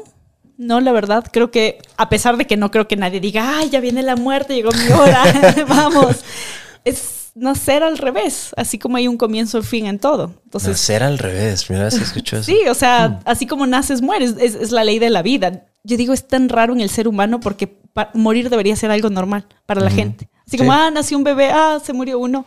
no, la verdad, creo que a pesar de que no creo que nadie diga, ay, ya viene la muerte, llegó mi hora, (laughs) (laughs) vamos. Es, nacer al revés, así como hay un comienzo y fin en todo. Entonces, Nacer al revés. Primera vez que escucho eso. (laughs) sí, o sea, así como naces, mueres, es, es la ley de la vida. Yo digo, es tan raro en el ser humano porque morir debería ser algo normal para la gente. Así como, Sí. ah, nació un bebé, ah, se murió uno.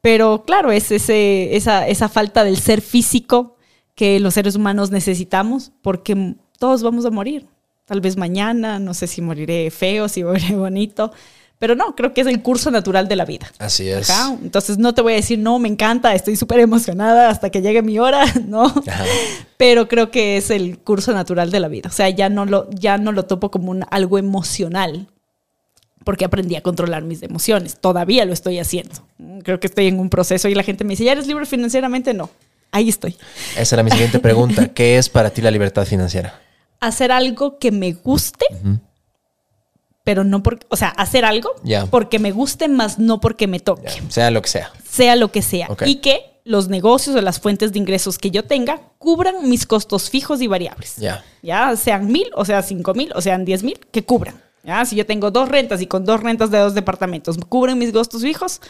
Pero claro, es ese, esa, esa falta del ser físico que los seres humanos necesitamos porque todos vamos a morir. Tal vez mañana, no sé si moriré feo, si moriré bonito, pero no, creo que es el curso natural de la vida. Así es. Ajá, Entonces no te voy a decir, no, me encanta, estoy súper emocionada hasta que llegue mi hora, (laughs) no. Ajá. Pero creo que es el curso natural de la vida. O sea, ya no lo, ya no lo topo como un, algo emocional, porque aprendí a controlar mis emociones. Todavía lo estoy haciendo. Creo que estoy en un proceso y la gente me dice, ¿ya eres libre financieramente? No. Ahí estoy. Esa era mi siguiente pregunta. (laughs) ¿Qué es para ti la libertad financiera? Hacer algo que me guste, pero no porque, o sea, hacer algo porque me guste, más no porque me toque. Sea lo que sea. sea lo que sea, y que los negocios o las fuentes de ingresos que yo tenga cubran mis costos fijos y variables. Ya. Ya sean mil, o sea, cinco mil, o sean diez mil, que cubran. Ya, si yo tengo dos rentas y con dos rentas de dos departamentos cubren mis gastos fijos,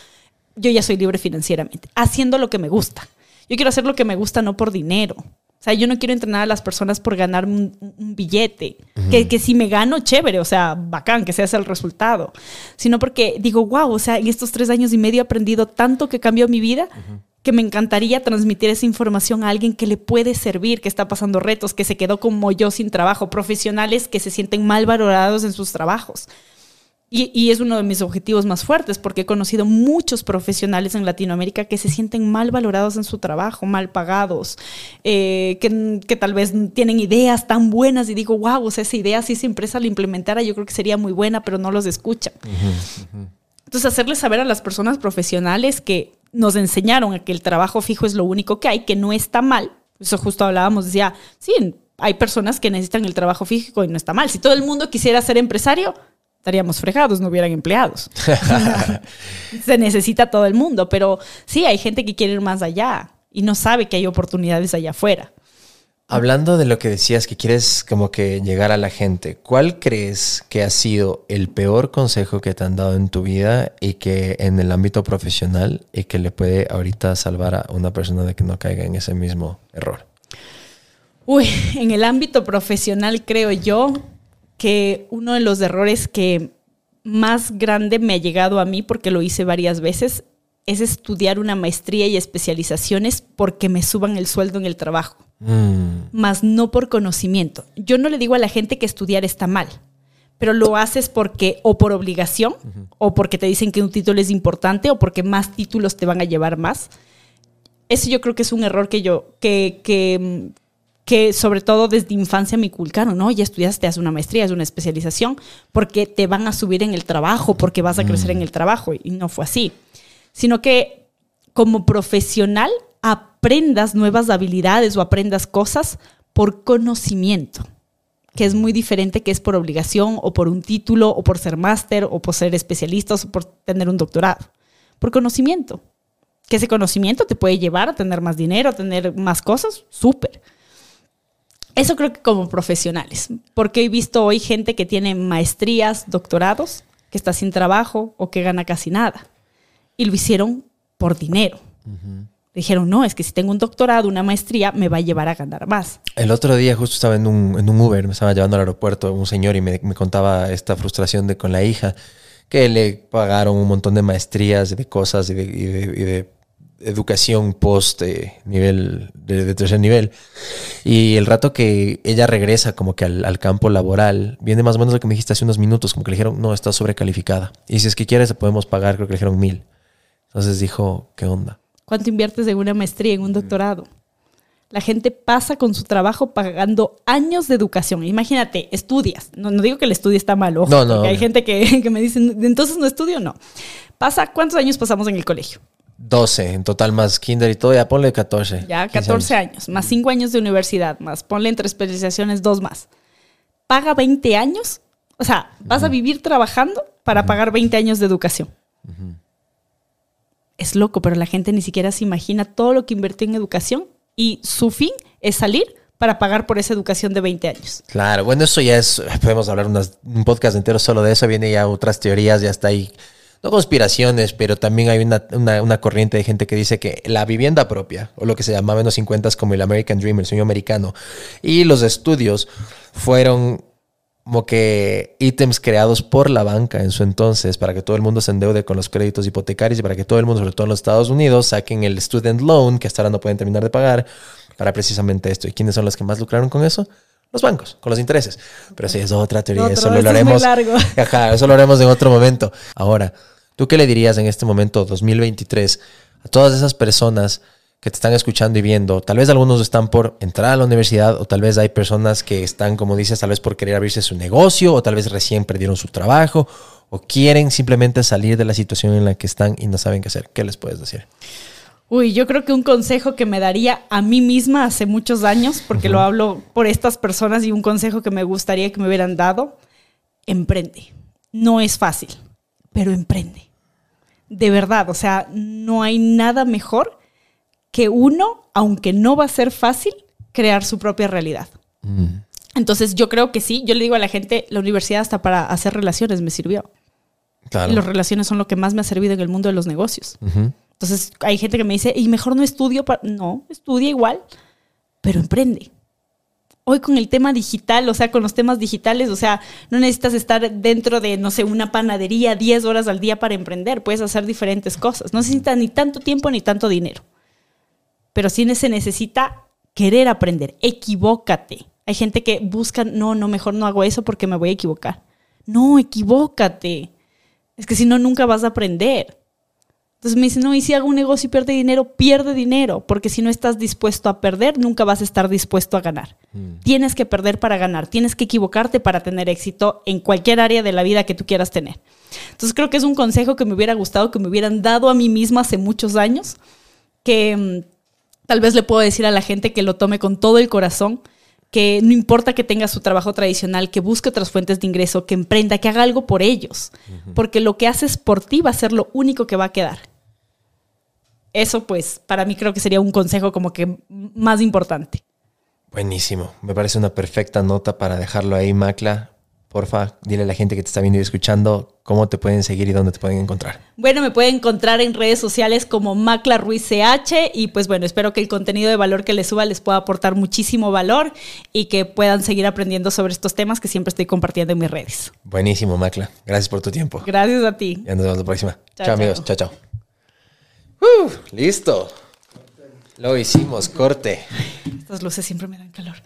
yo ya soy libre financieramente, haciendo lo que me gusta. Yo quiero hacer lo que me gusta no por dinero. O sea, yo no quiero entrenar a las personas por ganar un, un billete. que, que si me gano, chévere, o sea, bacán, que se hace el resultado. Sino porque digo, wow, o sea, en estos tres años y medio he aprendido tanto que cambió mi vida que me encantaría transmitir esa información a alguien que le puede servir, que está pasando retos, que se quedó como yo sin trabajo, profesionales que se sienten mal valorados en sus trabajos. Y, y es uno de mis objetivos más fuertes porque he conocido muchos profesionales en Latinoamérica que se sienten mal valorados en su trabajo, mal pagados, eh, que, que tal vez tienen ideas tan buenas y digo, wow, o sea, esa idea si esa empresa la implementara yo creo que sería muy buena, pero no los escuchan. Entonces, hacerles saber a las personas profesionales que nos enseñaron a que el trabajo fijo es lo único que hay, que no está mal. Eso justo hablábamos, decía, sí, hay personas que necesitan el trabajo fijo y no está mal. Si todo el mundo quisiera ser empresario, estaríamos fregados, no hubieran empleados. (laughs) Se necesita todo el mundo, pero sí, hay gente que quiere ir más allá y no sabe que hay oportunidades allá afuera. Hablando de lo que decías que quieres como que llegar a la gente, ¿cuál crees que ha sido el peor consejo que te han dado en tu vida y que en el ámbito profesional y que le puede ahorita salvar a una persona de que no caiga en ese mismo error? Uy, en el ámbito profesional creo yo que uno de los errores que más grande me ha llegado a mí, porque lo hice varias veces, es estudiar una maestría y especializaciones porque me suban el sueldo en el trabajo, Mm, más no por conocimiento. Yo no le digo a la gente que estudiar está mal, pero lo haces porque o por obligación, o porque te dicen que un título es importante, o porque más títulos te van a llevar más. Eso yo creo que es un error que yo, que, que, que sobre todo desde infancia me inculcaron, ¿no? Ya estudiaste, haz una maestría, haz una especialización, porque te van a subir en el trabajo, porque vas a crecer en el trabajo, y no fue así. Sino que como profesional aprendas nuevas habilidades o aprendas cosas por conocimiento, que es muy diferente que es por obligación o por un título o por ser máster o por ser especialista o por tener un doctorado, por conocimiento. Que ese conocimiento te puede llevar a tener más dinero, a tener más cosas, súper. Eso creo que como profesionales, porque he visto hoy gente que tiene maestrías, doctorados, que está sin trabajo o que gana casi nada. Y lo hicieron por dinero. Dijeron, no, es que si tengo un doctorado, una maestría, me va a llevar a ganar más. El otro día justo estaba en un, en un Uber, me estaba llevando al aeropuerto un señor y me, me contaba esta frustración de con la hija, que le pagaron un montón de maestrías, de cosas y de, y de- y de educación post eh, nivel, de, de tercer nivel. Y el rato que ella regresa como que al, al campo laboral, viene más o menos lo que me dijiste hace unos minutos, como que le dijeron, no, está sobrecalificada. Y si es que quieres, podemos pagar, creo que le dijeron mil. Entonces dijo, ¿qué onda? ¿Cuánto inviertes en una maestría, en un doctorado? La gente pasa con su trabajo pagando años de educación. Imagínate, estudias. No, no digo que el estudio está mal, ojo, No, no, porque hay gente que, (laughs) que me dice, entonces no estudio, no. Pasa, ¿cuántos años pasamos en el colegio? 12 en total más kinder y todo, ya ponle 14. Ya 15 14 años, más 5 años de universidad, más ponle entre especializaciones dos más. Paga 20 años, o sea, vas a vivir trabajando para pagar 20 años de educación. Es loco, pero la gente ni siquiera se imagina todo lo que invirtió en educación y su fin es salir para pagar por esa educación de 20 años. Claro, bueno, eso ya es, podemos hablar unas- un podcast entero solo de eso, viene ya otras teorías, ya está ahí no conspiraciones, pero también hay una, una- una corriente de gente que dice que la vivienda propia, o lo que se llamaba en los 50 como el American Dream, el sueño americano, y los estudios fueron como que ítems creados por la banca en su entonces para que todo el mundo se endeude con los créditos hipotecarios y para que todo el mundo, sobre todo en los Estados Unidos, saquen el student loan que hasta ahora no pueden terminar de pagar para precisamente esto. ¿Y quiénes son los que más lucraron con eso? Los bancos, con los intereses. Pero sí, es otra teoría, Otro, eso lo es largo. (laughs) Ajá, eso lo haremos en otro momento. Ahora, ¿tú qué le dirías en este momento, 2023, a todas esas personas que te están escuchando y viendo? Tal vez algunos están por entrar a la universidad o tal vez hay personas que están, como dices, tal vez por querer abrirse su negocio o tal vez recién perdieron su trabajo o quieren simplemente salir de la situación en la que están y no saben qué hacer. ¿Qué les puedes decir? Uy, yo creo que un consejo que me daría a mí misma hace muchos años, porque lo hablo por estas personas y un consejo que me gustaría que me hubieran dado, emprende. No es fácil, pero emprende. De verdad, o sea, no hay nada mejor que uno, aunque no va a ser fácil, crear su propia realidad. Entonces yo creo que sí, yo le digo a la gente, la universidad hasta para hacer relaciones me sirvió. Claro. Las relaciones son lo que más me ha servido en el mundo de los negocios. Entonces hay gente que me dice, y mejor no estudio. pa-". No, estudia igual, pero emprende. Hoy con el tema digital, o sea, con los temas digitales, o sea, no necesitas estar dentro de, no sé, una panadería 10 horas al día para emprender. Puedes hacer diferentes cosas. No necesitas ni tanto tiempo ni tanto dinero. Pero sí se necesita querer aprender. Equivócate. Hay gente que busca, no, no, mejor no hago eso porque me voy a equivocar. No, equivócate. Es que si no, nunca vas a aprender. Entonces me dicen, no, y si hago un negocio y pierde dinero, pierde dinero, porque si no estás dispuesto a perder, nunca vas a estar dispuesto a ganar. Tienes que perder para ganar, tienes que equivocarte para tener éxito en cualquier área de la vida que tú quieras tener. Entonces creo que es un consejo que me hubiera gustado que me hubieran dado a mí misma hace muchos años, que mm, tal vez le puedo decir a la gente que lo tome con todo el corazón, que no importa que tenga su trabajo tradicional, que busque otras fuentes de ingreso, que emprenda, que haga algo por ellos, porque lo que haces por ti va a ser lo único que va a quedar. Eso pues para mí creo que sería un consejo como que más importante. Buenísimo. Me parece una perfecta nota para dejarlo ahí, Macla. Porfa, dile a la gente que te está viendo y escuchando cómo te pueden seguir y dónde te pueden encontrar. Bueno, me pueden encontrar en redes sociales como Macla Ruiz CH y pues bueno, espero que el contenido de valor que les suba les pueda aportar muchísimo valor y que puedan seguir aprendiendo sobre estos temas que siempre estoy compartiendo en mis redes. Buenísimo, Macla. Gracias por tu tiempo. Gracias a ti. Ya nos vemos la próxima. Chao, Chao, amigos. chao. Chao, chao. Uh, listo. Lo hicimos, corte. Estas luces siempre me dan calor.